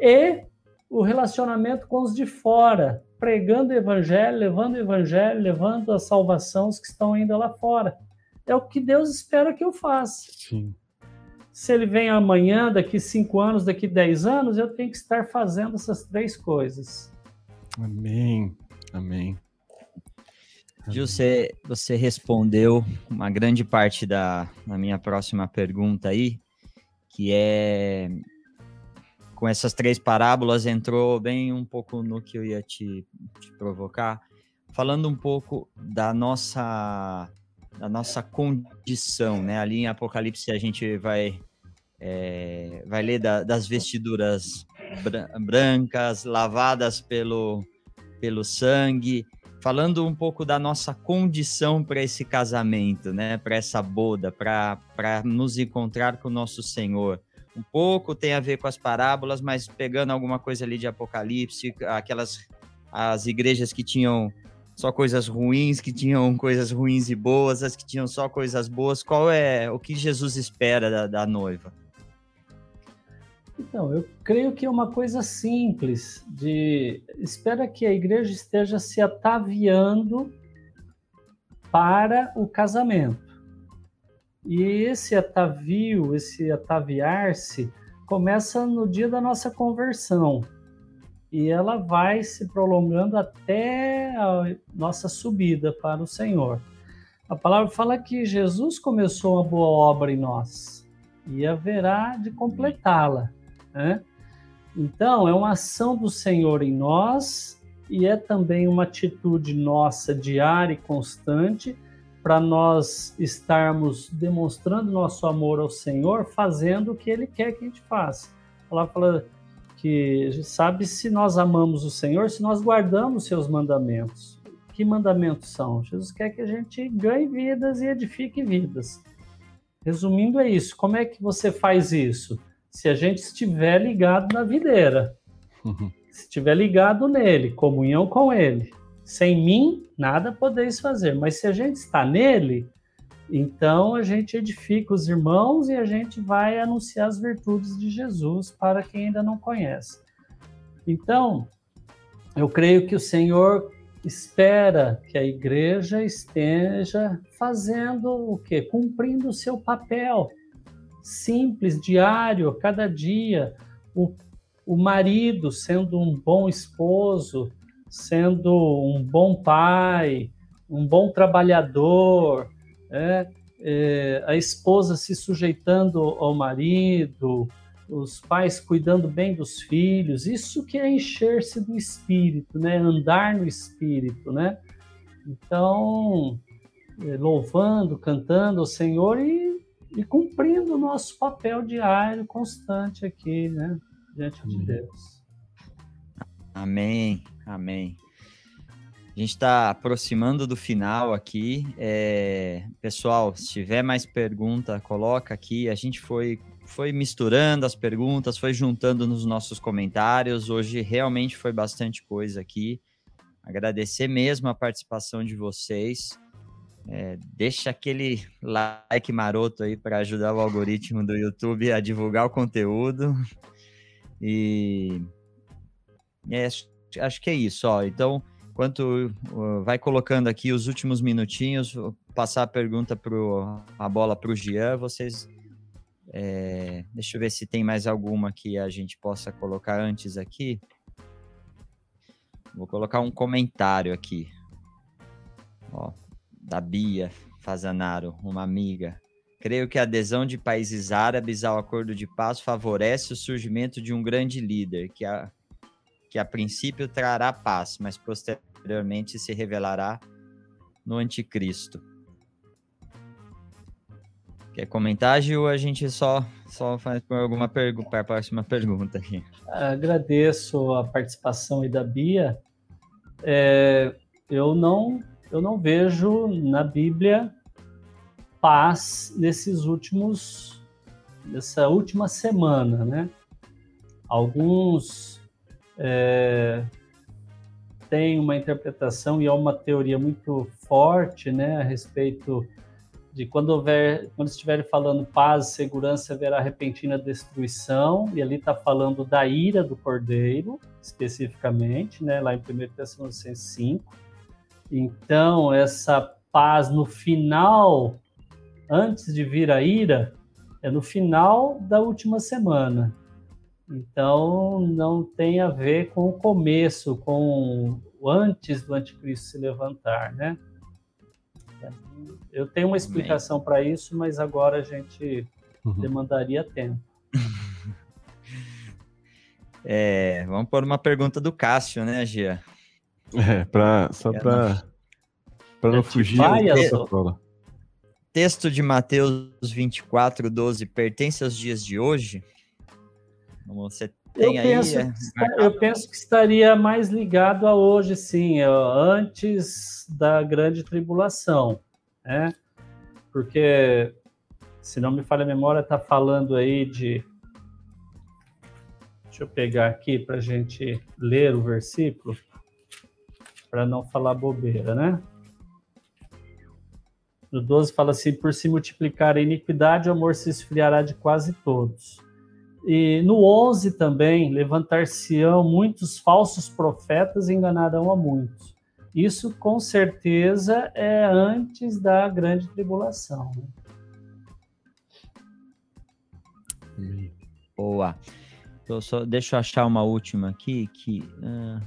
e o relacionamento com os de fora, pregando o evangelho, levando o evangelho, levando a salvação os que estão ainda lá fora. É o que Deus espera que eu faça. Sim. Se ele vem amanhã, daqui cinco anos, daqui dez anos, eu tenho que estar fazendo essas três coisas. Amém. Amém. Gil, você, você respondeu uma grande parte da, da minha próxima pergunta aí, que é com essas três parábolas entrou bem um pouco no que eu ia te, te provocar, falando um pouco da nossa da nossa condição, né? Ali em Apocalipse a gente vai é, vai ler da, das vestiduras brancas lavadas pelo pelo sangue, falando um pouco da nossa condição para esse casamento, né? Para essa boda, para para nos encontrar com o nosso Senhor um pouco tem a ver com as parábolas, mas pegando alguma coisa ali de Apocalipse, aquelas as igrejas que tinham só coisas ruins, que tinham coisas ruins e boas, as que tinham só coisas boas. Qual é o que Jesus espera da, da noiva? Então, eu creio que é uma coisa simples de espera que a igreja esteja se ataviando para o casamento. E esse atavio, esse ataviar-se, começa no dia da nossa conversão. E ela vai se prolongando até a nossa subida para o Senhor. A palavra fala que Jesus começou uma boa obra em nós e haverá de completá-la. Né? Então, é uma ação do Senhor em nós e é também uma atitude nossa diária e constante para nós estarmos demonstrando nosso amor ao Senhor, fazendo o que Ele quer que a gente faça. Ela fala que sabe se nós amamos o Senhor, se nós guardamos seus mandamentos. Que mandamentos são? Jesus quer que a gente ganhe vidas e edifique vidas. Resumindo, é isso. Como é que você faz isso? Se a gente estiver ligado na videira, uhum. [LAUGHS] se estiver ligado nele, comunhão com ele, sem mim, nada podeis fazer. Mas se a gente está nele, então a gente edifica os irmãos e a gente vai anunciar as virtudes de Jesus para quem ainda não conhece. Então, eu creio que o Senhor espera que a igreja esteja fazendo o quê? Cumprindo o seu papel simples, diário, cada dia. O, o marido sendo um bom esposo, sendo um bom pai, um bom trabalhador, é, é, a esposa se sujeitando ao marido, os pais cuidando bem dos filhos, isso que é encher-se do espírito, né? Andar no espírito, né? Então, é, louvando, cantando ao Senhor e, e cumprindo o nosso papel diário, constante aqui, né? Diante de Deus. Amém. Amém. A gente está aproximando do final aqui. É... Pessoal, se tiver mais pergunta, coloca aqui. A gente foi, foi misturando as perguntas, foi juntando nos nossos comentários. Hoje realmente foi bastante coisa aqui. Agradecer mesmo a participação de vocês. É, deixa aquele like maroto aí para ajudar o algoritmo do YouTube a divulgar o conteúdo. E é acho que é isso, ó. Então, enquanto uh, vai colocando aqui os últimos minutinhos, vou passar a pergunta pro a bola para o Gian, vocês é, deixa eu ver se tem mais alguma que a gente possa colocar antes aqui. Vou colocar um comentário aqui. Ó, da Bia Fazanaro, uma amiga. Creio que a adesão de países árabes ao acordo de paz favorece o surgimento de um grande líder, que a, que a princípio trará paz, mas posteriormente se revelará no anticristo. Quer comentar, Gil? A gente só, só faz alguma pergunta para a próxima pergunta aqui. Agradeço a participação aí da Bia. É, eu não eu não vejo na Bíblia paz nesses últimos nessa última semana, né? Alguns é, têm uma interpretação e é uma teoria muito forte, né, a respeito de quando houver, quando estiverem falando paz, segurança, haverá repentina destruição, e ali está falando da ira do cordeiro, especificamente, né, lá em 1 Tessalonicenses 5. Então, essa paz no final, antes de vir a ira, é no final da última semana. Então, não tem a ver com o começo, com o antes do anticristo se levantar, né? Eu tenho uma explicação para isso, mas agora a gente uhum. demandaria tempo. [LAUGHS] É, vamos por uma pergunta do Cássio, né, Gia? É, pra, só é, para não, não fugir da protocolo. Texto de Mateus 24, 12 pertence aos dias de hoje? Você tem eu aí. Penso, é... Eu penso que estaria mais ligado a hoje, sim, antes da grande tribulação né? Porque, se não me falha a memória, está falando aí de. Deixa eu pegar aqui para a gente ler o versículo, para não falar bobeira, né? No 12 fala assim: por se multiplicar a iniquidade, o amor se esfriará de quase todos. E no 11 também, levantar-se-ão muitos falsos profetas e enganarão a muitos. Isso com certeza é antes da grande tribulação. Né? Boa. Então, só, deixa eu achar uma última aqui. Que, uh...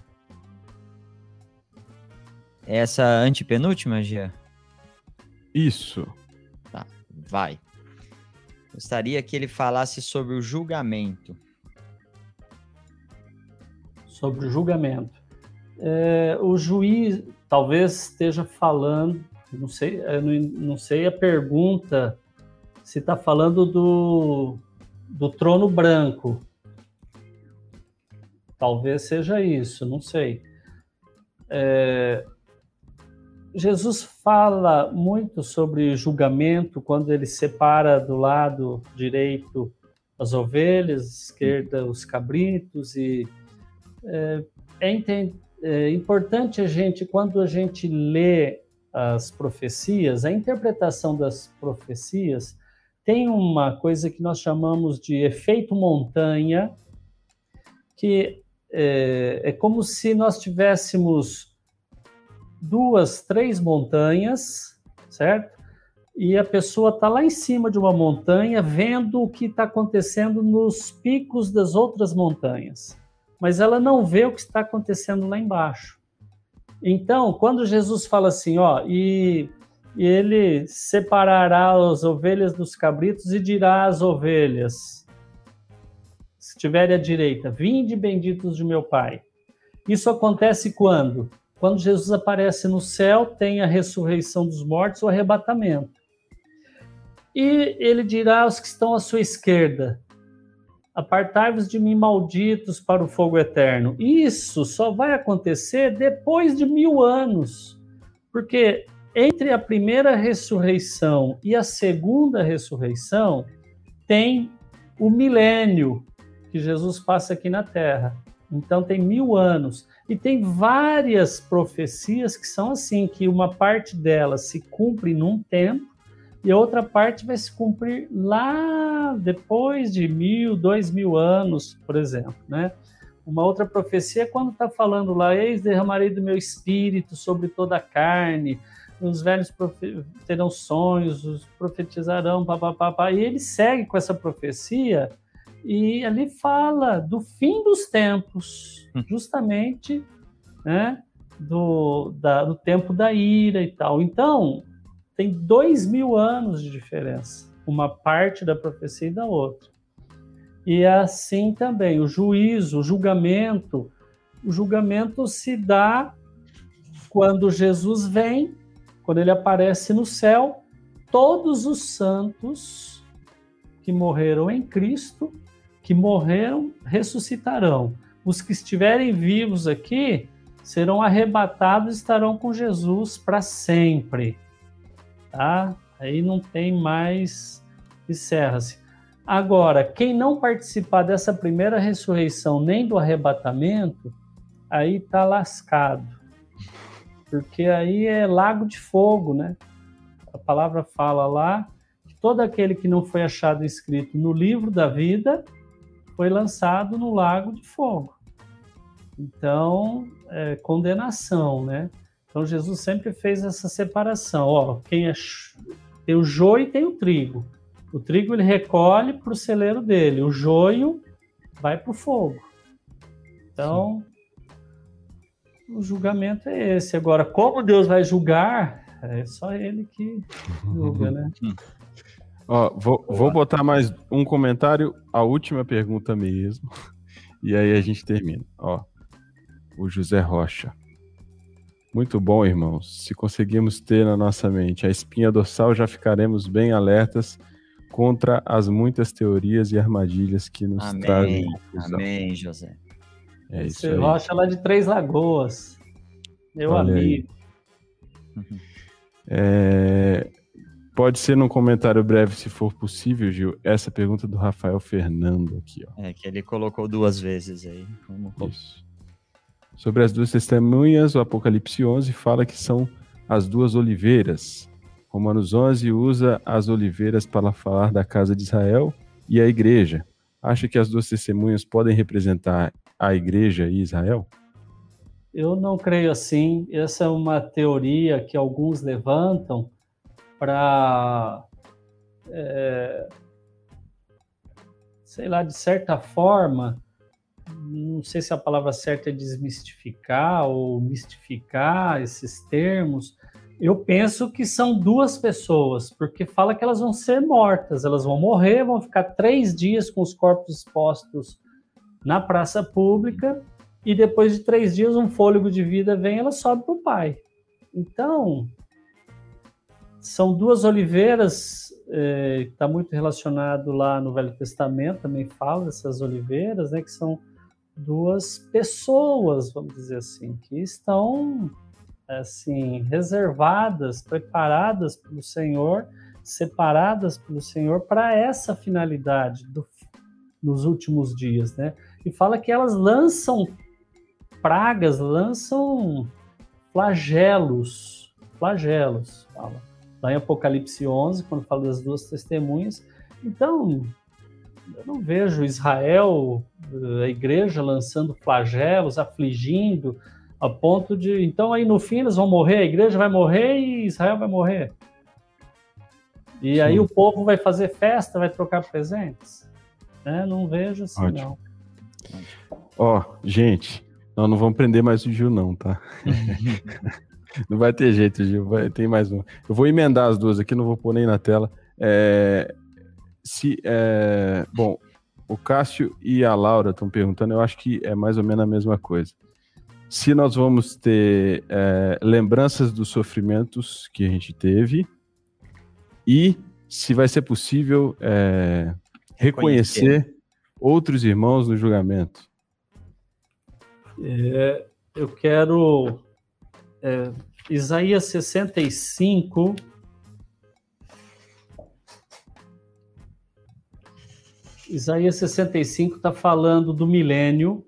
Essa antepenúltima, Gia? Isso. Tá, vai. Gostaria que ele falasse sobre o julgamento. Sobre o julgamento é, o juiz talvez esteja falando, não sei, não, não sei a pergunta, se está falando do, do trono branco. Talvez seja isso, não sei. É, Jesus fala muito sobre julgamento quando ele separa do lado direito as ovelhas, esquerda os cabritos e é, é é importante a gente, quando a gente lê as profecias, a interpretação das profecias tem uma coisa que nós chamamos de efeito montanha, que é, é como se nós tivéssemos duas, três montanhas, certo? E a pessoa está lá em cima de uma montanha vendo o que está acontecendo nos picos das outras montanhas mas ela não vê o que está acontecendo lá embaixo. Então, quando Jesus fala assim, ó, e, e ele separará as ovelhas dos cabritos e dirá às ovelhas, se estiverem à direita, vinde benditos de meu Pai. Isso acontece quando? Quando Jesus aparece no céu, tem a ressurreição dos mortos, o arrebatamento. E ele dirá aos que estão à sua esquerda: Apartai-vos de mim, malditos, para o fogo eterno. Isso só vai acontecer depois de mil anos, porque entre a primeira ressurreição e a segunda ressurreição tem o milênio que Jesus passa aqui na Terra. Então tem mil anos e tem várias profecias que são assim, que uma parte delas se cumpre num tempo e a outra parte vai se cumprir lá depois de mil, dois mil anos, por exemplo, né? Uma outra profecia é quando está falando lá, eis derramarei do meu espírito sobre toda a carne, os velhos terão sonhos, os profetizarão, papapá, e ele segue com essa profecia e ali fala do fim dos tempos, hum. justamente, né, do, da, do tempo da ira e tal. Então, tem dois mil anos de diferença, uma parte da profecia e da outra. E é assim também, o juízo, o julgamento, o julgamento se dá quando Jesus vem, quando ele aparece no céu, todos os santos que morreram em Cristo, que morreram, ressuscitarão. Os que estiverem vivos aqui serão arrebatados e estarão com Jesus para sempre. Tá? Aí não tem mais encerra-se. Agora, quem não participar dessa primeira ressurreição nem do arrebatamento, aí tá lascado. Porque aí é lago de fogo, né? A palavra fala lá que todo aquele que não foi achado escrito no livro da vida foi lançado no lago de fogo. Então, é, condenação, né? Então, Jesus sempre fez essa separação. Ó, quem é, tem o joio e tem o trigo. O trigo ele recolhe para o celeiro dele, o joio vai para o fogo. Então, Sim. o julgamento é esse. Agora, como Deus vai julgar, é só ele que [LAUGHS] julga, né? Ó, vou, vou botar mais um comentário, a última pergunta mesmo, [LAUGHS] e aí a gente termina. Ó, o José Rocha. Muito bom, irmãos. Se conseguirmos ter na nossa mente a espinha dorsal, já ficaremos bem alertas contra as muitas teorias e armadilhas que nos amém, trazem confusão. Amém, José. É isso aí. Rocha lá de Três Lagoas. Meu Olha amigo. É, pode ser num comentário breve, se for possível, Gil, essa pergunta do Rafael Fernando aqui. Ó. É, que ele colocou duas vezes aí. Como... Isso. Sobre as duas testemunhas, o Apocalipse 11 fala que são as duas oliveiras. Romanos 11 usa as oliveiras para falar da casa de Israel e a igreja. Acha que as duas testemunhas podem representar a igreja e Israel? Eu não creio assim. Essa é uma teoria que alguns levantam para, é, sei lá, de certa forma, não sei se a palavra certa é desmistificar ou mistificar esses termos, eu penso que são duas pessoas, porque fala que elas vão ser mortas, elas vão morrer, vão ficar três dias com os corpos expostos na praça pública, e depois de três dias um fôlego de vida vem, ela sobe para o pai. Então, são duas oliveiras, está é, muito relacionado lá no Velho Testamento, também fala dessas oliveiras, né, que são duas pessoas, vamos dizer assim, que estão assim, reservadas, preparadas pelo Senhor, separadas pelo Senhor para essa finalidade do, nos últimos dias, né? E fala que elas lançam pragas, lançam flagelos, flagelos, fala. Lá em Apocalipse 11, quando fala das duas testemunhas. Então, eu não vejo Israel, a igreja lançando flagelos, afligindo, a ponto de. Então, aí no fim eles vão morrer, a igreja vai morrer e Israel vai morrer. E Sim. aí o povo vai fazer festa, vai trocar presentes. É, não vejo assim, Ótimo. não. Ó, gente, nós não vamos prender mais o Gil, não, tá? [LAUGHS] não vai ter jeito, Gil. Vai, tem mais um. Eu vou emendar as duas aqui, não vou pôr nem na tela. É, se, é, bom, o Cássio e a Laura estão perguntando, eu acho que é mais ou menos a mesma coisa se nós vamos ter é, lembranças dos sofrimentos que a gente teve e se vai ser possível é, reconhecer outros irmãos no julgamento. É, eu quero. É, Isaías 65. Isaías 65 está falando do milênio,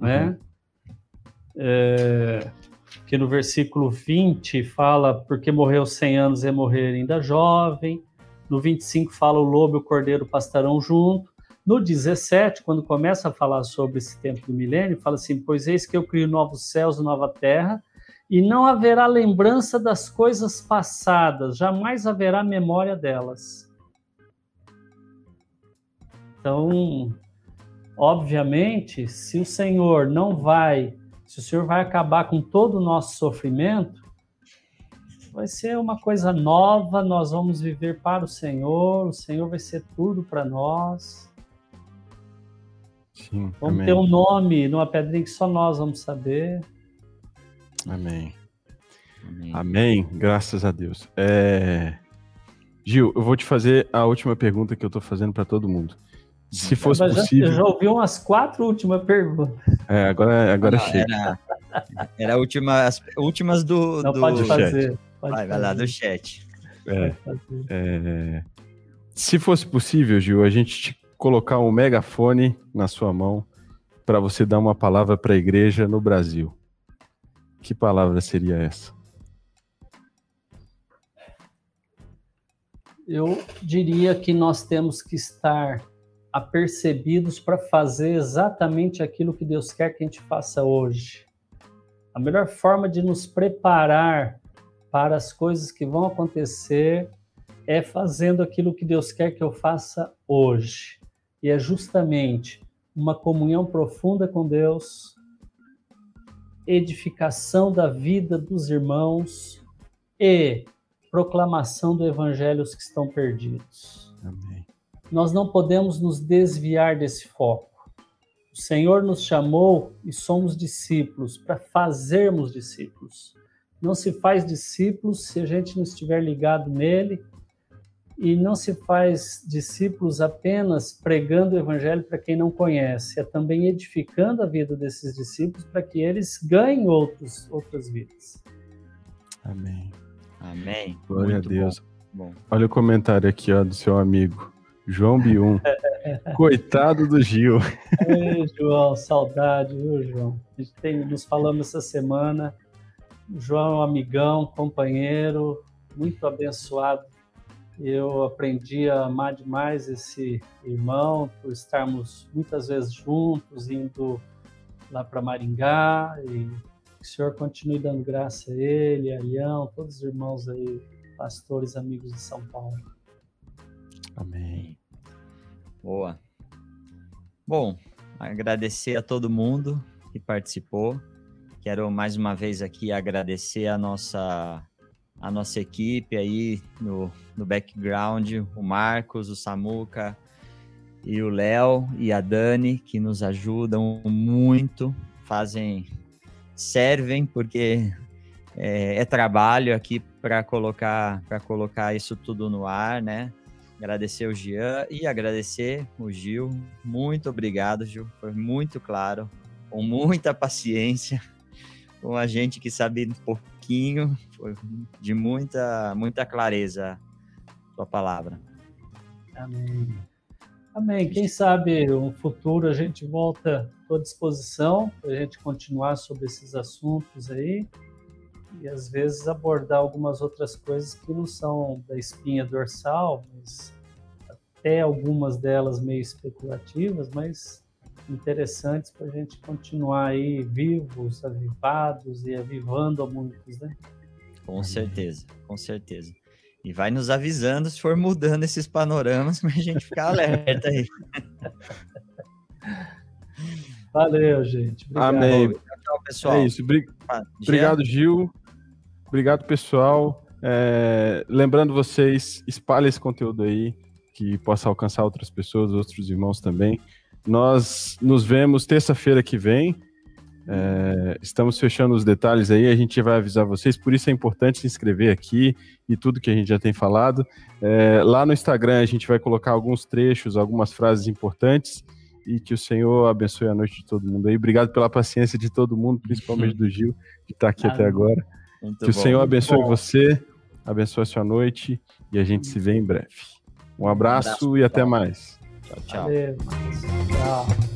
né? uhum. né? é, que no versículo 20 fala porque morreu 100 anos e morrer ainda jovem. No 25 fala o lobo e o cordeiro pastarão junto. No 17, quando começa a falar sobre esse tempo do milênio, fala assim: Pois eis que eu crio novos céus e nova terra, e não haverá lembrança das coisas passadas, jamais haverá memória delas. Então, obviamente, se o Senhor não vai se o Senhor vai acabar com todo o nosso sofrimento, vai ser uma coisa nova, nós vamos viver para o Senhor, o Senhor vai ser tudo para nós. Sim, vamos amém. ter um nome numa pedrinha que só nós vamos saber. Amém. Amém. amém. Graças a Deus. É... Gil, eu vou te fazer a última pergunta que eu estou fazendo para todo mundo. Se fosse possível. Eu já ouvi umas quatro últimas perguntas. É, agora, agora Não, chega. Era, era a última, as últimas do. Não, do pode chat. fazer. Pode vai, vai lá, do chat. É, fazer. é, se fosse possível, Gil, a gente te colocar um megafone na sua mão para você dar uma palavra para a igreja no Brasil. Que palavra seria essa? Eu diria que nós temos que estar apercebidos para fazer exatamente aquilo que Deus quer que a gente faça hoje. A melhor forma de nos preparar para as coisas que vão acontecer é fazendo aquilo que Deus quer que eu faça hoje. E é justamente uma comunhão profunda com Deus, edificação da vida dos irmãos e proclamação do evangelho aos que estão perdidos. Amém. Nós não podemos nos desviar desse foco. O Senhor nos chamou e somos discípulos para fazermos discípulos. Não se faz discípulos se a gente não estiver ligado nele e não se faz discípulos apenas pregando o evangelho para quem não conhece, é também edificando a vida desses discípulos para que eles ganhem outros, outras vidas. Amém. Amém. Glória Muito a Deus. Bom. Olha o comentário aqui ó, do seu amigo, João Bium. [LAUGHS] Coitado do Gil. Ei, João, saudade, viu, João? A gente tem, nos falamos essa semana. O João é um amigão, companheiro, muito abençoado. Eu aprendi a amar demais esse irmão por estarmos muitas vezes juntos, indo lá para Maringá. E que o Senhor continue dando graça a ele, a Leão, todos os irmãos aí, pastores, amigos de São Paulo. Amém. Boa. Bom, agradecer a todo mundo que participou. Quero mais uma vez aqui agradecer a nossa a nossa equipe aí no, no background, o Marcos, o Samuca e o Léo e a Dani, que nos ajudam muito, fazem, servem, porque é, é trabalho aqui para colocar, para colocar isso tudo no ar, né? Agradecer o Jean e agradecer o Gil. Muito obrigado, Gil. Foi muito claro, com muita paciência, [LAUGHS] com a gente que sabe um pouquinho, foi de muita, muita clareza sua palavra. Amém. Amém. Quem sabe no futuro a gente volta à disposição para a gente continuar sobre esses assuntos aí e às vezes abordar algumas outras coisas que não são da espinha dorsal, mas até algumas delas meio especulativas, mas interessantes para a gente continuar aí vivos, avivados e avivando a muitos, né? Com certeza, com certeza. E vai nos avisando se for mudando esses panoramas para a gente ficar alerta aí. [LAUGHS] Valeu, gente. Obrigado. Amém. Tchau, pessoal. É isso. Bri- Obrigado, Gil. Obrigado, pessoal. É, lembrando vocês, espalhe esse conteúdo aí, que possa alcançar outras pessoas, outros irmãos também. Nós nos vemos terça-feira que vem. É, estamos fechando os detalhes aí, a gente vai avisar vocês, por isso é importante se inscrever aqui e tudo que a gente já tem falado. É, lá no Instagram a gente vai colocar alguns trechos, algumas frases importantes e que o Senhor abençoe a noite de todo mundo aí. Obrigado pela paciência de todo mundo, principalmente do Gil, que está aqui até Amém. agora. Que o bom. Senhor abençoe bom. você, abençoe a sua noite e a gente se vê em breve. Um abraço, abraço, e até mais. Tchau, tchau. Valeu. Tchau.